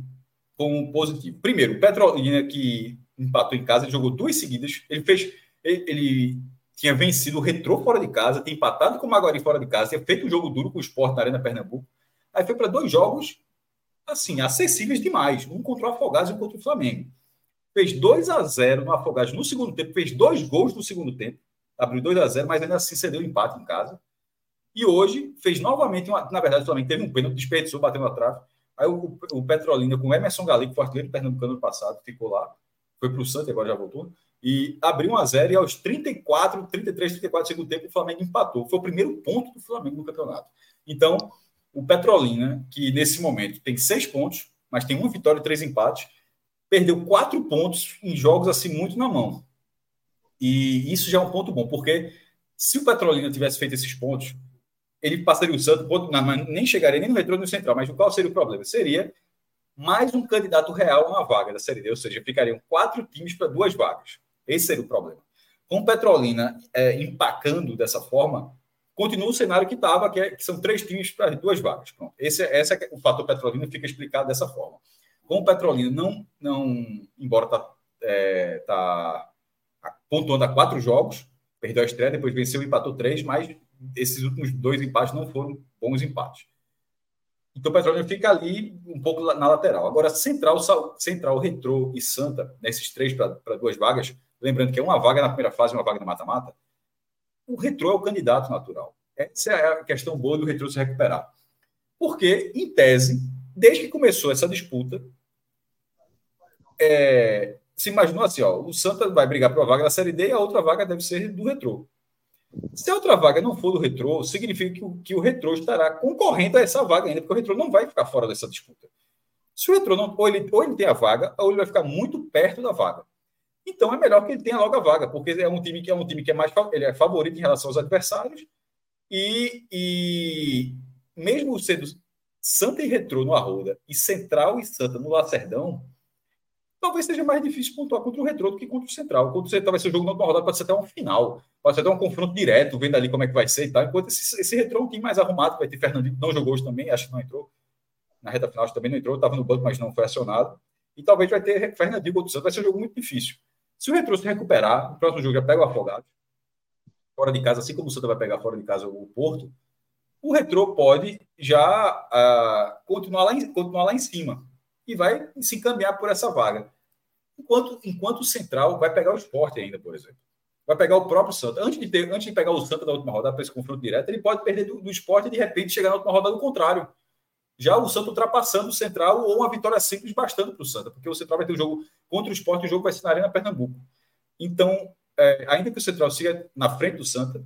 como positivo? Primeiro, o Petrolina, que empatou em casa, ele jogou duas seguidas. Ele fez. Ele, ele tinha vencido o Retro fora de casa, tinha empatado com o Maguari fora de casa, tinha feito um jogo duro com o Sport na Arena Pernambuco. Aí foi para dois jogos, assim, acessíveis demais. Um contra o Afogados e um contra o Flamengo. Fez 2 a 0 no Afogados no segundo tempo, fez dois gols no segundo tempo, abriu 2 a 0 mas ainda assim cedeu empate em casa. E hoje fez novamente, uma, na verdade, o Flamengo teve um pênalti, desperdiçou, bateu na trave. Aí o, o Petrolina com o Emerson Galico, foi artilheiro pernambucano ano passado, ficou lá, foi para o Santos, agora já voltou. E abriu 1 a 0 e aos 34, 33, 34 segundo tempo o Flamengo empatou. Foi o primeiro ponto do Flamengo no campeonato. Então, o Petrolina, que nesse momento tem seis pontos, mas tem uma vitória e três empates, perdeu quatro pontos em jogos assim muito na mão. E isso já é um ponto bom, porque se o Petrolina tivesse feito esses pontos, ele passaria o Santos, nem chegaria nem no retorno no central, mas qual seria o problema? Seria mais um candidato real a uma vaga da Série D, ou seja, ficariam quatro times para duas vagas. Esse seria o problema. Com Petrolina é, empacando dessa forma, continua o cenário que estava, que, é, que, são três times para duas vagas. Pronto. Esse, esse é o fator Petrolina fica explicado dessa forma. Com o Petrolina, não, não embora está é, tá pontuando a quatro jogos, perdeu a estreia, depois venceu e empatou três, mas esses últimos dois empates não foram bons empates. Então o Petróleo fica ali um pouco na lateral. Agora, Central, Central Retrô e Santa, nesses três para duas vagas, lembrando que é uma vaga na primeira fase uma vaga no mata-mata, o Retrô é o candidato natural. Essa é a questão boa do Retrô se recuperar. Porque, em tese, desde que começou essa disputa, é, se imaginou assim, ó, o Santa vai brigar para a vaga da Série D e a outra vaga deve ser do Retrô. Se a outra vaga não for do Retrô, significa que o, que o Retrô estará concorrendo a essa vaga ainda, porque o Retrô não vai ficar fora dessa disputa. Se o Retrô não, ou ele, ou ele tem a vaga, ou ele vai ficar muito perto da vaga. Então é melhor que ele tenha logo a vaga, porque é um time que é um time que é mais ele é favorito em relação aos adversários e, e mesmo sendo Santa e Retrô no Arruda e Central e Santa no Lacerdão, talvez seja mais difícil pontuar contra o Retrô do que contra o Central. Contra o Central vai ser o jogo na última rodada, pode ser até um final, pode ser até um confronto direto, vendo ali como é que vai ser e tal. Enquanto esse, esse Retrô é um time mais arrumado, vai ter Fernandinho, não jogou hoje também, acho que não entrou. Na reta final também não entrou, estava no banco, mas não foi acionado. E talvez vai ter Fernandinho contra o Santos, vai ser um jogo muito difícil. Se o Retrô se recuperar, no próximo jogo já pega o Afogado, fora de casa, assim como o Santa vai pegar fora de casa o Porto, o Retrô pode já uh, continuar, lá em, continuar lá em cima e vai se encaminhar por essa vaga. Enquanto, enquanto o Central vai pegar o esporte ainda, por exemplo. Vai pegar o próprio Santa. Antes de, ter, antes de pegar o Santa da última rodada para esse confronto direto, ele pode perder do, do esporte e de repente chegar na última rodada do contrário. Já o Santa ultrapassando o Central ou uma vitória simples bastando para o Santa, porque o Central vai ter um jogo contra o esporte e o jogo vai ser na Arena Pernambuco. Então, é, ainda que o Central siga na frente do Santa,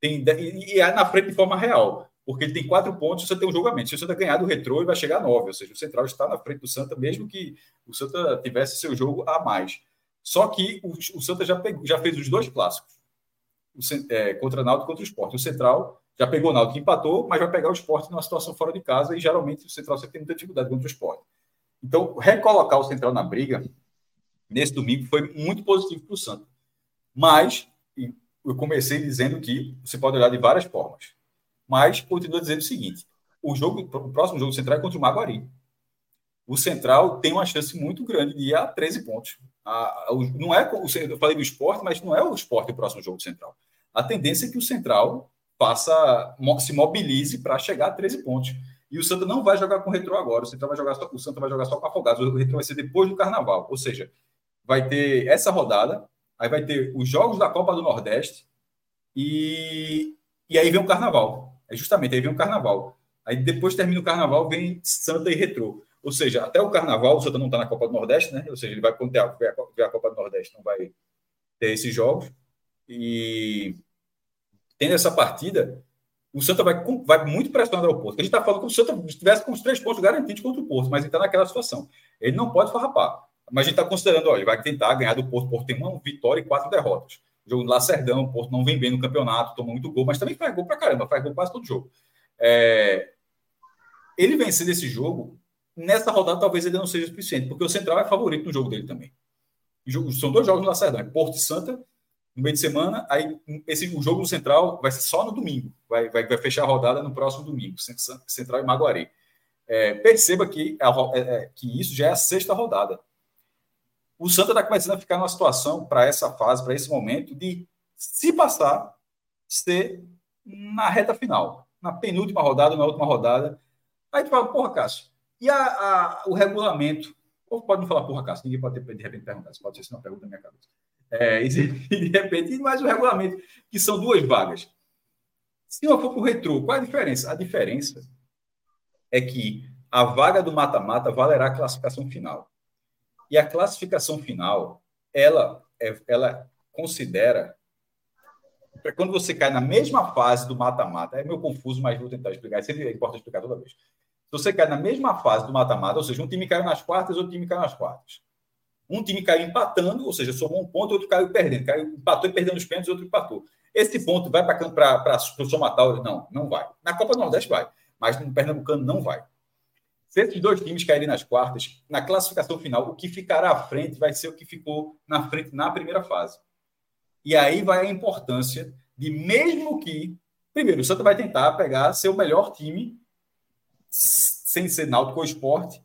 tem, e, e é na frente de forma real porque ele tem quatro pontos, você tem um jogamento. Se o Santa ganhar do retrô, ele vai chegar a nove, ou seja, o Central está na frente do Santa, mesmo que o Santa tivesse seu jogo a mais. Só que o, o Santa já, pegou, já fez os dois clássicos, o, é, contra Náutico contra o Esporte. O Central já pegou o Náutico empatou, mas vai pegar o Esporte numa situação fora de casa, e geralmente o Central sempre tem muita dificuldade contra o Esporte. Então, recolocar o Central na briga, nesse domingo, foi muito positivo para o Santa. Mas, eu comecei dizendo que você pode olhar de várias formas mas continua dizendo o seguinte: o jogo, o próximo jogo central é contra o Maguari. O Central tem uma chance muito grande de ir a 13 pontos. A, a, não é, eu falei do esporte, mas não é o esporte o próximo jogo central. A tendência é que o Central faça, se mobilize para chegar a 13 pontos. E o Santa não vai jogar com o Retro agora. O Central vai jogar só, o Santa vai jogar só com Afogados. O Retro vai ser depois do Carnaval. Ou seja, vai ter essa rodada Aí vai ter os jogos da Copa do Nordeste e, e aí vem o Carnaval. É justamente aí vem o Carnaval. Aí depois termina o Carnaval, vem Santa e Retrô. Ou seja, até o Carnaval, o Santa não está na Copa do Nordeste, né? Ou seja, ele vai ter a, a Copa do Nordeste, não vai ter esses jogos. E tendo essa partida, o Santa vai, vai muito pressionado ao Porto. A gente está falando que o Santa estivesse com os três pontos garantidos contra o Porto, mas ele está naquela situação. Ele não pode farrapar. Mas a gente está considerando, olha, ele vai tentar ganhar do Porto. O Porto tem uma vitória e quatro derrotas. O jogo do Lacerdão, o Porto não vem bem no campeonato, toma muito gol, mas também faz gol pra caramba, faz gol quase todo jogo. É... Ele vencer desse jogo, nessa rodada talvez ele não seja suficiente, porque o Central é favorito no jogo dele também. São dois jogos no Lacerdão, é Porto e Santa, no meio de semana, aí esse, o jogo do Central vai ser só no domingo, vai, vai, vai fechar a rodada no próximo domingo, Central e Maguari. É, perceba que, a, é, é, que isso já é a sexta rodada. O Santa está começando a ficar numa situação para essa fase, para esse momento, de se passar, ser na reta final, na penúltima rodada, na última rodada. Aí tu fala, porra, Cássio, e a, a, o regulamento? Ou pode não falar porra, Cássio, ninguém pode ter, de repente perguntar, pode ser uma pergunta na minha cabeça. É, e, de repente, mais o regulamento, que são duas vagas. Se não for para o retrô, qual é a diferença? A diferença é que a vaga do mata-mata valerá a classificação final. E a classificação final, ela, é, ela considera quando você cai na mesma fase do mata-mata, é meio confuso, mas vou tentar explicar. É sempre importante explicar toda vez. Você cai na mesma fase do mata-mata, ou seja, um time caiu nas quartas, outro time caiu nas quartas. Um time caiu empatando, ou seja, somou um ponto, outro caiu perdendo. Caiu, empatou e perdendo os pênaltis, outro empatou. Esse ponto vai para o somatório? Não, não vai. Na Copa do Nordeste vai, mas no Pernambucano não vai. Se esses dois times caírem nas quartas, na classificação final, o que ficará à frente vai ser o que ficou na frente na primeira fase. E aí vai a importância de, mesmo que. Primeiro, o Santa vai tentar pegar seu melhor time, sem ser Náutico ou Esporte,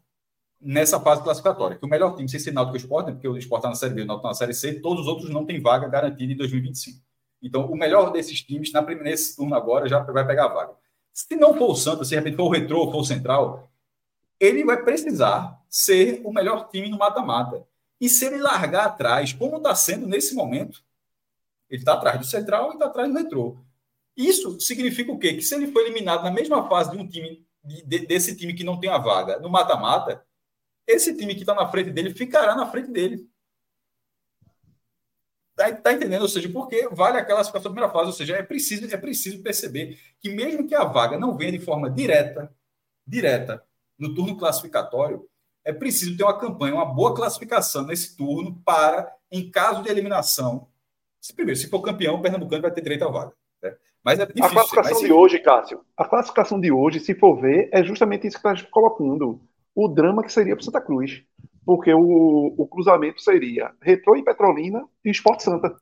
nessa fase classificatória. Que o melhor time sem ser Náutico Esporte, né, porque o Esporte está na Série B, o Náutico está na Série C, todos os outros não têm vaga garantida em 2025. Então, o melhor desses times, na primeira, nesse turno agora, já vai pegar a vaga. Se não for o Santa, se de repente for o Retrô, for o Central, ele vai precisar ser o melhor time no mata-mata. E se ele largar atrás, como está sendo nesse momento, ele está atrás do Central e está atrás do Retrô. Isso significa o quê? Que se ele for eliminado na mesma fase de um time, de, desse time que não tem a vaga, no mata-mata, esse time que está na frente dele ficará na frente dele. Está tá entendendo? Ou seja, porque vale a classificação da primeira fase. Ou seja, é preciso, é preciso perceber que mesmo que a vaga não venha de forma direta, direta, no turno classificatório, é preciso ter uma campanha, uma boa classificação nesse turno para, em caso de eliminação, se, primeiro, se for campeão, o Pernambucano vai ter direito à vaga. Né? Mas é difícil. A classificação de hoje, Cássio, a classificação de hoje, se for ver, é justamente isso que está colocando o drama que seria para Santa Cruz. Porque o, o cruzamento seria Retrô e Petrolina e Esporte Santa.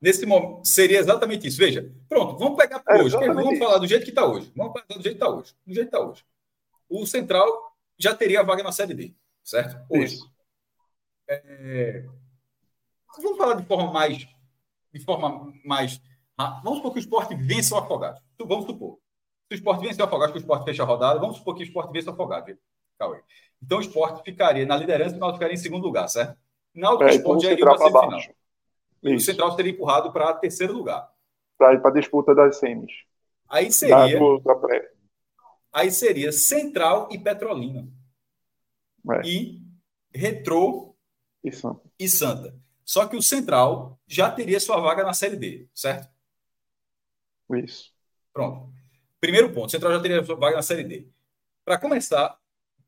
Nesse momento, seria exatamente isso. Veja, pronto, vamos pegar é hoje. Vamos falar do jeito que está hoje. Vamos falar do jeito que está hoje. Do jeito que está hoje. O Central já teria a vaga na Série D, certo? Hoje. É... Vamos falar de forma mais. De forma mais. Vamos supor que o esporte vence o afogado. Vamos supor. Se o esporte vencer o Afogados, que o esporte fecha a rodada, vamos supor que o esporte vence o Afogados. Cauê. Então o esporte ficaria na liderança e o Náutico ficaria em segundo lugar, certo? Náutico é, esporte já iria para a semifinal. O Central seria empurrado para terceiro lugar. Para ir para a disputa das semis. Aí seria. Aí seria Central e Petrolina. É. E Retrô e Santa. e Santa. Só que o Central já teria sua vaga na Série D, certo? Isso. Pronto. Primeiro ponto, o Central já teria vaga na Série D. Para começar,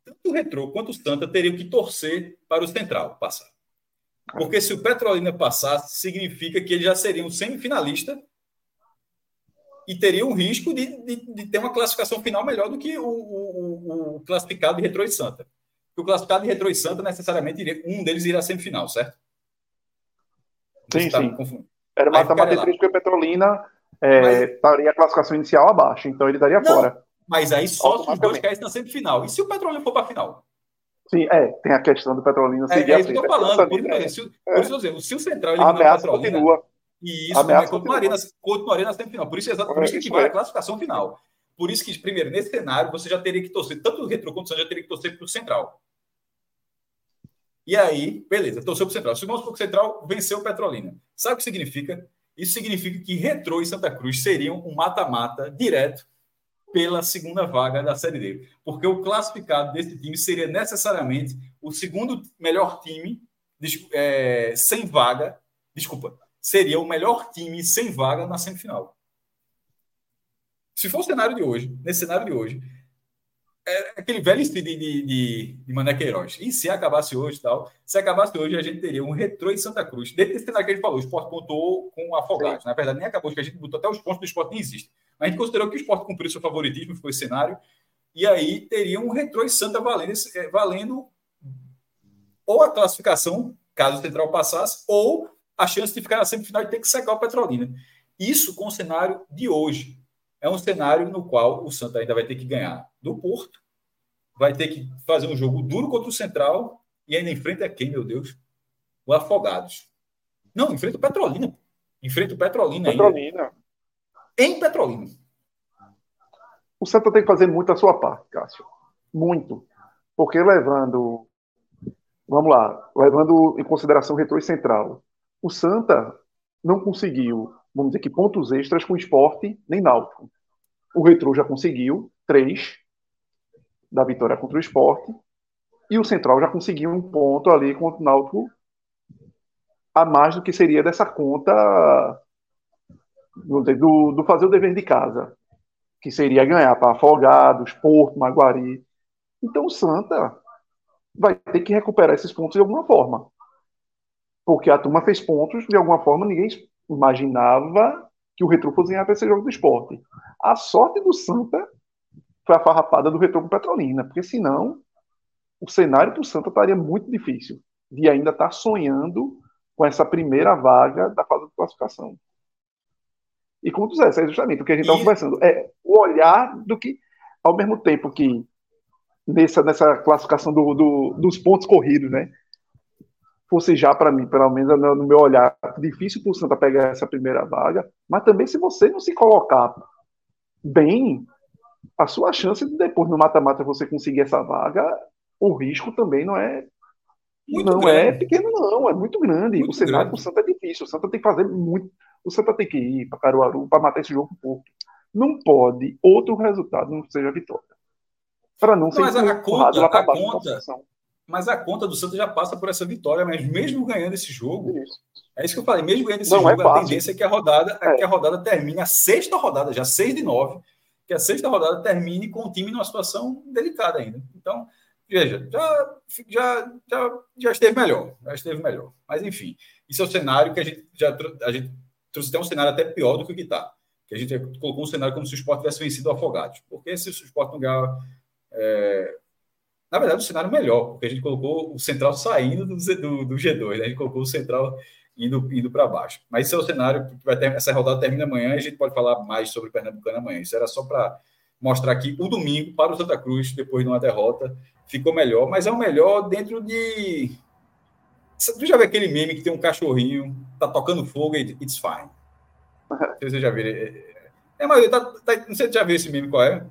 tanto o Retrô quanto o Santa teriam que torcer para o Central passar. Porque se o Petrolina passasse, significa que ele já seria um semifinalista e teria um risco de, de, de, ter uma classificação final melhor do que o, o, o classificado de Retrô e Santa. Porque o classificado de Retrô e Santa, necessariamente, iria, um deles iria à semifinal, certo? Sim, tá sim. Era mata-mata porque o Petrolina é, estaria a classificação inicial abaixo, então ele daria não, fora. Mas aí só se os dois caíssem na semifinal. E se o Petrolina for para a final? Sim, é, tem a questão do Petrolina seguir é, é isso que eu estou falando. Por, é, se, por isso eu se o Central eliminar o Petrolina, continua. e isso né, continuaria, na, continuaria na semifinal. Por isso, é exatamente por isso que equivale a classificação final. Por isso que, primeiro, nesse cenário, você já teria que torcer, tanto o Retro quanto o já teria que torcer para o Central. E aí, beleza, torceu para o Central. Que o Central venceu o Petrolina. Sabe o que significa? Isso significa que Retrô e Santa Cruz seriam um mata-mata direto pela segunda vaga da Série D. Porque o classificado desse time seria necessariamente o segundo melhor time é, sem vaga. Desculpa, seria o melhor time sem vaga na semifinal. Se for o cenário de hoje, nesse cenário de hoje, é aquele velho de, de, de, de Mané Queiroz. E se acabasse hoje tal, se acabasse hoje, a gente teria um retrô em Santa Cruz. Dentro desse cenário que a gente falou, o esporte pontuou com afogados. Na verdade, nem acabou, porque a gente botou até os pontos do esporte nem existe. Mas a gente considerou que o esporte cumpriu seu favoritismo, foi esse cenário. E aí teria um retrô em Santa valendo, é, valendo ou a classificação, caso o Central passasse, ou a chance de ficar na semifinal e ter que secar o Petrolina. Isso com o cenário de hoje é um cenário no qual o Santa ainda vai ter que ganhar do Porto, vai ter que fazer um jogo duro contra o Central e ainda enfrenta quem, meu Deus? O Afogados. Não, enfrenta o Petrolina. Enfrenta o Petrolina, Petrolina. ainda. Em Petrolina. O Santa tem que fazer muito a sua parte, Cássio. Muito. Porque levando. Vamos lá, levando em consideração o retorno central. O Santa não conseguiu vamos dizer que pontos extras com esporte nem náutico. O Retro já conseguiu três da vitória contra o esporte e o Central já conseguiu um ponto ali contra o Náutico a mais do que seria dessa conta do, do fazer o dever de casa, que seria ganhar para Afogados, Porto, Maguari. Então o Santa vai ter que recuperar esses pontos de alguma forma. Porque a turma fez pontos, de alguma forma, ninguém imaginava que o Retro fosse ganhar para esse jogo do esporte. A sorte do Santa foi a farrapada do Retro com Petrolina, porque senão o cenário do Santa estaria muito difícil de ainda estar sonhando com essa primeira vaga da fase de classificação. E como tu disseste, é justamente o que a gente estava conversando, é o olhar do que, ao mesmo tempo que nessa, nessa classificação do, do, dos pontos corridos, né? Fosse já para mim, pelo menos no meu olhar, difícil para o Santa pegar essa primeira vaga, mas também se você não se colocar bem, a sua chance de depois no mata-mata você conseguir essa vaga, o risco também não é muito não é grande. é pequeno não, é muito grande. Muito o cenário para o Santa é difícil, o Santa tem que fazer muito, o Santa tem que ir para Caruaru para matar esse jogo um pouco. Não pode outro resultado não seja vitória. Para não, não ser mas a conta, a conta, mas a conta do Santos já passa por essa vitória, mas mesmo ganhando esse jogo, isso. é isso que eu falei, mesmo ganhando esse não é jogo, é a tendência é que a rodada, é. que a rodada termine, a sexta rodada, já 6 de 9, que a sexta rodada termine com o time numa situação delicada ainda. Então, veja, já, já, já, já esteve melhor, já esteve melhor. Mas enfim, isso é o cenário que a gente já a gente trouxe até um cenário até pior do que o que está. Que a gente colocou um cenário como se o esporte tivesse vencido o Afogados. Porque se o esporte não ganhar é, na verdade, o cenário melhor, porque a gente colocou o central saindo do, do, do G2, né? a gente colocou o central indo, indo para baixo. Mas esse é o cenário que vai ter, essa rodada termina amanhã e a gente pode falar mais sobre o Pernambucano amanhã. Isso era só para mostrar que o domingo para o Santa Cruz, depois de uma derrota, ficou melhor, mas é o melhor dentro de. Tu já viu aquele meme que tem um cachorrinho, tá tocando fogo e it's fine. Você já viu? É, é, mas tá, tá, não sei se já viu esse meme qual é.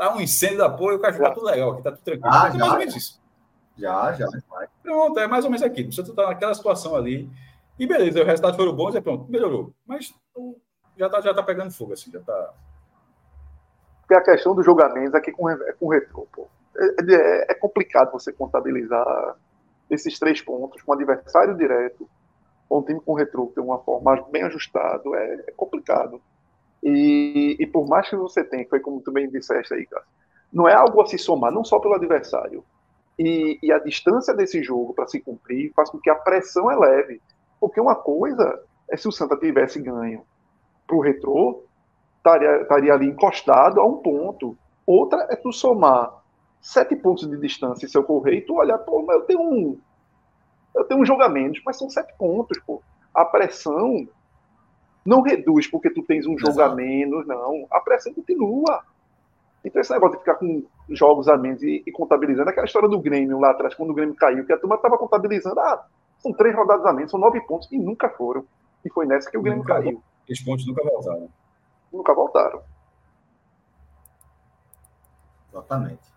Tá um incêndio da porra e o cachorro tá tudo legal aqui, tá tudo tranquilo. Ah, é mais ou menos isso. Já, já. Pronto, é mais ou menos aquilo. Você tá naquela situação ali. E beleza, o resultado foram bons, é pronto, melhorou. Mas já tá, já tá pegando fogo, assim, já tá. Porque a questão dos julgamentos aqui com, com retrô, pô. É, é, é, complicado você contabilizar esses três pontos com adversário direto, com um time com retrô que tem uma forma bem ajustado, é, é complicado. E, e por mais que você tenha, foi como tu bem disseste aí, cara, não é algo a se somar, não só pelo adversário. E, e a distância desse jogo para se cumprir faz com que a pressão eleve. Porque uma coisa é se o Santa tivesse ganho para o retrô, estaria, estaria ali encostado a um ponto. Outra é tu somar sete pontos de distância e seu correio e tu olhar, pô, mas eu tenho um. Eu tenho um jogamento, mas são sete pontos, pô. A pressão não reduz porque tu tens um jogo a menos, não. A pressão continua. Então esse negócio de ficar com jogos a menos e, e, contabilizando, aquela história do Grêmio lá atrás, quando o Grêmio caiu, que a turma estava contabilizando, ah, são três rodadas a menos, são nove pontos, e nunca foram. E foi nessa que o Grêmio nunca, caiu. Os pontos nunca voltaram. Nunca voltaram. Exatamente.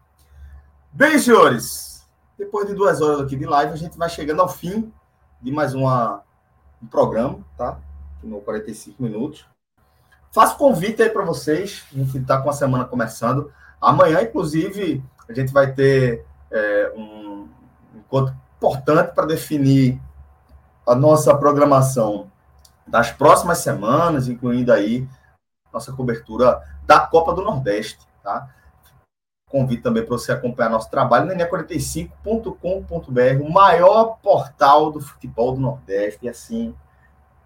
Bem, senhores, depois de duas horas aqui de live, a gente vai chegando ao fim de mais uma, um programa, tá? No 45 minutos. Faço convite aí para vocês. A gente está com a semana começando. Amanhã, inclusive, a gente vai ter é, um encontro importante para definir a nossa programação das próximas semanas, incluindo aí nossa cobertura da Copa do Nordeste, tá? Convido também para você acompanhar nosso trabalho na NE45.com.br, o maior portal do futebol do Nordeste. E assim,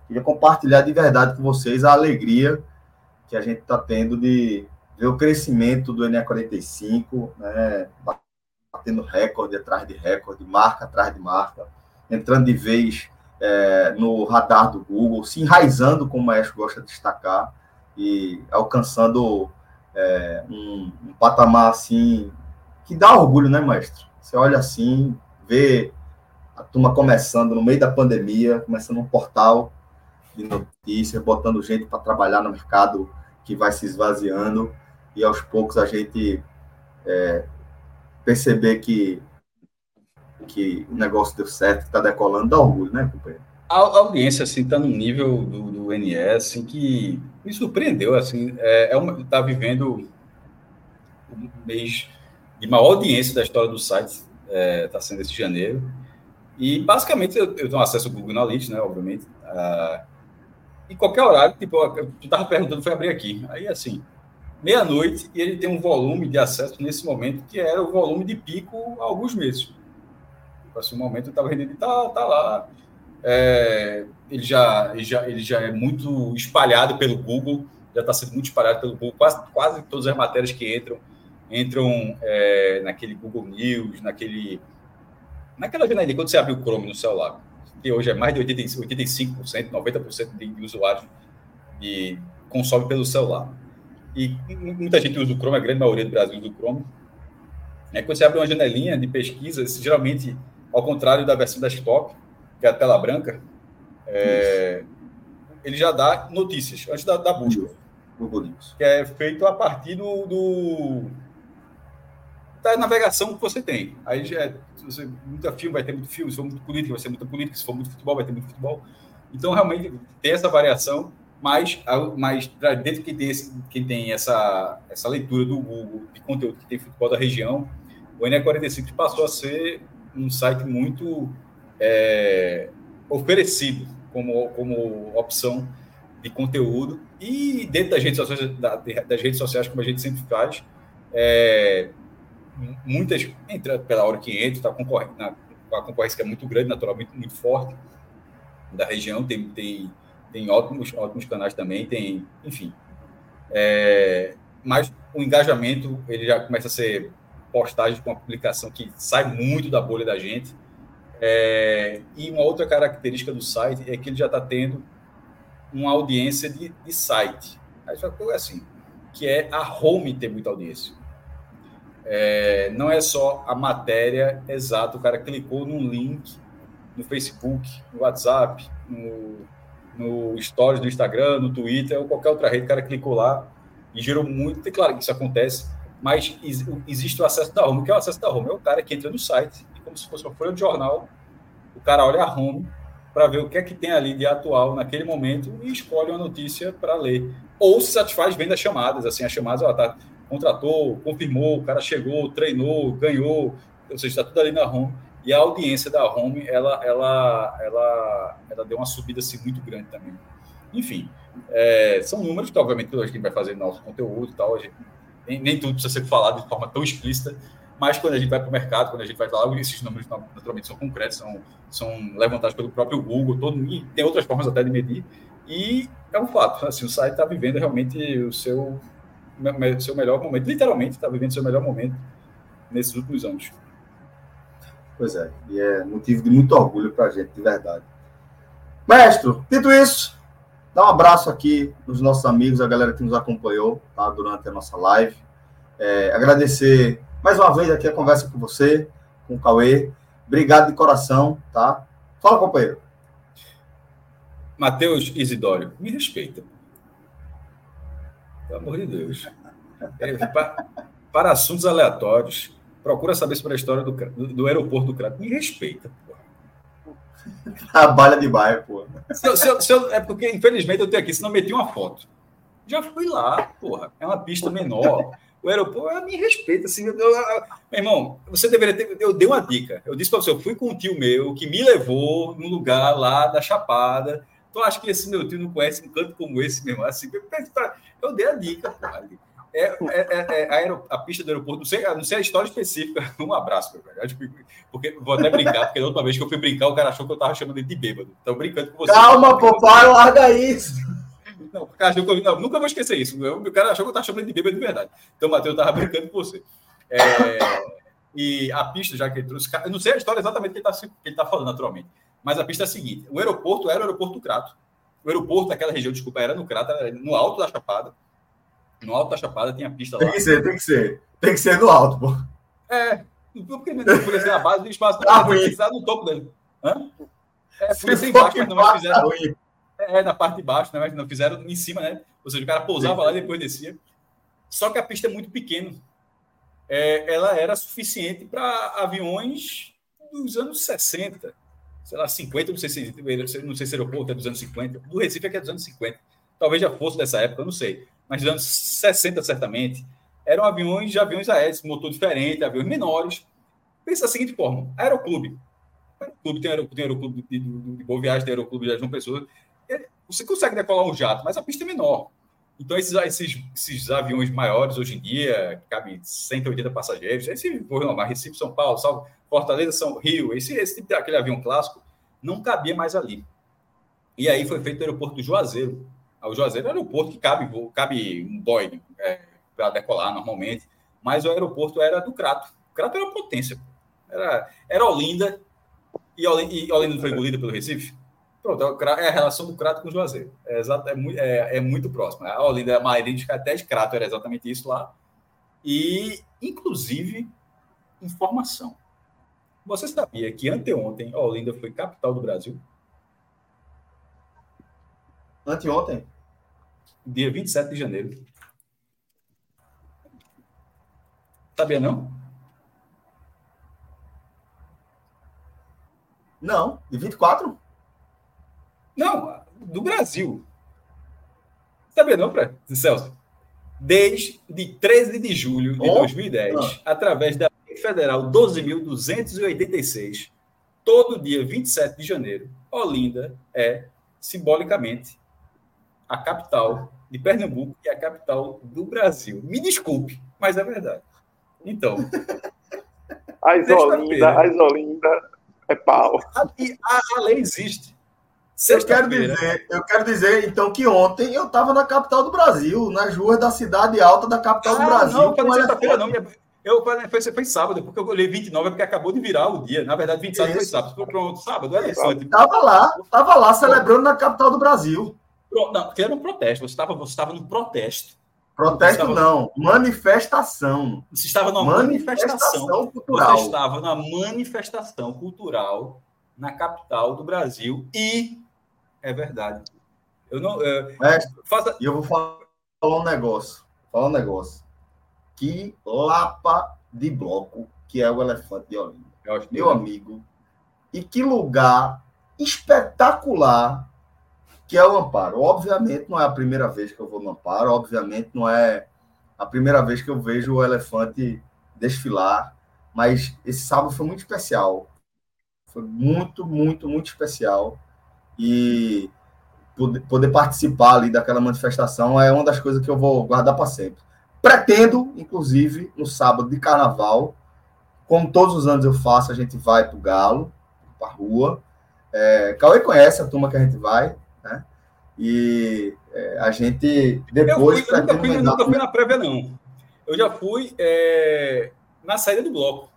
queria compartilhar de verdade com vocês a alegria que a gente está tendo de ver o crescimento do NE45, né? batendo recorde atrás de recorde, marca atrás de marca, entrando de vez é, no radar do Google, se enraizando, como o Maestro gosta de destacar, e alcançando é, um, um, patamar assim que dá orgulho, né, Maestro? Você olha assim, vê a turma começando no meio da pandemia, começando um portal de notícias, botando gente para trabalhar no mercado que vai se esvaziando, e aos poucos a gente é, perceber que que o negócio deu certo, que está decolando, dá orgulho, né, companheiro? A, audiência, assim, está no nível do, do assim, que me surpreendeu, assim, é, é uma, tá vivendo um mês de maior audiência da história do site, está é, tá sendo esse janeiro, e, basicamente, eu, eu tenho acesso ao Google Analytics, né, obviamente, e qualquer horário, tipo, tu estava perguntando, foi abrir aqui, aí, assim, meia-noite, e ele tem um volume de acesso nesse momento que era o volume de pico há alguns meses. Assim, um momento eu estava rendendo, tá, tá lá. É, ele, já, ele, já, ele já é muito espalhado pelo Google, já está sendo muito espalhado pelo Google. Quase, quase todas as matérias que entram, entram é, naquele Google News, naquele. Naquela janelinha, quando você abre o Chrome no celular, que hoje é mais de 85%, 90% de usuários de consome pelo celular. E muita gente usa o Chrome, a grande maioria do Brasil usa o Chrome. É, quando você abre uma janelinha de pesquisa, geralmente ao contrário da versão desktop, que é a tela branca, é, ele já dá notícias antes da, da busca. Google News. Que é feito a partir do, do, da navegação que você tem. Aí já é, se você muito filme, vai ter muito filme, se for muito política, vai ser muita política, se for muito futebol, vai ter muito futebol. Então, realmente, tem essa variação, mas, mas dentro que tem, esse, que tem essa, essa leitura do Google de conteúdo que tem futebol da região, o NE45 passou a ser um site muito é, oferecido como, como opção de conteúdo e dentro das redes sociais, das redes sociais como a gente sempre faz, é, muitas entra pela hora que entra, está concorrendo, na, a concorrência que é muito grande, naturalmente muito forte da região, tem, tem, tem ótimos, ótimos canais também, tem, enfim. É, mas o engajamento ele já começa a ser postagem com uma publicação que sai muito da bolha da gente. É, e uma outra característica do site é que ele já está tendo uma audiência de, de site. Aí assim, que é a home ter muita audiência. É, não é só a matéria exata, o cara clicou num link no Facebook, no WhatsApp, no, no Stories do Instagram, no Twitter, ou qualquer outra rede, o cara clicou lá e gerou muito. E claro que isso acontece mas existe o acesso da home. O que é o acesso da home? É o cara que entra no site e, como se fosse uma folha de jornal, o cara olha a home para ver o que é que tem ali de atual naquele momento e escolhe uma notícia para ler. Ou se satisfaz vendo as chamadas, assim, as chamadas, ó, tá, contratou, confirmou, o cara chegou, treinou, ganhou, ou seja, está tudo ali na home. E a audiência da home, ela, ela, ela, ela deu uma subida assim, muito grande também. Enfim, é, são números que, obviamente, a gente vai fazer nosso conteúdo e tal, gente nem, nem tudo precisa ser falado de forma tão explícita, mas quando a gente vai para o mercado, quando a gente vai falar, esses números naturalmente são concretos, são, são levantados pelo próprio Google, todo, e tem outras formas até de medir, e é um fato, assim, o site está vivendo realmente o seu, seu melhor momento, literalmente está vivendo o seu melhor momento nesses últimos anos. Pois é, e é motivo de muito orgulho para a gente, de verdade. Mestre, dito isso, Dá um abraço aqui nos nossos amigos, a galera que nos acompanhou tá, durante a nossa live. É, agradecer mais uma vez aqui a conversa com você, com o Cauê. Obrigado de coração, tá? Fala, companheiro. Matheus Isidório, me respeita. Pelo amor de Deus. É, para, para assuntos aleatórios, procura saber sobre a história do, do, do aeroporto do Crato. Me respeita, porra. Trabalha de bairro, pô. Se eu, se eu, se eu, é porque, infelizmente, eu tenho aqui, senão meti uma foto. Já fui lá, porra. É uma pista menor. O aeroporto, me respeita. Assim, eu, eu, meu irmão, você deveria ter. Eu dei uma dica. Eu disse para você, eu fui com um tio meu que me levou num lugar lá da Chapada. Tu acha que esse meu tio não conhece um canto como esse, meu irmão? Assim, eu dei a dica, porra. É, é, é, é a, aero, a, pista do aeroporto, não sei, não sei a história específica. Um abraço, meu velho. Porque vou até brincar, porque da última vez que eu fui brincar, o cara achou que eu tava chamando ele de bêbado. Então brincando com você. Calma, papai, larga isso. Não, o cara achou que eu, não, nunca vou esquecer isso. O cara achou que eu tava chamando ele de bêbado de verdade. Então, Matheus, eu tava brincando com você. É, e a pista, já que ele trouxe. Eu não sei a história exatamente que ele, tá, que ele tá falando, naturalmente. Mas a pista é a seguinte: o aeroporto era o aeroporto do Crato. O aeroporto daquela região, desculpa, era no Crato, era no alto da Chapada. No alto da Chapada tinha pista lá. Tem que ser, tem que ser. Tem que ser no alto, pô. É, porque não podia ser na base do espaço. Tá ruim. no topo dele. Hã? É, podia ser embaixo, mas não fizeram. Tá é, na parte de baixo, né? Mas não fizeram em cima, né? Ou seja, o cara pousava lá e depois descia. Só que a pista é muito pequena. É, ela era suficiente para aviões dos anos 60, sei lá, 50, não sei se, não sei se aeroporto é dos anos 50. Do Recife é que é dos anos 50. Talvez já fosse dessa época, eu não sei mas nos anos 60, certamente, eram aviões de aviões aéreos, motor diferente, aviões menores. Pensa da seguinte forma: aeroclube. Aeroclube tem aeroclube, tem aeroclube de, de, de Boa Viagem, tem aeroclube de João Pessoa. Você consegue decolar um jato, mas a pista é menor. Então, esses, esses, esses aviões maiores hoje em dia, que cabem 180 passageiros, esse voo normal, Recife, São Paulo, Salvo, Fortaleza, São Rio, esse, esse tipo aquele avião clássico, não cabia mais ali. E aí foi feito o aeroporto do Juazeiro, o Juazeiro é um aeroporto que cabe, cabe um Boeing é, para decolar normalmente, mas o aeroporto era do Crato. O Crato era potência. Era, era Olinda e Olinda, e Olinda foi engolida pelo Recife. Pronto, é a relação do Crato com o Juazeiro. É, exato, é, muito, é, é muito próximo. A Olinda, a maioria de até de Crato era exatamente isso lá. E, inclusive, informação. Você sabia que anteontem a Olinda foi capital do Brasil? Anteontem? dia 27 de janeiro. Sabia não? Não, de 24? Não, do Brasil. Sabia não, Fred? Celso? Desde 13 de julho de oh, 2010, ah. através da Lei Federal 12.286, todo dia 27 de janeiro, Olinda é, simbolicamente, a capital de Pernambuco, é a capital do Brasil. Me desculpe, mas é verdade. Então. a Isolinda, a Isolinda é pau. A, a, a lei existe. Eu quero, dizer, eu quero dizer, então, que ontem eu estava na capital do Brasil, nas ruas da cidade alta da capital ah, do Brasil. Não, foi sexta-feira, não. Eu, foi, foi sábado, porque eu olhei 29, porque acabou de virar o dia. Na verdade, 27 Isso. foi sábado. Pronto, sábado é isso. Estava lá, estava lá celebrando na capital do Brasil. Não, porque era um protesto. Você estava você no protesto. Protesto estava... não, manifestação. Você estava numa manifestação, manifestação cultural. Você estava numa manifestação cultural na capital do Brasil e é verdade. Eu não. É, Mestre, faça... eu vou falar um negócio. Falar um negócio. Que lapa de bloco que é o elefante de Olinda. Meu amigo. E que lugar espetacular que é o Amparo. Obviamente não é a primeira vez que eu vou no Amparo, obviamente não é a primeira vez que eu vejo o elefante desfilar, mas esse sábado foi muito especial. Foi muito, muito, muito especial. E poder, participar ali daquela manifestação é uma das coisas que eu vou guardar para sempre. Pretendo, inclusive, no sábado de carnaval, como todos os anos eu faço, a gente vai para o Galo, para a rua. É, Cauê conhece a turma que a gente vai, né? E é, a gente depois. Eu, fui, eu nunca, fui, nunca fui na prévia, não. Eu já fui é, na saída do bloco.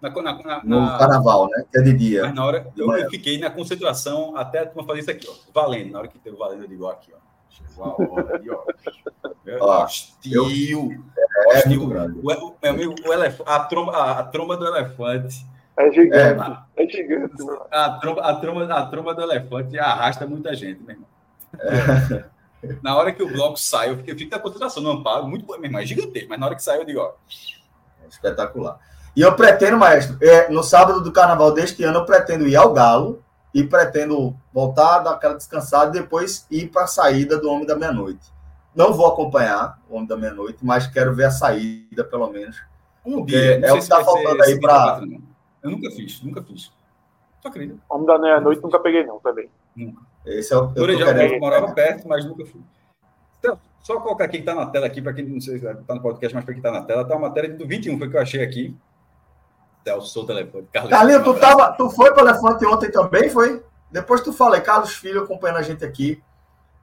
Na, na, na, no carnaval, né? Que é de dia. Mas na hora eu, eu fiquei na concentração até a turma fazer isso aqui, ó. Valendo. Na hora que teve valendo, eu digo, ó, aqui, ó. Chegou a hora ali, ó. ó hostil. É, hostil. O, o, meu amigo, o elef... a, tromba, a, a tromba do elefante é gigante. É, é gigante, mano. A tromba, a, tromba, a tromba do elefante arrasta muita gente, meu irmão. É. Na hora que o bloco sai, eu fiquei, fico na concentração no amparo, muito bom, meu irmão, é gigantesco, mas na hora que sai, eu digo, ó. É espetacular. E eu pretendo, maestro, é, no sábado do carnaval deste ano, eu pretendo ir ao Galo e pretendo voltar, dar aquela descansada e depois ir para a saída do Homem da Meia-Noite. Não vou acompanhar o Homem da Meia-Noite, mas quero ver a saída, pelo menos. Um dia, é o que está faltando aí para. Eu nunca fiz, nunca fiz. Só acredito. Homem da Meia-Noite nunca peguei, não, também. Nunca. Esse é o eu, eu, eu morava perto, mas nunca fui. Então, só colocar quem está na tela aqui, para quem não sei se está no podcast, mas para quem está na tela, está uma matéria do 21, foi que eu achei aqui. Celso, o telefone. Carlos Carlinhos, tu, tava, tu foi para o Elefante ontem também, foi? Depois tu falei, Carlos Filho acompanhando a gente aqui.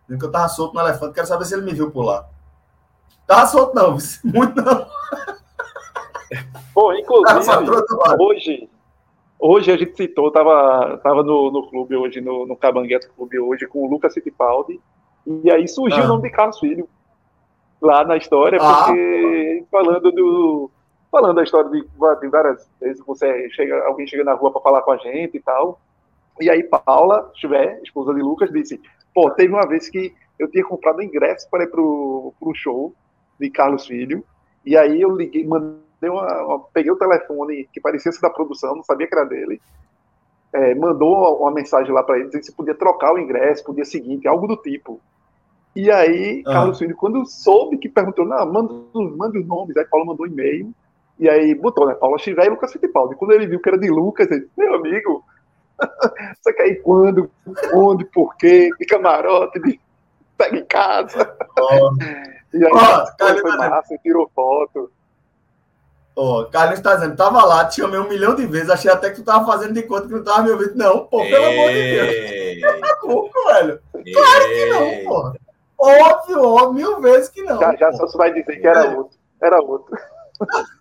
Que eu tava solto no elefante, quero saber se ele me viu por lá. Tava solto, não, muito não. Bom, inclusive, hoje, hoje a gente citou, tava, tava no, no clube hoje, no, no Cabangueto Clube hoje, com o Lucas Fittipaldi, e aí surgiu ah. o nome de Carlos Filho lá na história, ah. porque falando do. Falando da história de, várias vezes você chega, alguém chega na rua para falar com a gente e tal. E aí Paula, Chuvé, esposa de Lucas, disse: Pô, teve uma vez que eu tinha comprado ingresso para ir pro, pro show de Carlos Filho. E aí eu liguei, mandei uma, uma, peguei o telefone que parecia ser da produção, não sabia que era dele. É, mandou uma mensagem lá para ele dizendo se podia trocar o ingresso pro dia seguinte, algo do tipo. E aí, ah. Carlos Filho, quando soube que perguntou, não, manda, manda os nomes, aí Paulo mandou um e-mail, e aí botou, né, Paulo Chivé e Lucas Fittipaldi. Quando ele viu que era de Lucas, ele, meu amigo, você quer ir quando, onde, por quê, de camarote, de pega em casa. Oh. E aí, oh, foi massa, tirou foto. Ó, oh, Carlos tá dizendo, tava lá, te chamei um milhão de vezes, achei até que tu tava fazendo de conta que não tava me ouvindo. Não, pô, pelo amor de Deus. Tá louco, velho. Claro que não, pô. Óbvio, óbvio, mil vezes que não. Já, já só você vai dizer que era outro. Era outro.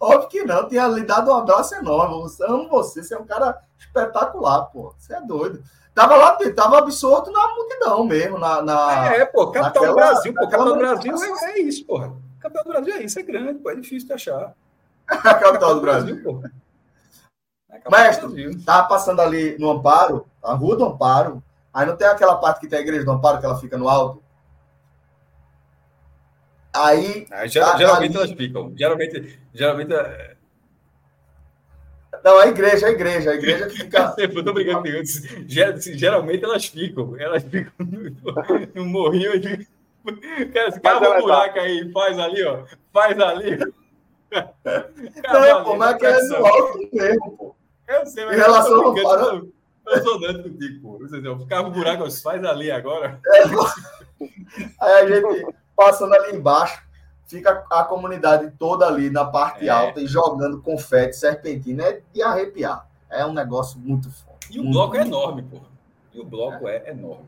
óbvio que não, tinha lhe dado um abraço enorme. Eu amo você, você é um cara espetacular, pô. Você é doido. Tava lá, tava absorto na multidão mesmo, na. na é, pô, capital naquela, do Brasil, pô, capital do Brasil é, é, isso, porra. Capital do Brasil é isso, é grande, pô, é difícil de achar. a capital do Brasil, pô. É Mestre, tava passando ali no Amparo, a Rua do Amparo, Aí não tem aquela parte que tem a igreja do Amparo, que ela fica no alto? Aí. Ah, geralmente ali... elas ficam. Geralmente. geralmente é... Não, a igreja, a igreja, a igreja que fica. Eu tô brincando com Geralmente elas ficam. Elas ficam no, no morrinho. Cara, se cava um buraco aí, faz ali, ó. Faz ali. Não, pô, mas é no alto mesmo, pô. Eu sei, mas em relação ao Amparo. Eu sou dando contigo, pô. Ficava um buraco, faz ali agora. É, aí a gente, passando ali embaixo, fica a comunidade toda ali na parte é. alta e jogando confete, serpentina. É de arrepiar. É um negócio muito forte. E o bloco é enorme, pô. E o bloco é, é enorme.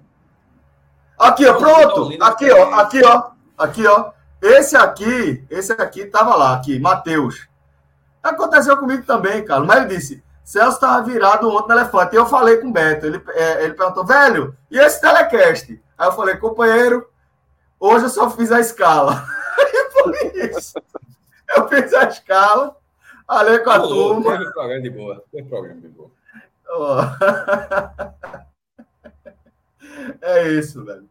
Aqui, ó, pronto. Aqui, ó, aqui, ó. Aqui, ó. Esse aqui, esse aqui tava lá, aqui, Matheus. Aconteceu comigo também, cara. Mas ele disse: Celso estava virado ontem no elefante. E eu falei com o Beto. Ele, é, ele perguntou, velho, e esse telecast? Aí eu falei, companheiro, hoje eu só fiz a escala. E foi isso. Eu fiz a escala, falei com a turma. Teve programa de boa. Teve programa de boa. Oh. é isso, velho.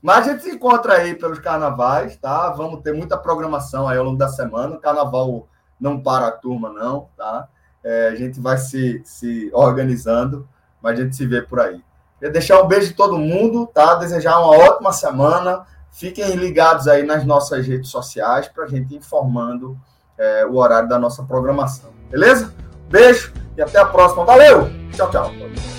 Mas a gente se encontra aí pelos carnavais, tá? Vamos ter muita programação aí ao longo da semana. O carnaval não para a turma, não, tá? É, a gente vai se, se organizando, mas a gente se vê por aí. Queria deixar um beijo de todo mundo, tá? Desejar uma ótima semana. Fiquem ligados aí nas nossas redes sociais para a gente informando é, o horário da nossa programação. Beleza? Beijo e até a próxima. Valeu! Tchau, tchau.